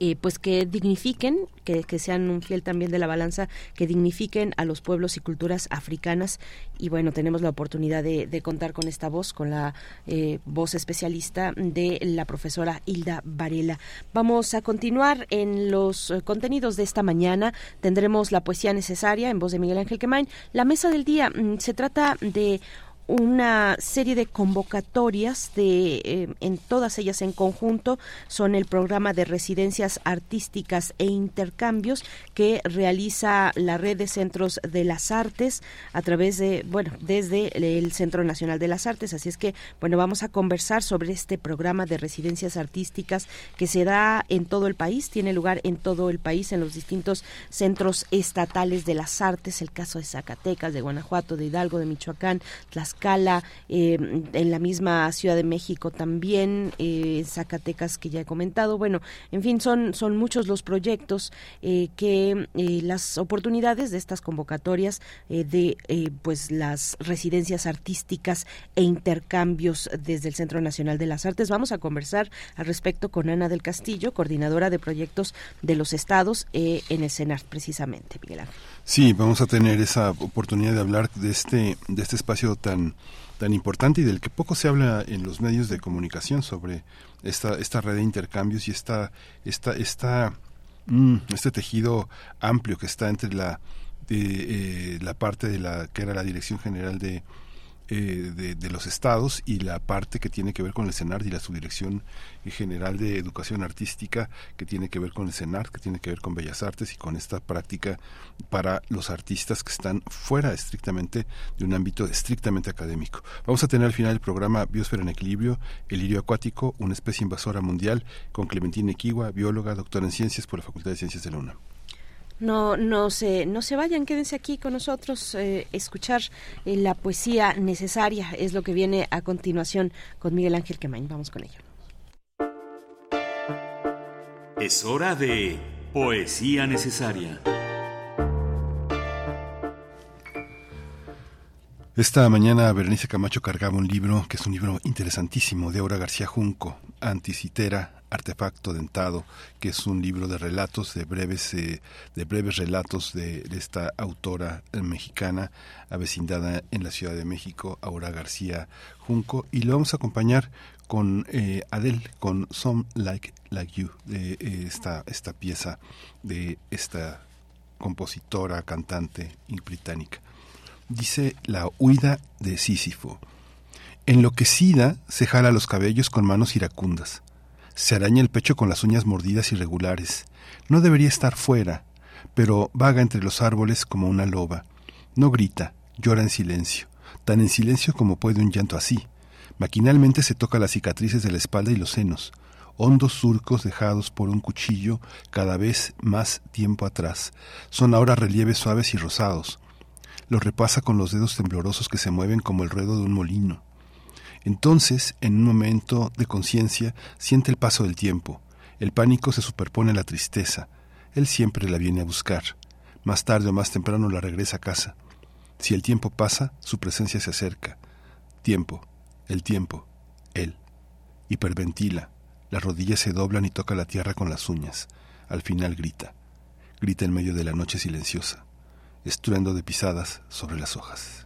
eh, pues que dignifiquen, que, que, sean un fiel también de la balanza, que dignifiquen a los pueblos y culturas africanas. Y bueno, tenemos la oportunidad de, contar con esta voz, con la eh, voz especialista de la profesora Hilda Varela. Vamos a continuar en los eh, contenidos de esta mañana. Tendremos la poesía necesaria en voz de Miguel Ángel Quemain. La mesa del día mm, se trata de una serie de convocatorias de eh, en todas ellas en conjunto son el programa de residencias artísticas e intercambios que realiza la red de centros de las artes a través de bueno desde el Centro Nacional de las Artes. Así es que bueno vamos a conversar sobre este programa de residencias artísticas que se da en todo el país tiene lugar en todo el país en los distintos centros estatales de las artes el caso de Zacatecas de Guanajuato de Hidalgo de Michoacán las Cala, eh, en la misma Ciudad de México también, eh, Zacatecas que ya he comentado. Bueno, en fin, son, son muchos los proyectos eh, que las oportunidades de estas convocatorias de pues las residencias artísticas e intercambios desde el Centro Nacional de las Artes. Vamos a conversar al respecto con Ana del Castillo, coordinadora de proyectos de los estados en el CENAR, precisamente, Miguel Ángel. Sí, vamos a tener esa oportunidad de hablar de este, de este espacio tan, tan importante y del que poco se habla en los medios de comunicación sobre esta, esta red de intercambios y esta, esta, esta, mm, este tejido amplio que está entre la, de, eh, la parte de la que era la Dirección General de eh, de, los estados y la parte que tiene que ver con el CENAR y la Subdirección General de Educación Artística que tiene que ver con el CENAR, que tiene que ver con Bellas Artes y con esta práctica para los artistas que están fuera estrictamente de un ámbito estrictamente académico. Vamos a tener al final el programa Biosfera en Equilibrio, el lirio acuático, una especie invasora mundial, con Clementina Equigua, bióloga, doctora en ciencias por la Facultad de Ciencias de la UNAM. No, no se, no se vayan, quédense aquí con nosotros, eh, escuchar eh, la poesía necesaria es lo que viene a continuación con Miguel Ángel Quemain. Vamos con ello. Es hora de poesía necesaria. Esta mañana Berenice Camacho cargaba un libro que es un libro interesantísimo de Aura García Junco, Anticitera, Artefacto Dentado, que es un libro de relatos, de breves, eh, de breves relatos de, esta autora mexicana avecindada en la Ciudad de México, Aura García Junco, y lo vamos a acompañar con eh, Adele, con Some Like Like You, de eh, esta, esta pieza de esta compositora, cantante británica. Dice la huida de Sísifo. Enloquecida se jala los cabellos con manos iracundas se araña el pecho con las uñas mordidas irregulares. No debería estar fuera, pero vaga entre los árboles como una loba. No grita, llora en silencio, tan en silencio como puede un llanto así. Maquinalmente se toca las cicatrices de la espalda y los senos, hondos surcos dejados por un cuchillo cada vez más tiempo atrás. Son ahora relieves suaves y rosados. Los repasa con los dedos temblorosos que se mueven como el ruedo de un molino. Entonces, en un momento de conciencia, siente el paso del tiempo. El pánico se superpone a la tristeza. Él siempre la viene a buscar. Más tarde o más temprano la regresa a casa. Si el tiempo pasa, su presencia se acerca. Tiempo, el tiempo, él. Hiperventila. Las rodillas se doblan y toca la tierra con las uñas. Al final grita. Grita en medio de la noche silenciosa. Estruendo de pisadas sobre las hojas.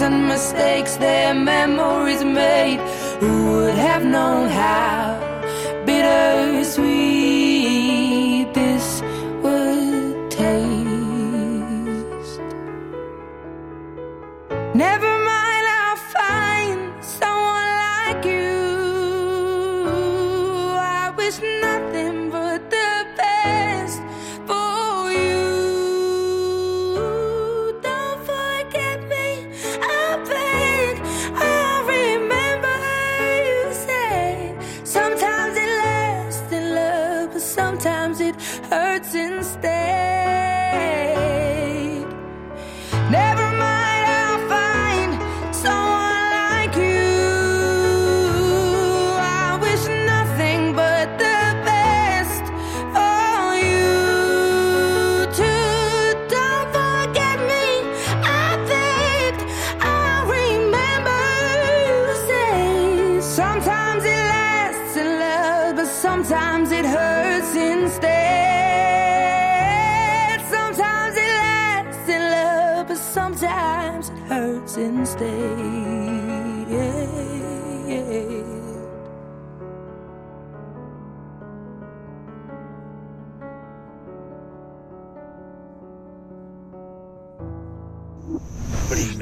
and mistakes, their memories made. Who would have known how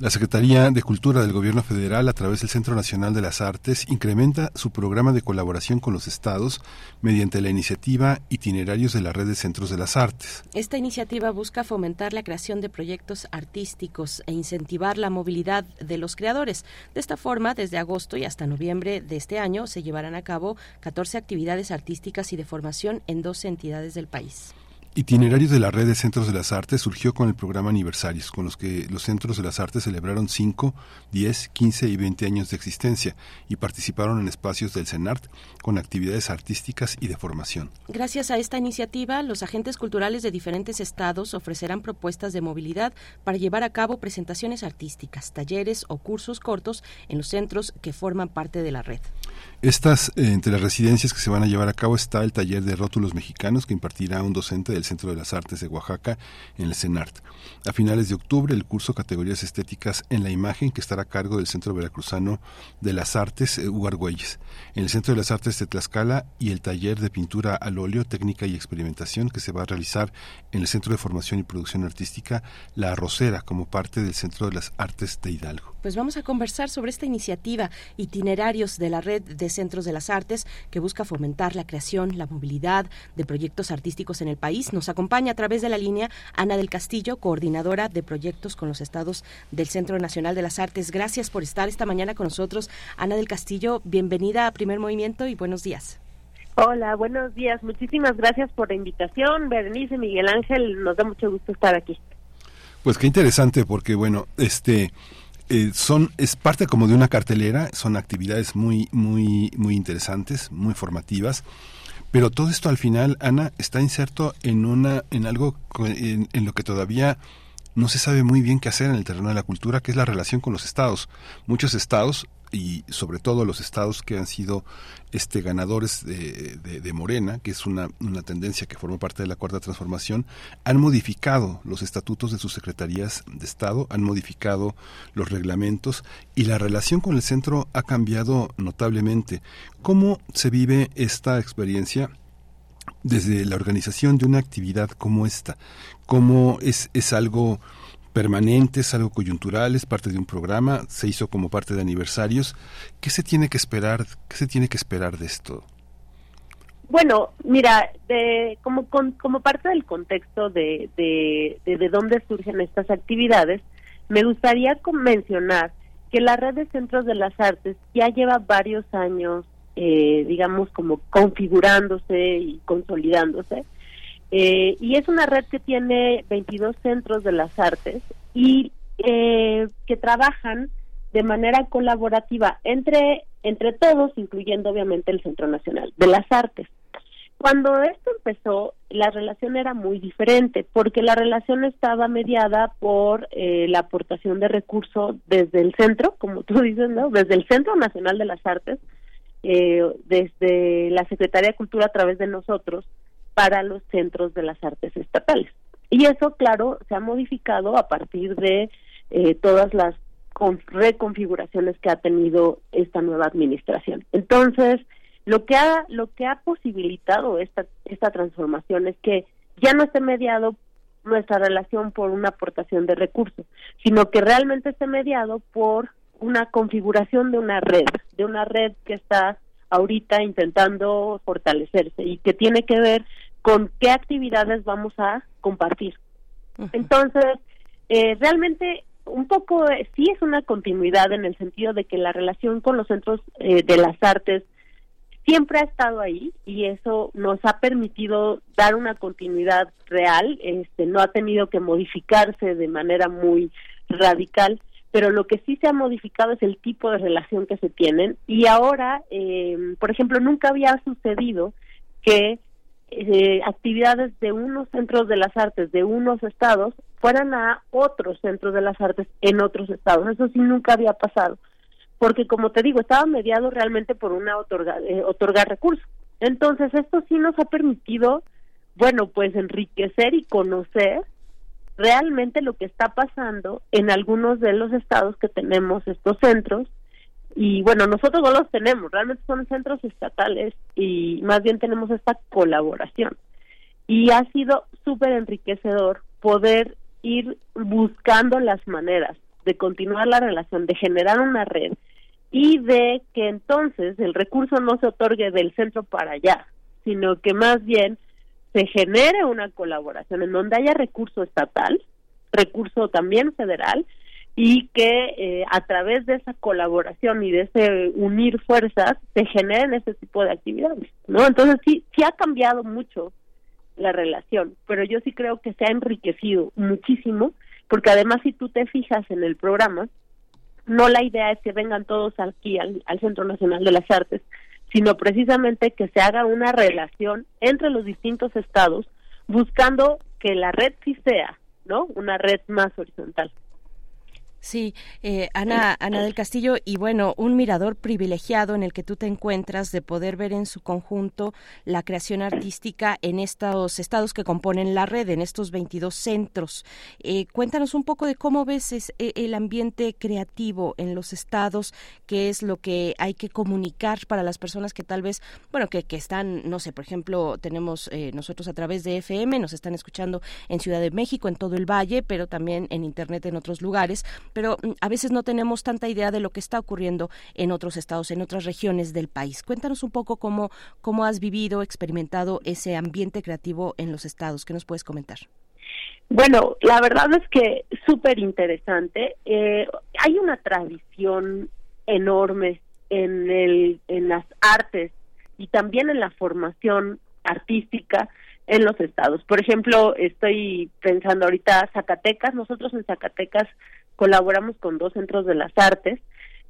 La Secretaría de Cultura del Gobierno Federal, a través del Centro Nacional de las Artes, incrementa su programa de colaboración con los estados mediante la iniciativa Itinerarios de la Red de Centros de las Artes. Esta iniciativa busca fomentar la creación de proyectos artísticos e incentivar la movilidad de los creadores. De esta forma, desde agosto y hasta noviembre de este año se llevarán a cabo 14 actividades artísticas y de formación en 12 entidades del país. Itinerarios de la Red de Centros de las Artes surgió con el programa Aniversarios, con los que los Centros de las Artes celebraron 5, 10, 15 y 20 años de existencia y participaron en espacios del CENART con actividades artísticas y de formación. Gracias a esta iniciativa, los agentes culturales de diferentes estados ofrecerán propuestas de movilidad para llevar a cabo presentaciones artísticas, talleres o cursos cortos en los centros que forman parte de la red. Estas, eh, entre las residencias que se van a llevar a cabo está el taller de rótulos mexicanos que impartirá un docente del Centro de las Artes de Oaxaca en el CENART. A finales de octubre, el curso Categorías Estéticas en la Imagen que estará a cargo del Centro Veracruzano de las Artes eh. En el Centro de las Artes de Tlaxcala y el taller de pintura al óleo, técnica y experimentación que se va a realizar en el Centro de Formación y Producción Artística La Arrocera como parte del Centro de las Artes de Hidalgo. Pues vamos a conversar sobre esta iniciativa Itinerarios de la Red de Centros de las Artes que busca fomentar la creación, la movilidad de proyectos artísticos en el país. Nos acompaña a través de la línea Ana del Castillo, coordinadora de proyectos con los estados del Centro Nacional de las Artes. Gracias por estar esta mañana con nosotros. Ana del Castillo, bienvenida a Primer Movimiento y buenos días. Hola, buenos días. Muchísimas gracias por la invitación. Berenice, Miguel Ángel, nos da mucho gusto estar aquí. Pues qué interesante porque bueno, este eh, son es parte como de una cartelera, son actividades muy muy muy interesantes, muy formativas. Pero todo esto al final, Ana, está inserto en una en algo en, en lo que todavía no se sabe muy bien qué hacer en el terreno de la cultura, que es la relación con los estados. Muchos estados y sobre todo los estados que han sido este ganadores de, de, Morena, que es una, una, tendencia que forma parte de la cuarta transformación, han modificado los estatutos de sus secretarías de Estado, han modificado los reglamentos y la relación con el centro ha cambiado notablemente. ¿Cómo se vive esta experiencia? desde la organización de una actividad como esta, cómo es, es algo permanente, es algo coyuntural, es parte de un programa, se hizo como parte de aniversarios. ¿Qué se tiene que esperar? ¿Qué se tiene que esperar de esto? Bueno, mira, de, como como parte del contexto de, de, de, dónde surgen estas actividades, me gustaría mencionar que la red de centros de las artes ya lleva varios años, eh, digamos, como configurándose y consolidándose eh, y es una red que tiene 22 centros de las artes y eh, que trabajan de manera colaborativa entre, entre todos, incluyendo obviamente el Centro Nacional de las Artes. Cuando esto empezó, la relación era muy diferente, porque la relación estaba mediada por eh, la aportación de recursos desde el centro, como tú dices, ¿no? Desde el Centro Nacional de las Artes, desde la Secretaría de Cultura a través de nosotros, para los centros de las artes estatales. Y eso, claro, se ha modificado a partir de eh, todas las reconfiguraciones que ha tenido esta nueva administración. Entonces, lo que ha lo que ha posibilitado esta esta transformación es que ya no esté mediado nuestra relación por una aportación de recursos, sino que realmente esté mediado por una configuración de una red, de una red que está ahorita intentando fortalecerse y que tiene que ver con qué actividades vamos a compartir. Entonces, eh, realmente un poco eh, sí es una continuidad en el sentido de que la relación con los centros eh, de las artes siempre ha estado ahí y eso nos ha permitido dar una continuidad real, este no ha tenido que modificarse de manera muy radical, pero lo que sí se ha modificado es el tipo de relación que se tienen y ahora, por ejemplo, nunca había sucedido que eh, actividades de unos centros de las artes de unos estados fueran a otros centros de las artes en otros estados. Eso sí nunca había pasado, porque como te digo, estaba mediado realmente por una otorga, eh, otorgar recursos. Entonces, esto sí nos ha permitido, bueno, pues enriquecer y conocer realmente lo que está pasando en algunos de los estados que tenemos estos centros y bueno, nosotros no los tenemos, realmente son centros estatales y más bien tenemos esta colaboración. Y ha sido súper enriquecedor poder ir buscando las maneras de continuar la relación, de generar una red y de que entonces el recurso no se otorgue del centro para allá, sino que más bien se genere una colaboración en donde haya recurso estatal, recurso también federal y que eh, a través de esa colaboración y de ese unir fuerzas se generen ese tipo de actividades, ¿no? Entonces sí, sí ha cambiado mucho la relación, pero yo sí creo que se ha enriquecido muchísimo, porque además si tú te fijas en el programa, no la idea es que vengan todos aquí al, al Centro Nacional de las Artes, sino precisamente que se haga una relación entre los distintos estados, buscando que la red sí sea, ¿no? Una red más horizontal. Sí, eh, Ana, Ana del Castillo, y bueno, un mirador privilegiado en el que tú te encuentras de poder ver en su conjunto la creación artística en estos estados que componen la red, en estos 22 centros. Eh, cuéntanos un poco de cómo ves es, eh, el ambiente creativo en los estados, qué es lo que hay que comunicar para las personas que tal vez, bueno, que, que están, no sé, por ejemplo, tenemos nosotros a través de FM, nos están escuchando en Ciudad de México, en todo el valle, pero también en Internet en otros lugares pero mm, a veces no tenemos tanta idea de lo que está ocurriendo en otros estados, en otras regiones del país. Cuéntanos un poco cómo, cómo has vivido, experimentado ese ambiente creativo en los estados. ¿Qué nos puedes comentar? Bueno, la verdad es que súper interesante. Eh, hay una tradición enorme en, el, en las artes y también en la formación artística en los estados. Por ejemplo, estoy pensando ahorita Zacatecas. Nosotros en Zacatecas colaboramos con dos centros de las artes.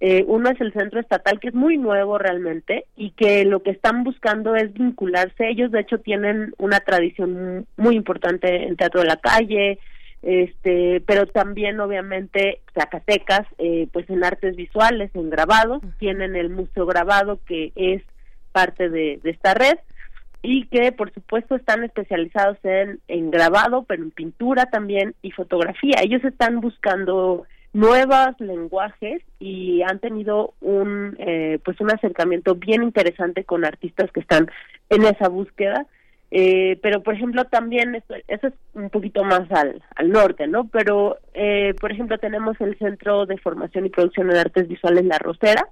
Eh, uno es el centro estatal, que es muy nuevo realmente, y que lo que están buscando es vincularse. Ellos, de hecho, tienen una tradición muy importante en teatro de la calle, este, pero también, obviamente, Zacatecas, eh, pues en artes visuales, en grabado, tienen el Museo Grabado, que es parte de, de esta red y que por supuesto están especializados en, en grabado, pero en pintura también y fotografía. Ellos están buscando nuevos lenguajes y han tenido un eh, pues un acercamiento bien interesante con artistas que están en esa búsqueda. Eh, pero por ejemplo también eso, eso, es un poquito más al, al norte no pero eh, por ejemplo tenemos el centro de formación y producción en artes visuales la rosera.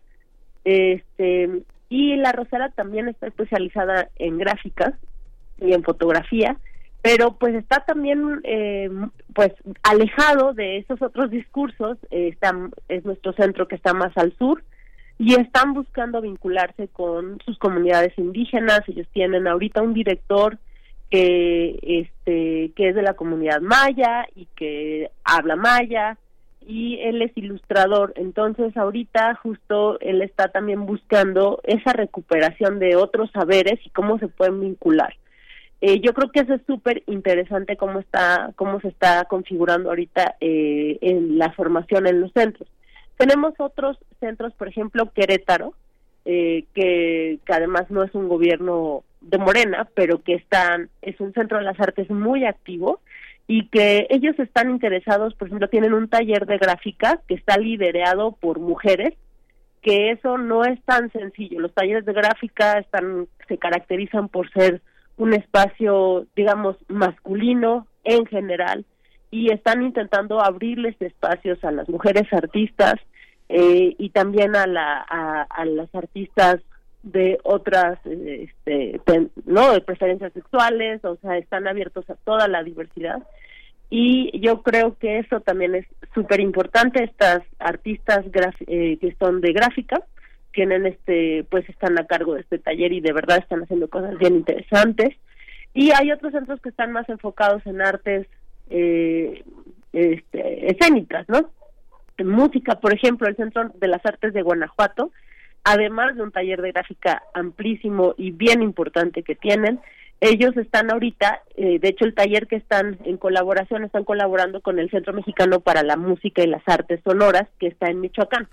Este y la Rosera también está especializada en gráficas y en fotografía, pero pues está también eh, pues alejado de esos otros discursos, eh, es nuestro centro que está más al sur y están buscando vincularse con sus comunidades indígenas, ellos tienen ahorita un director que este que es de la comunidad maya y que habla maya y él es ilustrador. Entonces, ahorita justo él está también buscando esa recuperación de otros saberes y cómo se pueden vincular. Eh, yo creo que eso es súper interesante cómo está, cómo se está configurando ahorita eh, en la formación en los centros. Tenemos otros centros, por ejemplo, Querétaro, eh, que, que además no es un gobierno de Morena, pero que están, es un centro de las artes muy activo y que ellos están interesados, por ejemplo, tienen un taller de gráfica que está liderado por mujeres, que eso no es tan sencillo. Los talleres de gráfica están se caracterizan por ser un espacio, digamos, masculino en general y están intentando abrirles espacios a las mujeres artistas eh, y también a, la, a, las artistas de otras este, no de preferencias sexuales o sea están abiertos a toda la diversidad. Y yo creo que eso también es súper importante estas artistas eh, que son de gráfica tienen este pues están a cargo de este taller y de verdad están haciendo cosas bien interesantes. Y hay otros centros que están más enfocados en artes eh, este, escénicas no música por ejemplo el centro de las artes de Guanajuato además de un taller de gráfica amplísimo y bien importante que tienen, ellos están ahorita, eh, de hecho el taller que están en colaboración, están colaborando con el Centro Mexicano para la Música y las Artes Sonoras, que está en Michoacán,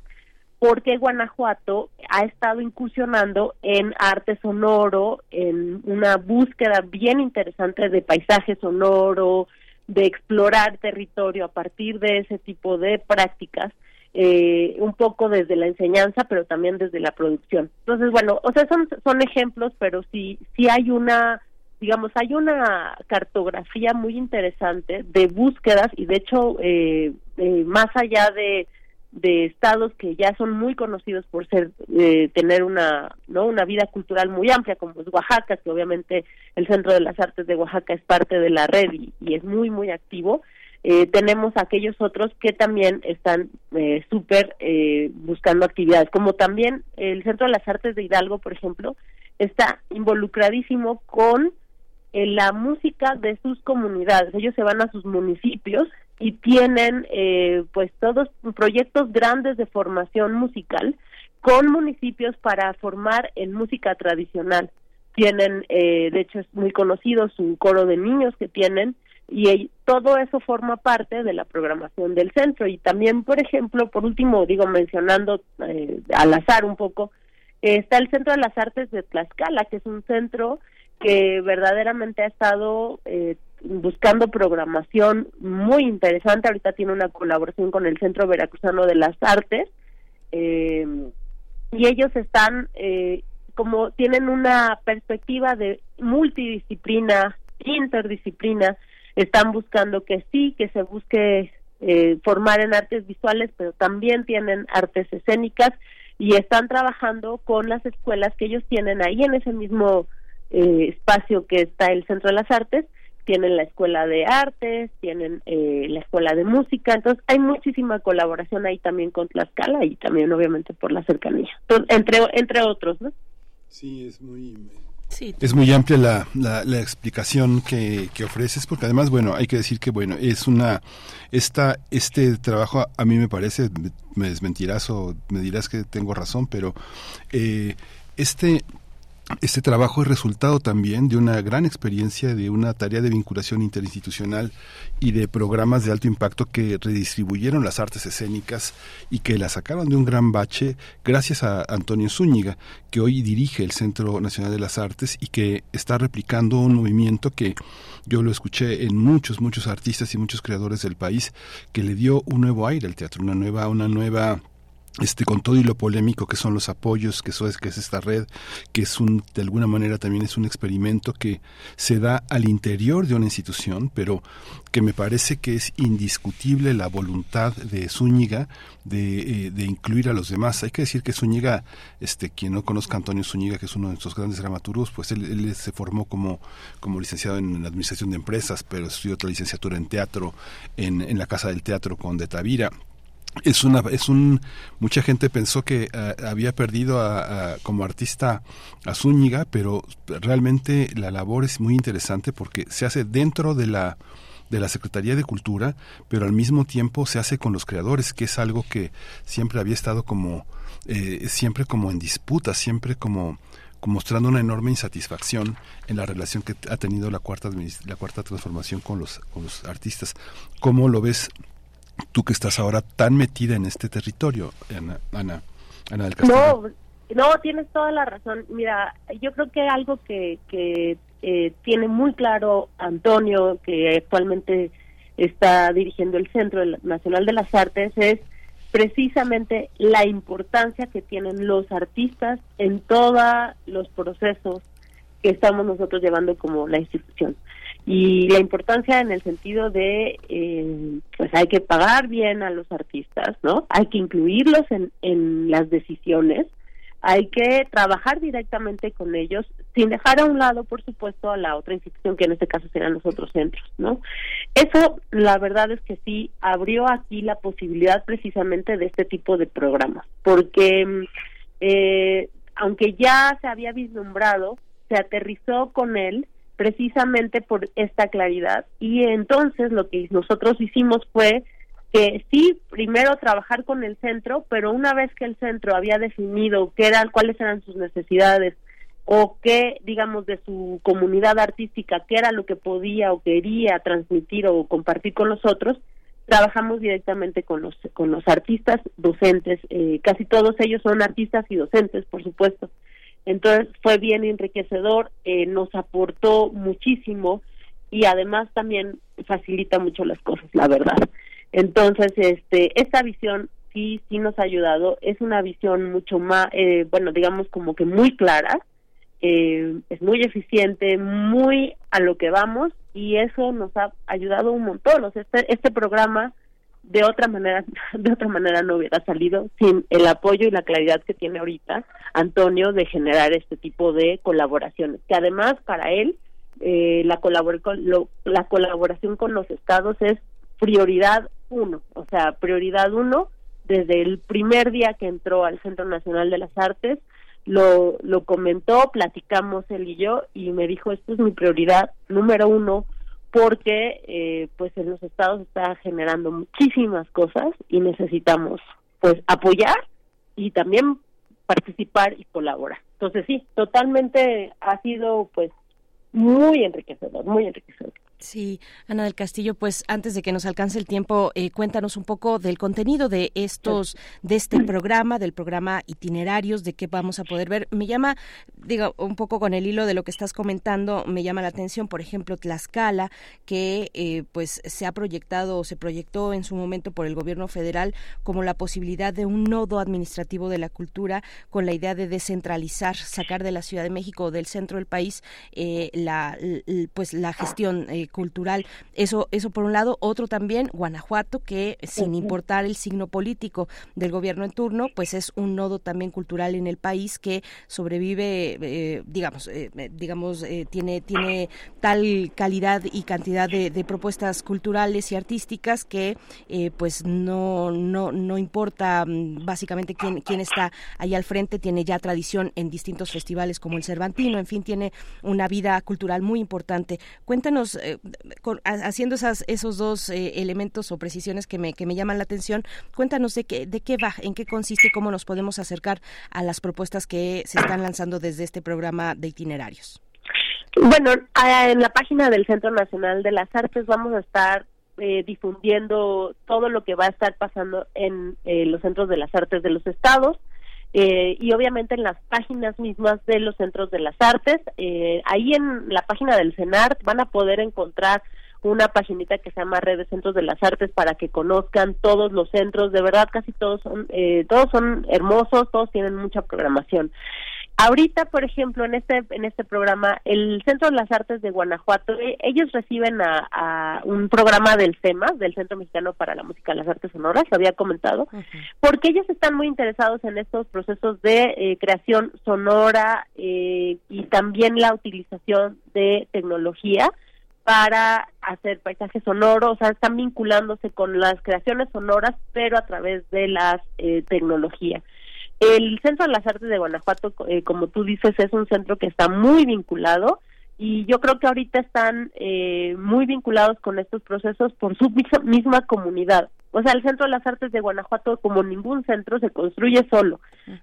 porque Guanajuato ha estado incursionando en arte sonoro, en una búsqueda bien interesante de paisaje sonoro, de explorar territorio a partir de ese tipo de prácticas eh, un poco desde la enseñanza, pero también desde la producción. Entonces, bueno, o sea, son, son ejemplos, pero sí, sí hay una, digamos, hay una cartografía muy interesante de búsquedas y de hecho, eh, eh, más allá de, de estados que ya son muy conocidos por ser eh, tener una no una vida cultural muy amplia como es Oaxaca que obviamente el centro de las artes de Oaxaca es parte de la red y es muy muy activo eh, tenemos aquellos otros que también están eh, súper eh, buscando actividades, como también el Centro de las Artes de Hidalgo, por ejemplo, está involucradísimo con eh, la música de sus comunidades. Ellos se van a sus municipios y tienen pues todos proyectos grandes de formación musical con municipios para formar en música tradicional. Tienen, de hecho es muy conocido su coro de niños que tienen, y todo eso forma parte de la programación del centro. Y también por ejemplo por último digo mencionando eh, al azar un poco está el centro de las artes de Tlaxcala que es un centro que verdaderamente ha estado eh, buscando programación muy interesante. Ahorita tiene una colaboración con el centro veracruzano de las artes eh, y ellos están como tienen una perspectiva de multidisciplina interdisciplina están buscando que sí, que se busque eh, formar en artes visuales, pero también tienen artes escénicas y están trabajando con las escuelas que ellos tienen ahí en ese mismo eh, espacio que está el Centro de las Artes, tienen la Escuela de Artes, tienen eh, la Escuela de Música, entonces hay muchísima colaboración ahí también con Tlaxcala y también obviamente por la cercanía, entre, entre otros, ¿no? Sí, es muy es muy amplia la, la, explicación que, que, ofreces, porque además, bueno, hay que decir que, bueno, es una, esta, este trabajo a mí me parece, me desmentirás o me dirás que tengo razón, pero eh, este este trabajo es resultado también de una gran experiencia, de una tarea de vinculación interinstitucional y de programas de alto impacto que redistribuyeron las artes escénicas y que la sacaron de un gran bache gracias a Antonio Zúñiga, que hoy dirige el Centro Nacional de las Artes y que está replicando un movimiento que yo lo escuché en muchos, muchos artistas y muchos creadores del país, que le dio un nuevo aire al teatro, una nueva, una nueva este con todo y lo polémico que son los apoyos que es que es esta red que es un de alguna manera también es un experimento que se da al interior de una institución pero que me parece que es indiscutible la voluntad de Zúñiga de, eh, incluir a los demás. Hay que decir que Zúñiga este quien no conozca Antonio Zúñiga que es uno de nuestros grandes dramaturgos pues él, se formó como como licenciado en administración de empresas pero estudió otra licenciatura en teatro en, en la casa del teatro con De Tavira es una es un mucha gente pensó que eh, había perdido a, como artista a Zúñiga pero realmente la labor es muy interesante porque se hace dentro de la de la Secretaría de Cultura pero al mismo tiempo se hace con los creadores que es algo que siempre había estado como eh, siempre como en disputa siempre como mostrando una enorme insatisfacción en la relación que ha tenido la cuarta la cuarta transformación con los, con los artistas. Cómo lo ves tú que estás ahora tan metida en este territorio, Ana, Ana, Ana del Castillo. No, no, tienes toda la razón. Mira, yo creo que algo que, que eh, tiene muy claro Antonio, que actualmente está dirigiendo el Centro Nacional de las Artes, es precisamente la importancia que tienen los artistas en todos los procesos que estamos nosotros llevando como la institución y la importancia en el sentido de eh, pues hay que pagar bien a los artistas no hay que incluirlos en, en las decisiones hay que trabajar directamente con ellos sin dejar a un lado por supuesto a la otra institución que en este caso serán los otros centros no eso la verdad es que sí abrió aquí la posibilidad precisamente de este tipo de programas porque eh, aunque ya se había vislumbrado se aterrizó con él precisamente por esta claridad y entonces lo que nosotros hicimos fue que sí, primero trabajar con el centro, pero una vez que el centro había definido qué eran, cuáles eran sus necesidades o qué, digamos, de su comunidad artística, qué era lo que podía o quería transmitir o compartir con los otros, trabajamos directamente con los con los artistas docentes, eh, casi todos ellos son artistas y docentes, por supuesto. Entonces fue bien enriquecedor, eh, nos aportó muchísimo y además también facilita mucho las cosas, la verdad. Entonces, este, esta visión sí, sí nos ha ayudado. Es una visión mucho más, eh, bueno, digamos como que muy clara, eh, es muy eficiente, muy a lo que vamos y eso nos ha ayudado un montón. O sea, este, este programa de otra manera de otra manera no hubiera salido sin el apoyo y la claridad que tiene ahorita Antonio de generar este tipo de colaboraciones que además para él eh, la colabor la colaboración con los estados es prioridad uno o sea prioridad uno desde el primer día que entró al Centro Nacional de las Artes lo lo comentó platicamos él y yo y me dijo esto es mi prioridad número uno porque eh, pues en los estados está generando muchísimas cosas y necesitamos pues apoyar y también participar y colaborar. Entonces sí, totalmente ha sido pues muy enriquecedor, muy enriquecedor. Sí, Ana del Castillo, pues antes de que nos alcance el tiempo, eh, cuéntanos un poco del contenido de estos, de este programa, del programa itinerarios, de qué vamos a poder ver. Me llama, digo, un poco con el hilo de lo que estás comentando, me llama la atención, por ejemplo, Tlaxcala, que eh, pues se ha proyectado o se proyectó en su momento por el gobierno federal como la posibilidad de un nodo administrativo de la cultura, con la idea de descentralizar, sacar de la Ciudad de México o del centro del país eh, la, pues la gestión cultural. Eso, eso por un lado. Otro también, Guanajuato, que sin importar el signo político del gobierno en turno, pues es un nodo también cultural en el país que sobrevive, eh, digamos, eh, eh, digamos, tiene, tiene tal calidad y cantidad de, propuestas culturales y artísticas que pues no, no, no importa mm, básicamente quién, quién está ahí al frente, tiene ya tradición en distintos festivales como el Cervantino, en fin, tiene una vida cultural muy importante. Cuéntanos, haciendo esas, esos dos eh, elementos o precisiones que me, que me llaman la atención, cuéntanos de qué, de qué va, en qué consiste y cómo nos podemos acercar a las propuestas que se están lanzando desde este programa de itinerarios. Bueno, en la página del Centro Nacional de las Artes vamos a estar eh, difundiendo todo lo que va a estar pasando en eh, los centros de las artes de los estados. Eh, y obviamente en las páginas mismas de los centros de las artes. Eh, ahí en la página del CENART van a poder encontrar una paginita que se llama Red de Centros de las Artes para que conozcan todos los centros. De verdad, casi todos son, eh, todos son hermosos, todos tienen mucha programación. Ahorita, por ejemplo, en este en este programa, el Centro de las Artes de Guanajuato, eh, ellos reciben a, un programa del CEMAS, del Centro Mexicano para la Música y las Artes Sonoras, lo había comentado, porque ellos están muy interesados en estos procesos de eh, creación sonora eh, y también la utilización de tecnología para hacer paisajes sonoros, o sea, están vinculándose con las creaciones sonoras, pero a través de las tecnologías. El Centro de las Artes de Guanajuato, eh, como tú dices, es un centro que está muy vinculado y yo creo que ahorita están eh, muy vinculados con estos procesos por su misma comunidad. O sea, el Centro de las Artes de Guanajuato, como ningún centro, se construye solo.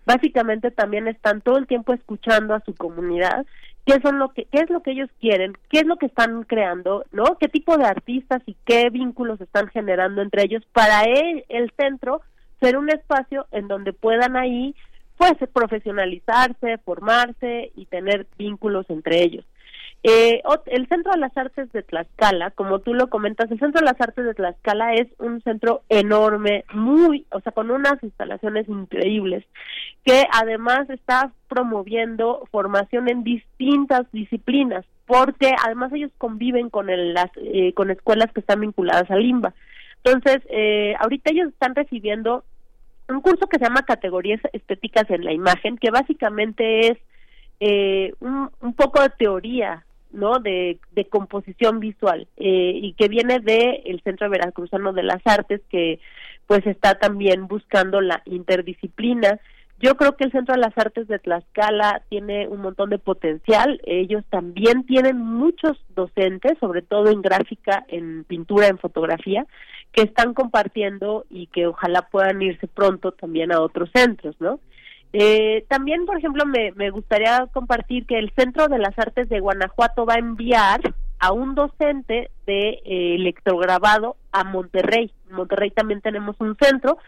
Básicamente también están todo el tiempo escuchando a su comunidad qué son lo que qué es lo que ellos quieren, qué es lo que están creando, ¿no? Qué tipo de artistas y qué vínculos están generando entre ellos para el centro ser un espacio en donde puedan ahí pues profesionalizarse, formarse y tener vínculos entre ellos. Eh, el Centro de las Artes de Tlaxcala, como tú lo comentas, el Centro de las Artes de Tlaxcala es un centro enorme, muy, o sea, con unas instalaciones increíbles, que además está promoviendo formación en distintas disciplinas, porque además ellos conviven con las eh, con escuelas que están vinculadas al limba. Entonces, eh, ahorita ellos están recibiendo un curso que se llama Categorías Estéticas en la Imagen, que básicamente es eh, un, poco de teoría, ¿no? De, composición visual eh, y que viene de el Centro Veracruzano de las Artes, que pues está también buscando la interdisciplina yo creo que el Centro de las Artes de Tlaxcala tiene un montón de potencial. Ellos también tienen muchos docentes, sobre todo en gráfica, en pintura, en fotografía, que están compartiendo y que ojalá puedan irse pronto también a otros centros, ¿no? Eh, también, por ejemplo, me, me gustaría compartir que el Centro de las Artes de Guanajuato va a enviar a un docente de eh, electrograbado a Monterrey. En Monterrey también tenemos un centro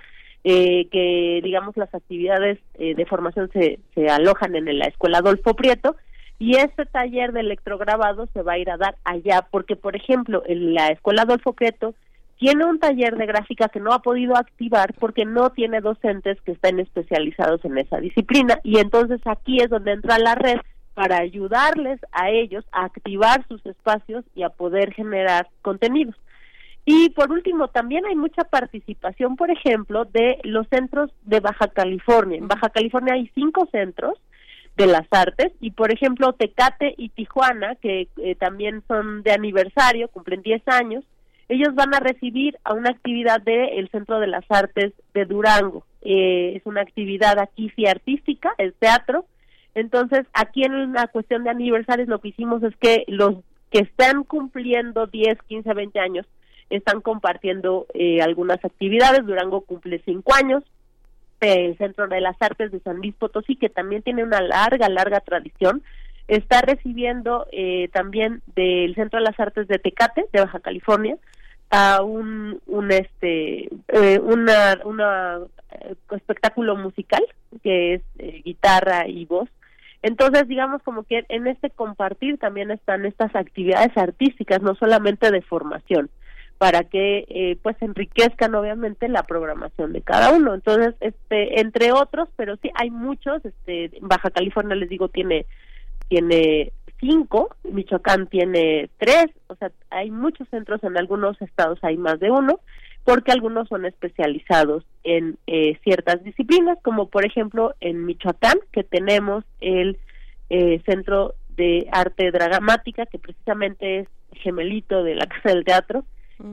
eh, que digamos las actividades eh, de formación se, se alojan en la escuela Adolfo Prieto y este taller de electrograbado se va a ir a dar allá porque por ejemplo en la escuela Adolfo Prieto tiene un taller de gráfica que no ha podido activar porque no tiene docentes que estén especializados en esa disciplina y entonces aquí es donde entra la red para ayudarles a ellos a activar sus espacios y a poder generar contenidos. Y por último, también hay mucha participación, por ejemplo, de los centros de Baja California. En Baja California hay cinco centros de las artes y, por ejemplo, Tecate y Tijuana, que eh, también son de aniversario, cumplen 10 años, ellos van a recibir a una actividad del Centro de las Artes de Durango. Eh, es una actividad aquí sí artística, el teatro. Entonces, aquí en la cuestión de aniversarios lo que hicimos es que los que están cumpliendo 10, 15, 20 años están compartiendo eh, algunas actividades. Durango cumple cinco años. El Centro de las Artes de San Luis Potosí, que también tiene una larga, larga tradición, está recibiendo eh, también del Centro de las Artes de Tecate, de Baja California, a un, un este eh, una, una eh, espectáculo musical que es eh, guitarra y voz entonces digamos como que en este compartir también están estas actividades artísticas no solamente de formación para que eh, pues enriquezcan obviamente la programación de cada uno. Entonces este entre otros pero sí hay muchos este Baja California les digo tiene tiene cinco, Michoacán tiene tres, o sea, hay muchos centros, en algunos estados hay más de uno, porque algunos son especializados en eh, ciertas disciplinas, como por ejemplo en Michoacán, que tenemos el eh, Centro de Arte Dramática, que precisamente es gemelito de la Casa del Teatro,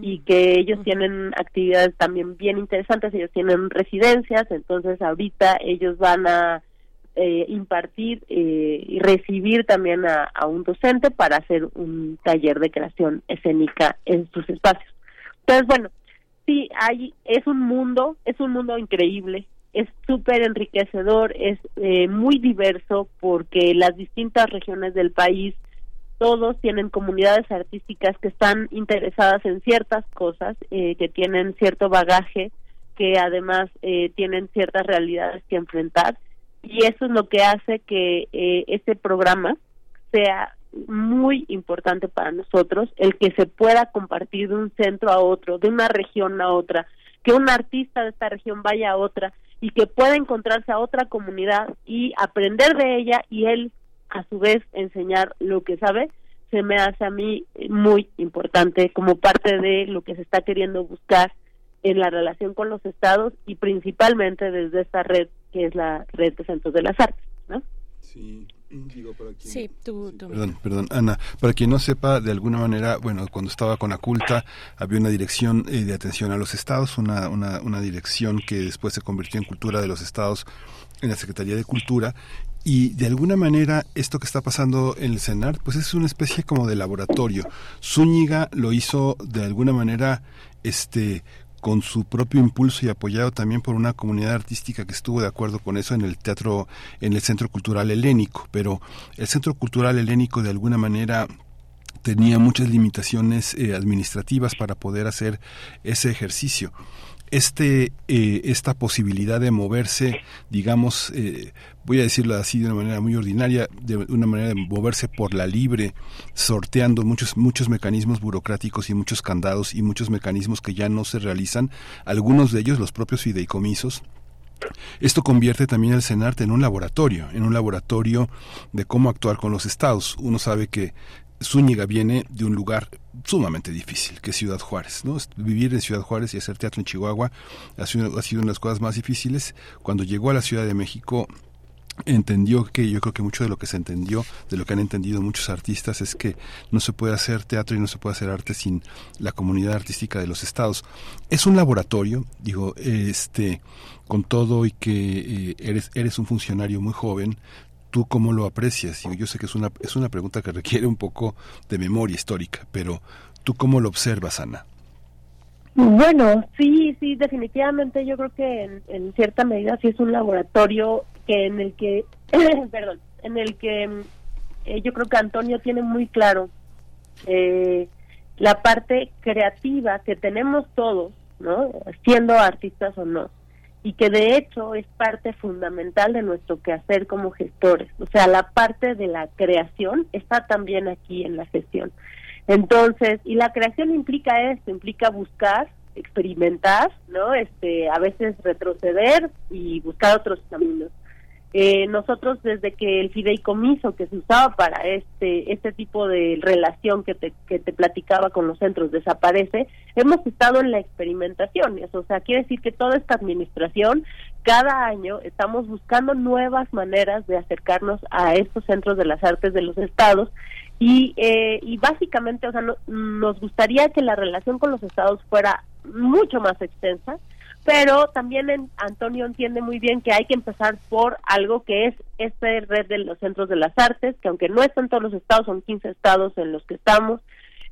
y que ellos tienen actividades también bien interesantes, ellos tienen residencias, entonces ahorita ellos van a eh, impartir eh, y recibir también a, un docente para hacer un taller de creación escénica en sus espacios. Entonces, bueno, sí, hay, es un mundo, es un mundo increíble, es súper enriquecedor, es eh, muy diverso porque las distintas regiones del país, todos tienen comunidades artísticas que están interesadas en ciertas cosas, que tienen cierto bagaje, que además tienen ciertas realidades que enfrentar. Y eso es lo que hace que eh, este programa sea muy importante para nosotros, el que se pueda compartir de un centro a otro, de una región a otra, que un artista de esta región vaya a otra y que pueda encontrarse a otra comunidad y aprender de ella y él a su vez enseñar lo que sabe, se me hace a mí muy importante como parte de lo que se está queriendo buscar en la relación con los estados y principalmente desde esta red que es la red de centros de las artes, ¿no? Sí. Digo, para quien, sí, tú, Perdón, perdón, Ana. Para quien no sepa, de alguna manera, bueno, cuando estaba con Aculta, había una dirección eh, de atención a los estados, una, una, una dirección que después se convirtió en Cultura de los Estados en la Secretaría de Cultura, y de alguna manera esto que está pasando en el CENAR, pues es una especie como de laboratorio. Zúñiga lo hizo de alguna manera este con su propio impulso y apoyado también por una comunidad artística que estuvo de acuerdo con eso en el teatro, en el Centro Cultural Helénico. Pero el Centro Cultural Helénico de alguna manera tenía muchas limitaciones eh, administrativas para poder hacer ese ejercicio este eh, esta posibilidad de moverse digamos eh, voy a decirlo así de una manera muy ordinaria de una manera de moverse por la libre sorteando muchos muchos mecanismos burocráticos y muchos candados y muchos mecanismos que ya no se realizan algunos de ellos los propios fideicomisos esto convierte también al CENARTE en un laboratorio, en un laboratorio de cómo actuar con los estados. Uno sabe que Zúñiga viene de un lugar sumamente difícil, que es Ciudad Juárez. ¿no? Vivir en Ciudad Juárez y hacer teatro en Chihuahua ha sido, ha sido una de las cosas más difíciles. Cuando llegó a la Ciudad de México, entendió que yo creo que mucho de lo que se entendió, de lo que han entendido muchos artistas, es que no se puede hacer teatro y no se puede hacer arte sin la comunidad artística de los estados. Es un laboratorio, digo, este, con todo y que eh, eres, eres un funcionario muy joven, ¿Tú cómo lo aprecias? Yo sé que es una, es una pregunta que requiere un poco de memoria histórica, pero ¿tú cómo lo observas, Ana? Bueno, sí, sí, definitivamente yo creo que en, cierta medida sí es un laboratorio que en el que, perdón, en el que eh, yo creo que Antonio tiene muy claro eh, la parte creativa que tenemos todos, ¿no? Siendo artistas o no y que de hecho es parte fundamental de nuestro quehacer como gestores. O sea, la parte de la creación está también aquí en la gestión. Entonces, y la creación implica esto, implica buscar, experimentar, ¿no? Este, a veces retroceder y buscar otros caminos. Eh, nosotros desde que el fideicomiso que se usaba para este este tipo de relación que te, que te platicaba con los centros desaparece, hemos estado en la experimentación. Eso, o sea, quiere decir que toda esta administración, cada año estamos buscando nuevas maneras de acercarnos a estos centros de las artes de los estados y, eh, y básicamente, o sea, nos gustaría que la relación con los estados fuera mucho más extensa, pero también Antonio entiende muy bien que hay que empezar por algo que es esta red de los centros de las artes, que aunque no están todos los estados, son 15 estados en los que estamos,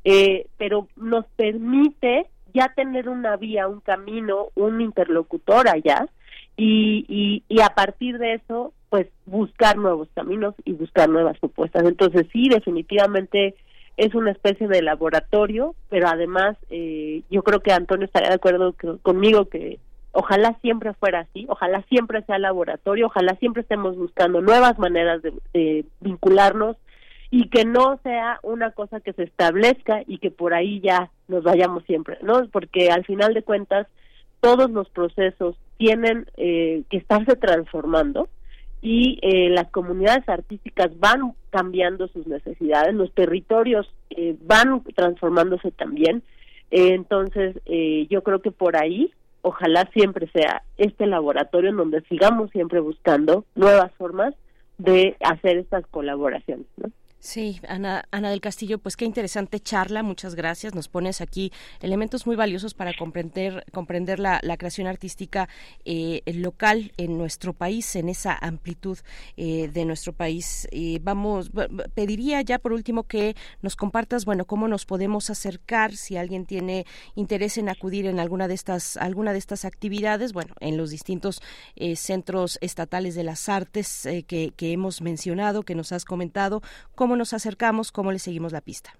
eh, pero nos permite ya tener una vía, un camino, un interlocutor allá, y, y, y a partir de eso, pues buscar nuevos caminos y buscar nuevas propuestas. Entonces sí, definitivamente es una especie de laboratorio, pero además eh, yo creo que Antonio estaría de acuerdo conmigo que ojalá siempre fuera así, ojalá siempre sea laboratorio, ojalá siempre estemos buscando nuevas maneras de, vincularnos y que no sea una cosa que se establezca y que por ahí ya nos vayamos siempre, ¿no? Porque al final de cuentas todos los procesos tienen eh, que estarse transformando y eh, las comunidades artísticas van cambiando sus necesidades, los territorios eh, van transformándose también. Eh, entonces, yo creo que por ahí, ojalá siempre sea este laboratorio en donde sigamos siempre buscando nuevas formas de hacer estas colaboraciones. ¿no? Sí, Ana, Ana del Castillo, pues qué interesante charla, muchas gracias. Nos pones aquí elementos muy valiosos para comprender, comprender la, creación artística eh, local en nuestro país, en esa amplitud eh, de nuestro país. Vamos, pediría ya por último que nos compartas, bueno, cómo nos podemos acercar si alguien tiene interés en acudir en alguna de estas, alguna de estas actividades, bueno, en los distintos eh, centros estatales de las artes que, hemos mencionado, que nos has comentado nos acercamos, cómo le seguimos la pista.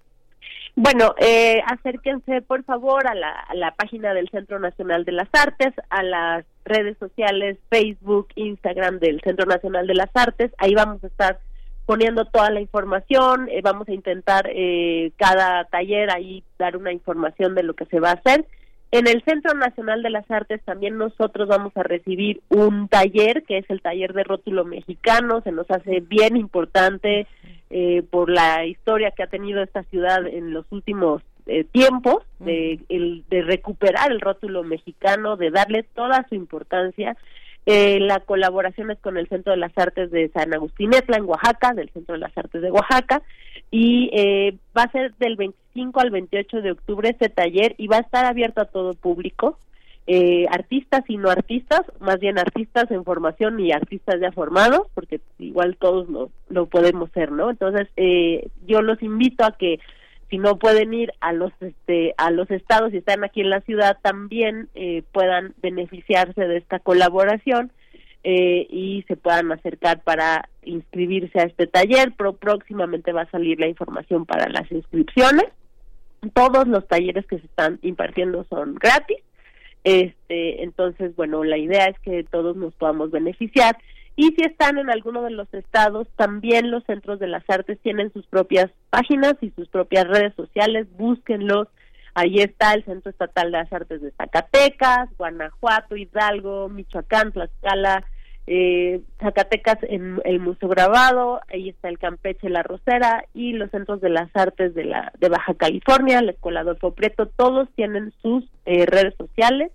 Bueno, eh, acérquense por favor a la, a la página del Centro Nacional de las Artes, a las redes sociales Facebook, Instagram del Centro Nacional de las Artes. Ahí vamos a estar poniendo toda la información. Eh, vamos a intentar eh, cada taller ahí dar una información de lo que se va a hacer. En el Centro Nacional de las Artes también nosotros vamos a recibir un taller, que es el taller de rótulo mexicano, se nos hace bien importante eh, por la historia que ha tenido esta ciudad en los últimos eh, tiempos, de, el, de recuperar el rótulo mexicano, de darle toda su importancia. Eh, la colaboración es con el Centro de las Artes de San Agustín Etla en Oaxaca, del Centro de las Artes de Oaxaca, y eh, va a ser del 25 al 28 de octubre este taller y va a estar abierto a todo público, eh, artistas y no artistas, más bien artistas en formación y artistas ya formados, porque igual todos lo, lo podemos ser, ¿no? Entonces, eh, yo los invito a que si no pueden ir a los este a los estados y están aquí en la ciudad también eh, puedan beneficiarse de esta colaboración eh, y se puedan acercar para inscribirse a este taller. Pro próximamente va a salir la información para las inscripciones. Todos los talleres que se están impartiendo son gratis. Este, entonces, bueno, la idea es que todos nos podamos beneficiar. Y si están en alguno de los estados, también los centros de las artes tienen sus propias páginas y sus propias redes sociales. Búsquenlos. Ahí está el Centro Estatal de las Artes de Zacatecas, Guanajuato, Hidalgo, Michoacán, Tlaxcala, eh, Zacatecas en el Museo Grabado, ahí está el Campeche La Rosera y los Centros de las Artes de la de Baja California, la Escuela Adolfo Preto, todos tienen sus eh, redes sociales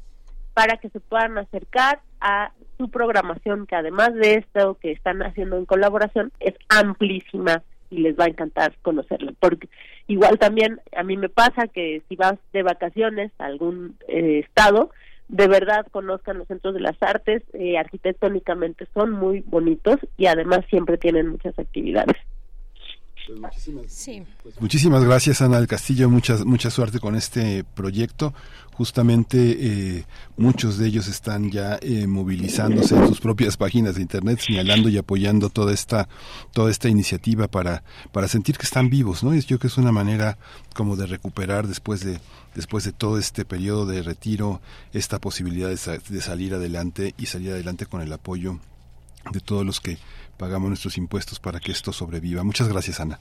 para que se puedan acercar a su programación, que además de esto que están haciendo en colaboración, es amplísima y les va a encantar conocerla. Porque igual también a mí me pasa que si vas de vacaciones a algún eh, estado, de verdad conozcan los centros de las artes, eh, arquitectónicamente son muy bonitos y además siempre tienen muchas actividades. Pues muchísimas, pues muchísimas gracias Ana del Castillo, mucha, mucha suerte con este proyecto. Justamente eh, muchos de ellos están ya eh, movilizándose en sus propias páginas de internet, señalando y apoyando toda esta, toda esta iniciativa para, para sentir que están vivos, ¿no? Yo creo que es una manera como de recuperar después de, después de todo este periodo de retiro esta posibilidad de, de salir adelante y salir adelante con el apoyo de todos los que pagamos nuestros impuestos para que esto sobreviva. Muchas gracias, Ana.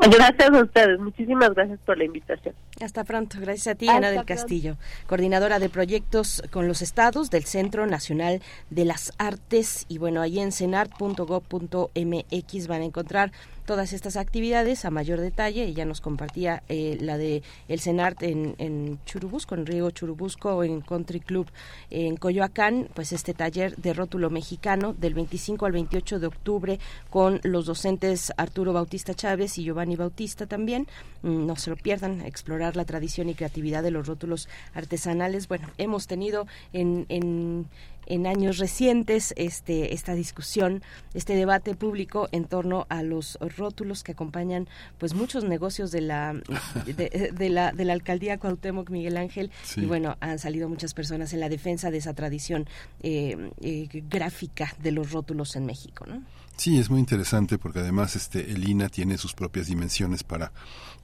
Gracias a ustedes, muchísimas gracias por la invitación. Hasta pronto, gracias a ti, Ana del Castillo, coordinadora de proyectos con los estados del Centro Nacional de las Artes. Y bueno, ahí en cenar.gov.mx van a encontrar todas estas actividades a mayor detalle. Ella nos compartía eh, la de el CENART en, en Churubusco, en Río Churubusco, en Country Club en Coyoacán, pues este taller de rótulo mexicano del 25 al 28 de octubre con los docentes Arturo Bautista Chávez y Giovanni Bautista también. Mm, no se lo pierdan, explorar la tradición y creatividad de los rótulos artesanales. Bueno, hemos tenido en, en en años recientes este, esta discusión, este debate público en torno a los rótulos que acompañan pues muchos negocios de la de, la, de la alcaldía Cuauhtémoc Miguel Ángel y bueno han salido muchas personas en la defensa de esa tradición eh, eh, gráfica de los rótulos en México, ¿no? Sí, es muy interesante porque además este el INA tiene sus propias dimensiones para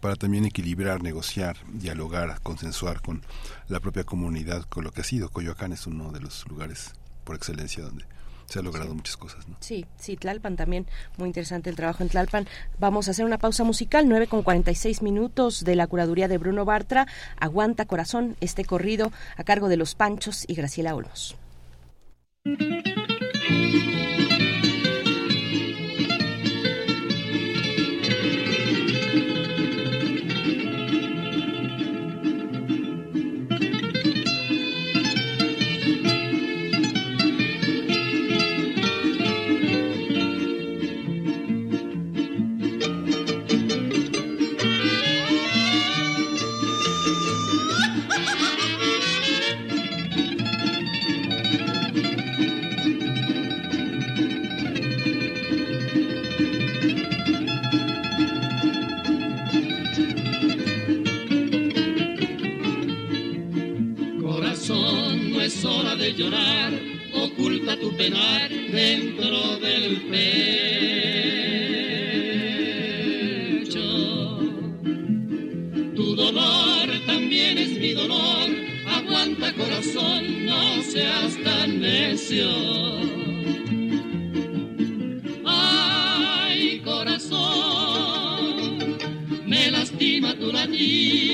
para también equilibrar, negociar, dialogar, consensuar con la propia comunidad, con lo que ha sido. Coyoacán es uno de los lugares por excelencia donde se ha logrado muchas cosas. ¿no? Sí, sí, Tlalpan también, muy interesante el trabajo en Tlalpan. Vamos a hacer una pausa musical, 9 con 46 minutos de la curaduría de Bruno Bartra. Aguanta corazón, este corrido a cargo de Los Panchos y Graciela Olmos. Llorar, oculta tu penar dentro del pecho. Tu dolor también es mi dolor, aguanta corazón, no seas tan necio. Ay, corazón, me lastima tu latir,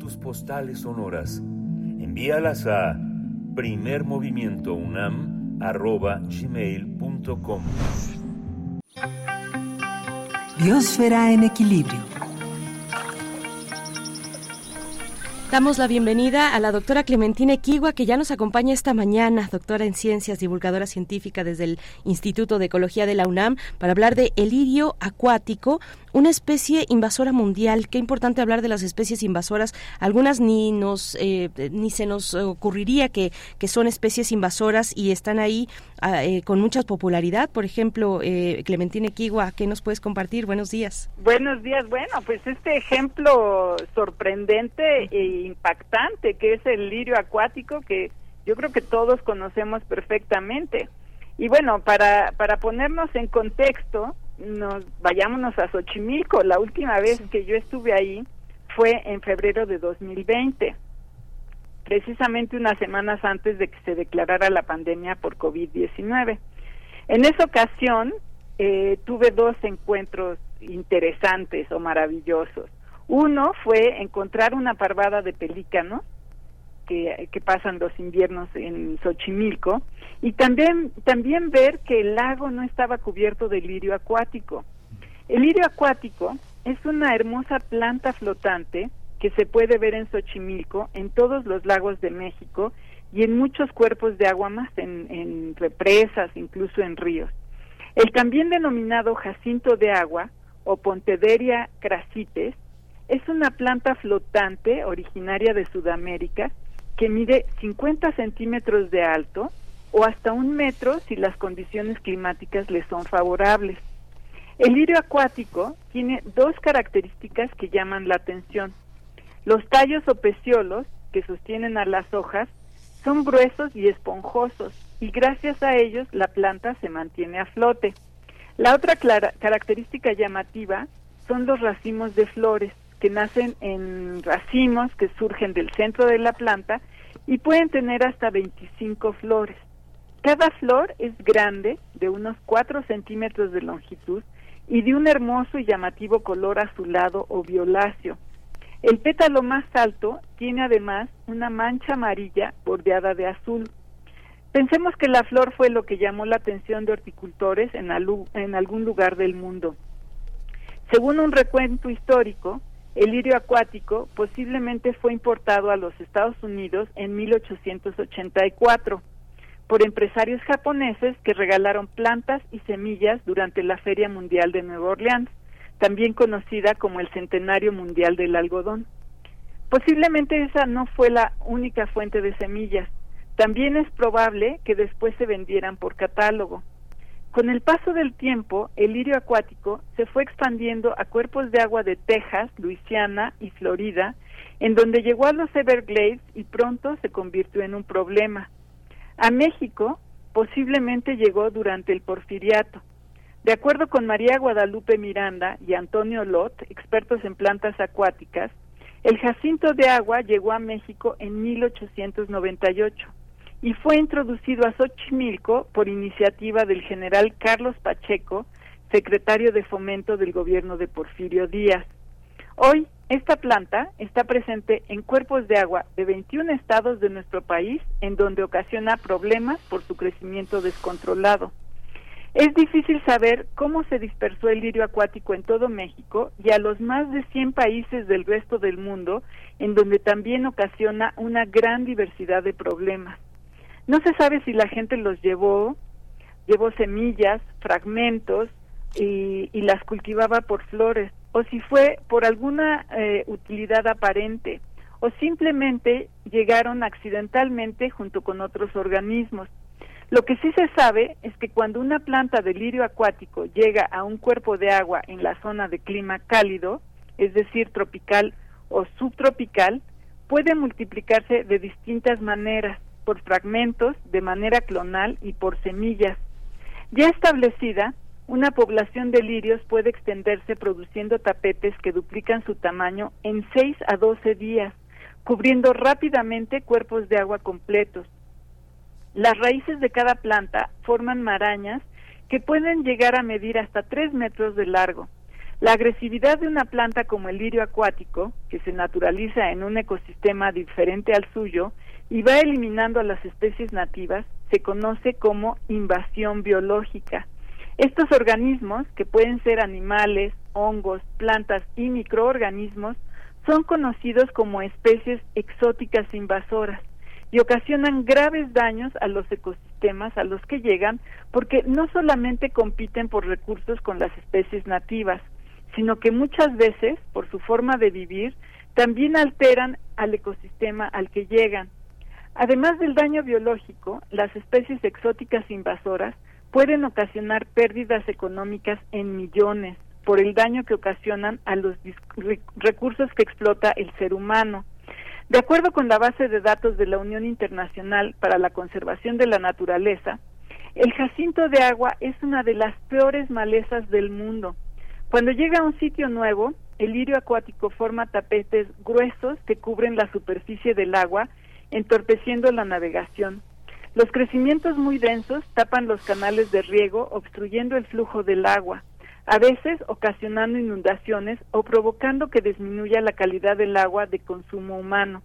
tus postales sonoras. Envíalas a primermovimientounam.gmail.com Biosfera en equilibrio. Damos la bienvenida a la doctora Clementina Equigua, que ya nos acompaña esta mañana, doctora en ciencias, divulgadora científica desde el Instituto de Ecología de la UNAM, para hablar de el lirio acuático, una especie invasora mundial. Qué importante hablar de las especies invasoras. Algunas ni nos eh, ni se nos ocurriría que, que son especies invasoras y están ahí ah, eh, con mucha popularidad. Por ejemplo, eh, Clementina Equigua, ¿qué nos puedes compartir? Buenos días. Buenos días. Bueno, pues este ejemplo sorprendente e impactante que es el lirio acuático que yo creo que todos conocemos perfectamente. Y bueno, para, para ponernos en contexto, nos vayámonos a Xochimilco. La última vez que yo estuve ahí fue en febrero de 2020, precisamente unas semanas antes de que se declarara la pandemia por COVID-19. En esa ocasión, eh, tuve dos encuentros interesantes o maravillosos. Uno fue encontrar una parvada de pelícanos que, pasan los inviernos en Xochimilco y también también ver que el lago no estaba cubierto de lirio acuático. El lirio acuático es una hermosa planta flotante que se puede ver en Xochimilco, en todos los lagos de México y en muchos cuerpos de agua más, en, en represas, incluso en ríos. El también denominado jacinto de agua o Pontederia crassites es una planta flotante originaria de Sudamérica que mide 50 centímetros de alto o hasta un metro si las condiciones climáticas le son favorables. El lirio acuático tiene dos características que llaman la atención. Los tallos o peciolos que sostienen a las hojas son gruesos y esponjosos y gracias a ellos la planta se mantiene a flote. La otra característica llamativa son los racimos de flores que nacen en racimos que surgen del centro de la planta y pueden tener hasta 25 flores. Cada flor es grande, de unos 4 centímetros de longitud y de un hermoso y llamativo color azulado o violáceo. El pétalo más alto tiene además una mancha amarilla bordeada de azul. Pensemos que la flor fue lo que llamó la atención de horticultores en, en algún lugar del mundo. Según un recuento histórico, el lirio acuático posiblemente fue importado a los Estados Unidos en 1884 por empresarios japoneses que regalaron plantas y semillas durante la Feria Mundial de Nueva Orleans también conocida como el Centenario Mundial del Algodón. Posiblemente esa no fue la única fuente de semillas. También es probable que después se vendieran por catálogo. Con el paso del tiempo, el lirio acuático se fue expandiendo a cuerpos de agua de Texas, Luisiana y Florida, en donde llegó a los Everglades y pronto se convirtió en un problema. A México posiblemente llegó durante el porfiriato. De acuerdo con María Guadalupe Miranda y Antonio Lot, expertos en plantas acuáticas, el jacinto de agua llegó a México en 1898 y fue introducido a Xochimilco por iniciativa del general Carlos Pacheco, secretario de Fomento del gobierno de Porfirio Díaz. Hoy, esta planta está presente en cuerpos de agua de 21 estados de nuestro país, en donde ocasiona problemas por su crecimiento descontrolado. Es difícil saber cómo se dispersó el lirio acuático en todo México y a los más de 100 países del resto del mundo, en donde también ocasiona una gran diversidad de problemas. No se sabe si la gente los llevó, llevó semillas, fragmentos y, las cultivaba por flores, o si fue por alguna eh, utilidad aparente, o simplemente llegaron accidentalmente junto con otros organismos. Lo que sí se sabe es que cuando una planta de lirio acuático llega a un cuerpo de agua en la zona de clima cálido, es decir, tropical o subtropical, puede multiplicarse de distintas maneras, por fragmentos, de manera clonal y por semillas. Ya establecida, una población de lirios puede extenderse produciendo tapetes que duplican su tamaño en 6 a 12 días, cubriendo rápidamente cuerpos de agua completos, las raíces de cada planta forman marañas que pueden llegar a medir hasta 3 metros de largo. La agresividad de una planta como el lirio acuático, que se naturaliza en un ecosistema diferente al suyo y va eliminando a las especies nativas, se conoce como invasión biológica. Estos organismos, que pueden ser animales, hongos, plantas y microorganismos, son conocidos como especies exóticas invasoras y ocasionan graves daños a los ecosistemas a los que llegan porque no solamente compiten por recursos con las especies nativas, sino que muchas veces, por su forma de vivir, también alteran al ecosistema al que llegan. Además del daño biológico, las especies exóticas invasoras pueden ocasionar pérdidas económicas en millones por el daño que ocasionan a los recursos que explota el ser humano. De acuerdo con la base de datos de la Unión Internacional para la Conservación de la Naturaleza, el jacinto de agua es una de las peores malezas del mundo. Cuando llega a un sitio nuevo, el lirio acuático forma tapetes gruesos que cubren la superficie del agua, entorpeciendo la navegación. Los crecimientos muy densos tapan los canales de riego, obstruyendo el flujo del agua, a veces ocasionando inundaciones o provocando que disminuya la calidad del agua de consumo humano.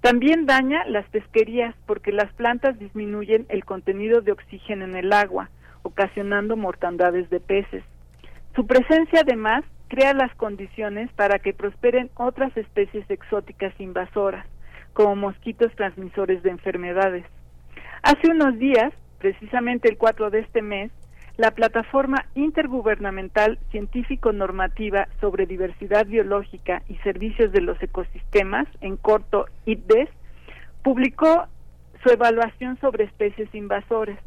También daña las pesquerías porque las plantas disminuyen el contenido de oxígeno en el agua, ocasionando mortandades de peces. Su presencia además crea las condiciones para que prosperen otras especies exóticas invasoras, como mosquitos transmisores de enfermedades. Hace unos días, precisamente el 4 de este mes, la Plataforma Intergubernamental Científico-Normativa sobre Diversidad Biológica y Servicios de los Ecosistemas, en corto IPBES, publicó su evaluación sobre especies invasoras.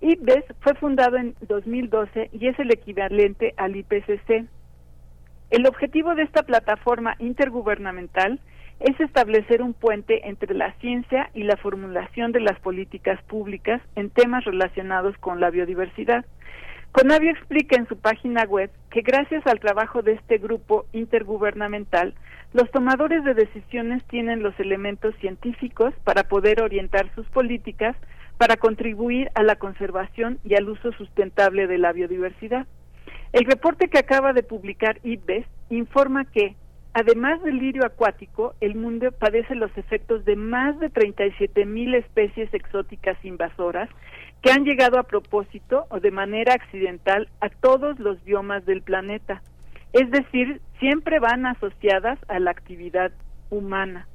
IPBES fue fundado en 2012 y es el equivalente al IPCC. El objetivo de esta plataforma intergubernamental es establecer un puente entre la ciencia y la formulación de las políticas públicas en temas relacionados con la biodiversidad. Conavio explica en su página web que gracias al trabajo de este grupo intergubernamental, los tomadores de decisiones tienen los elementos científicos para poder orientar sus políticas para contribuir a la conservación y al uso sustentable de la biodiversidad. El reporte que acaba de publicar IPBES informa que Además del lirio acuático, el mundo padece los efectos de más de 37 mil especies exóticas invasoras que han llegado a propósito o de manera accidental a todos los biomas del planeta. Es decir, siempre van asociadas a la actividad humana.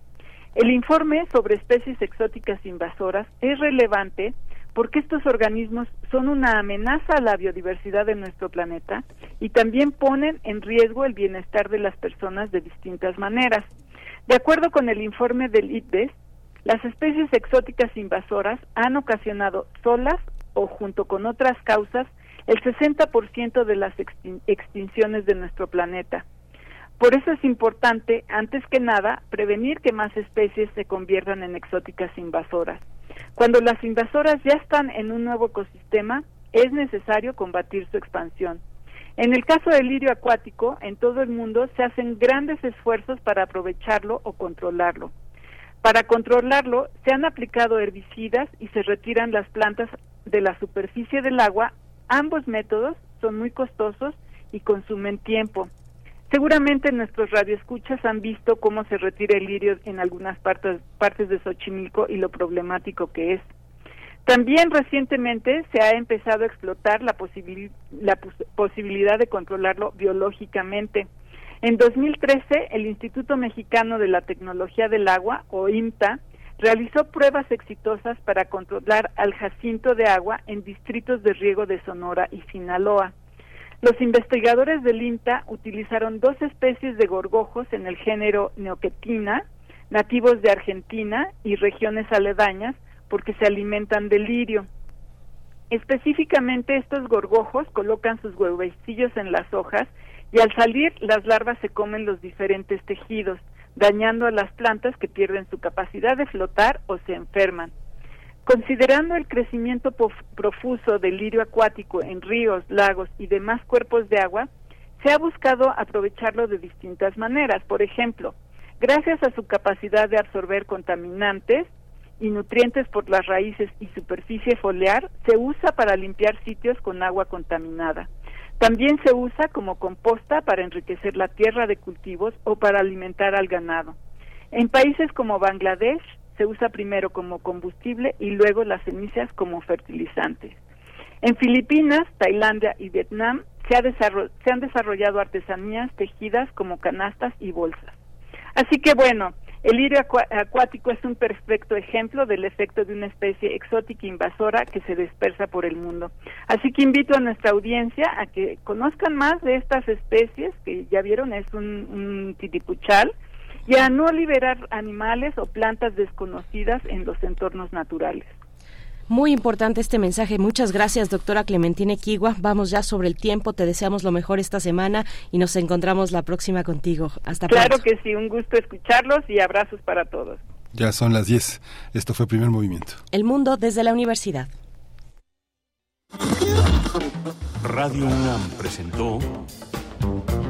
El informe sobre especies exóticas invasoras es relevante porque estos organismos son una amenaza a la biodiversidad de nuestro planeta y también ponen en riesgo el bienestar de las personas de distintas maneras. De acuerdo con el informe del IPBES, las especies exóticas invasoras han ocasionado solas o junto con otras causas el 60% de las extinciones de nuestro planeta. Por eso es importante, antes que nada, prevenir que más especies se conviertan en exóticas invasoras. Cuando las invasoras ya están en un nuevo ecosistema, es necesario combatir su expansión. En el caso del lirio acuático, en todo el mundo se hacen grandes esfuerzos para aprovecharlo o controlarlo. Para controlarlo, se han aplicado herbicidas y se retiran las plantas de la superficie del agua. Ambos métodos son muy costosos y consumen tiempo. Seguramente nuestros radioescuchas han visto cómo se retira el lirio en algunas partes, partes de Xochimilco y lo problemático que es. También recientemente se ha empezado a explotar la, posibilidad de controlarlo biológicamente. En 2013, el Instituto Mexicano de la Tecnología del Agua, o IMTA, realizó pruebas exitosas para controlar al jacinto de agua en distritos de riego de Sonora y Sinaloa. Los investigadores del INTA utilizaron dos especies de gorgojos en el género Neoquetina, nativos de Argentina y regiones aledañas, porque se alimentan de lirio. Específicamente estos gorgojos colocan sus huevecillos en las hojas y al salir las larvas se comen los diferentes tejidos, dañando a las plantas que pierden su capacidad de flotar o se enferman. Considerando el crecimiento profuso del lirio acuático en ríos, lagos y demás cuerpos de agua, se ha buscado aprovecharlo de distintas maneras. Por ejemplo, gracias a su capacidad de absorber contaminantes y nutrientes por las raíces y superficie foliar, se usa para limpiar sitios con agua contaminada. También se usa como composta para enriquecer la tierra de cultivos o para alimentar al ganado. En países como Bangladesh, se usa primero como combustible y luego las cenizas como fertilizantes. En Filipinas, Tailandia y Vietnam se, se han desarrollado artesanías tejidas como canastas y bolsas. Así que bueno, el lirio acuático es un perfecto ejemplo del efecto de una especie exótica invasora que se dispersa por el mundo. Así que invito a nuestra audiencia a que conozcan más de estas especies, que ya vieron es un titipuchal, y a no liberar animales o plantas desconocidas en los entornos naturales. Muy importante este mensaje. Muchas gracias, doctora Clementina Equigua. Vamos ya sobre el tiempo. Te deseamos lo mejor esta semana y nos encontramos la próxima contigo. Hasta claro Claro que sí, un gusto escucharlos y abrazos para todos. Ya son las 10. Esto fue Primer Movimiento. El mundo desde la universidad. Radio UNAM presentó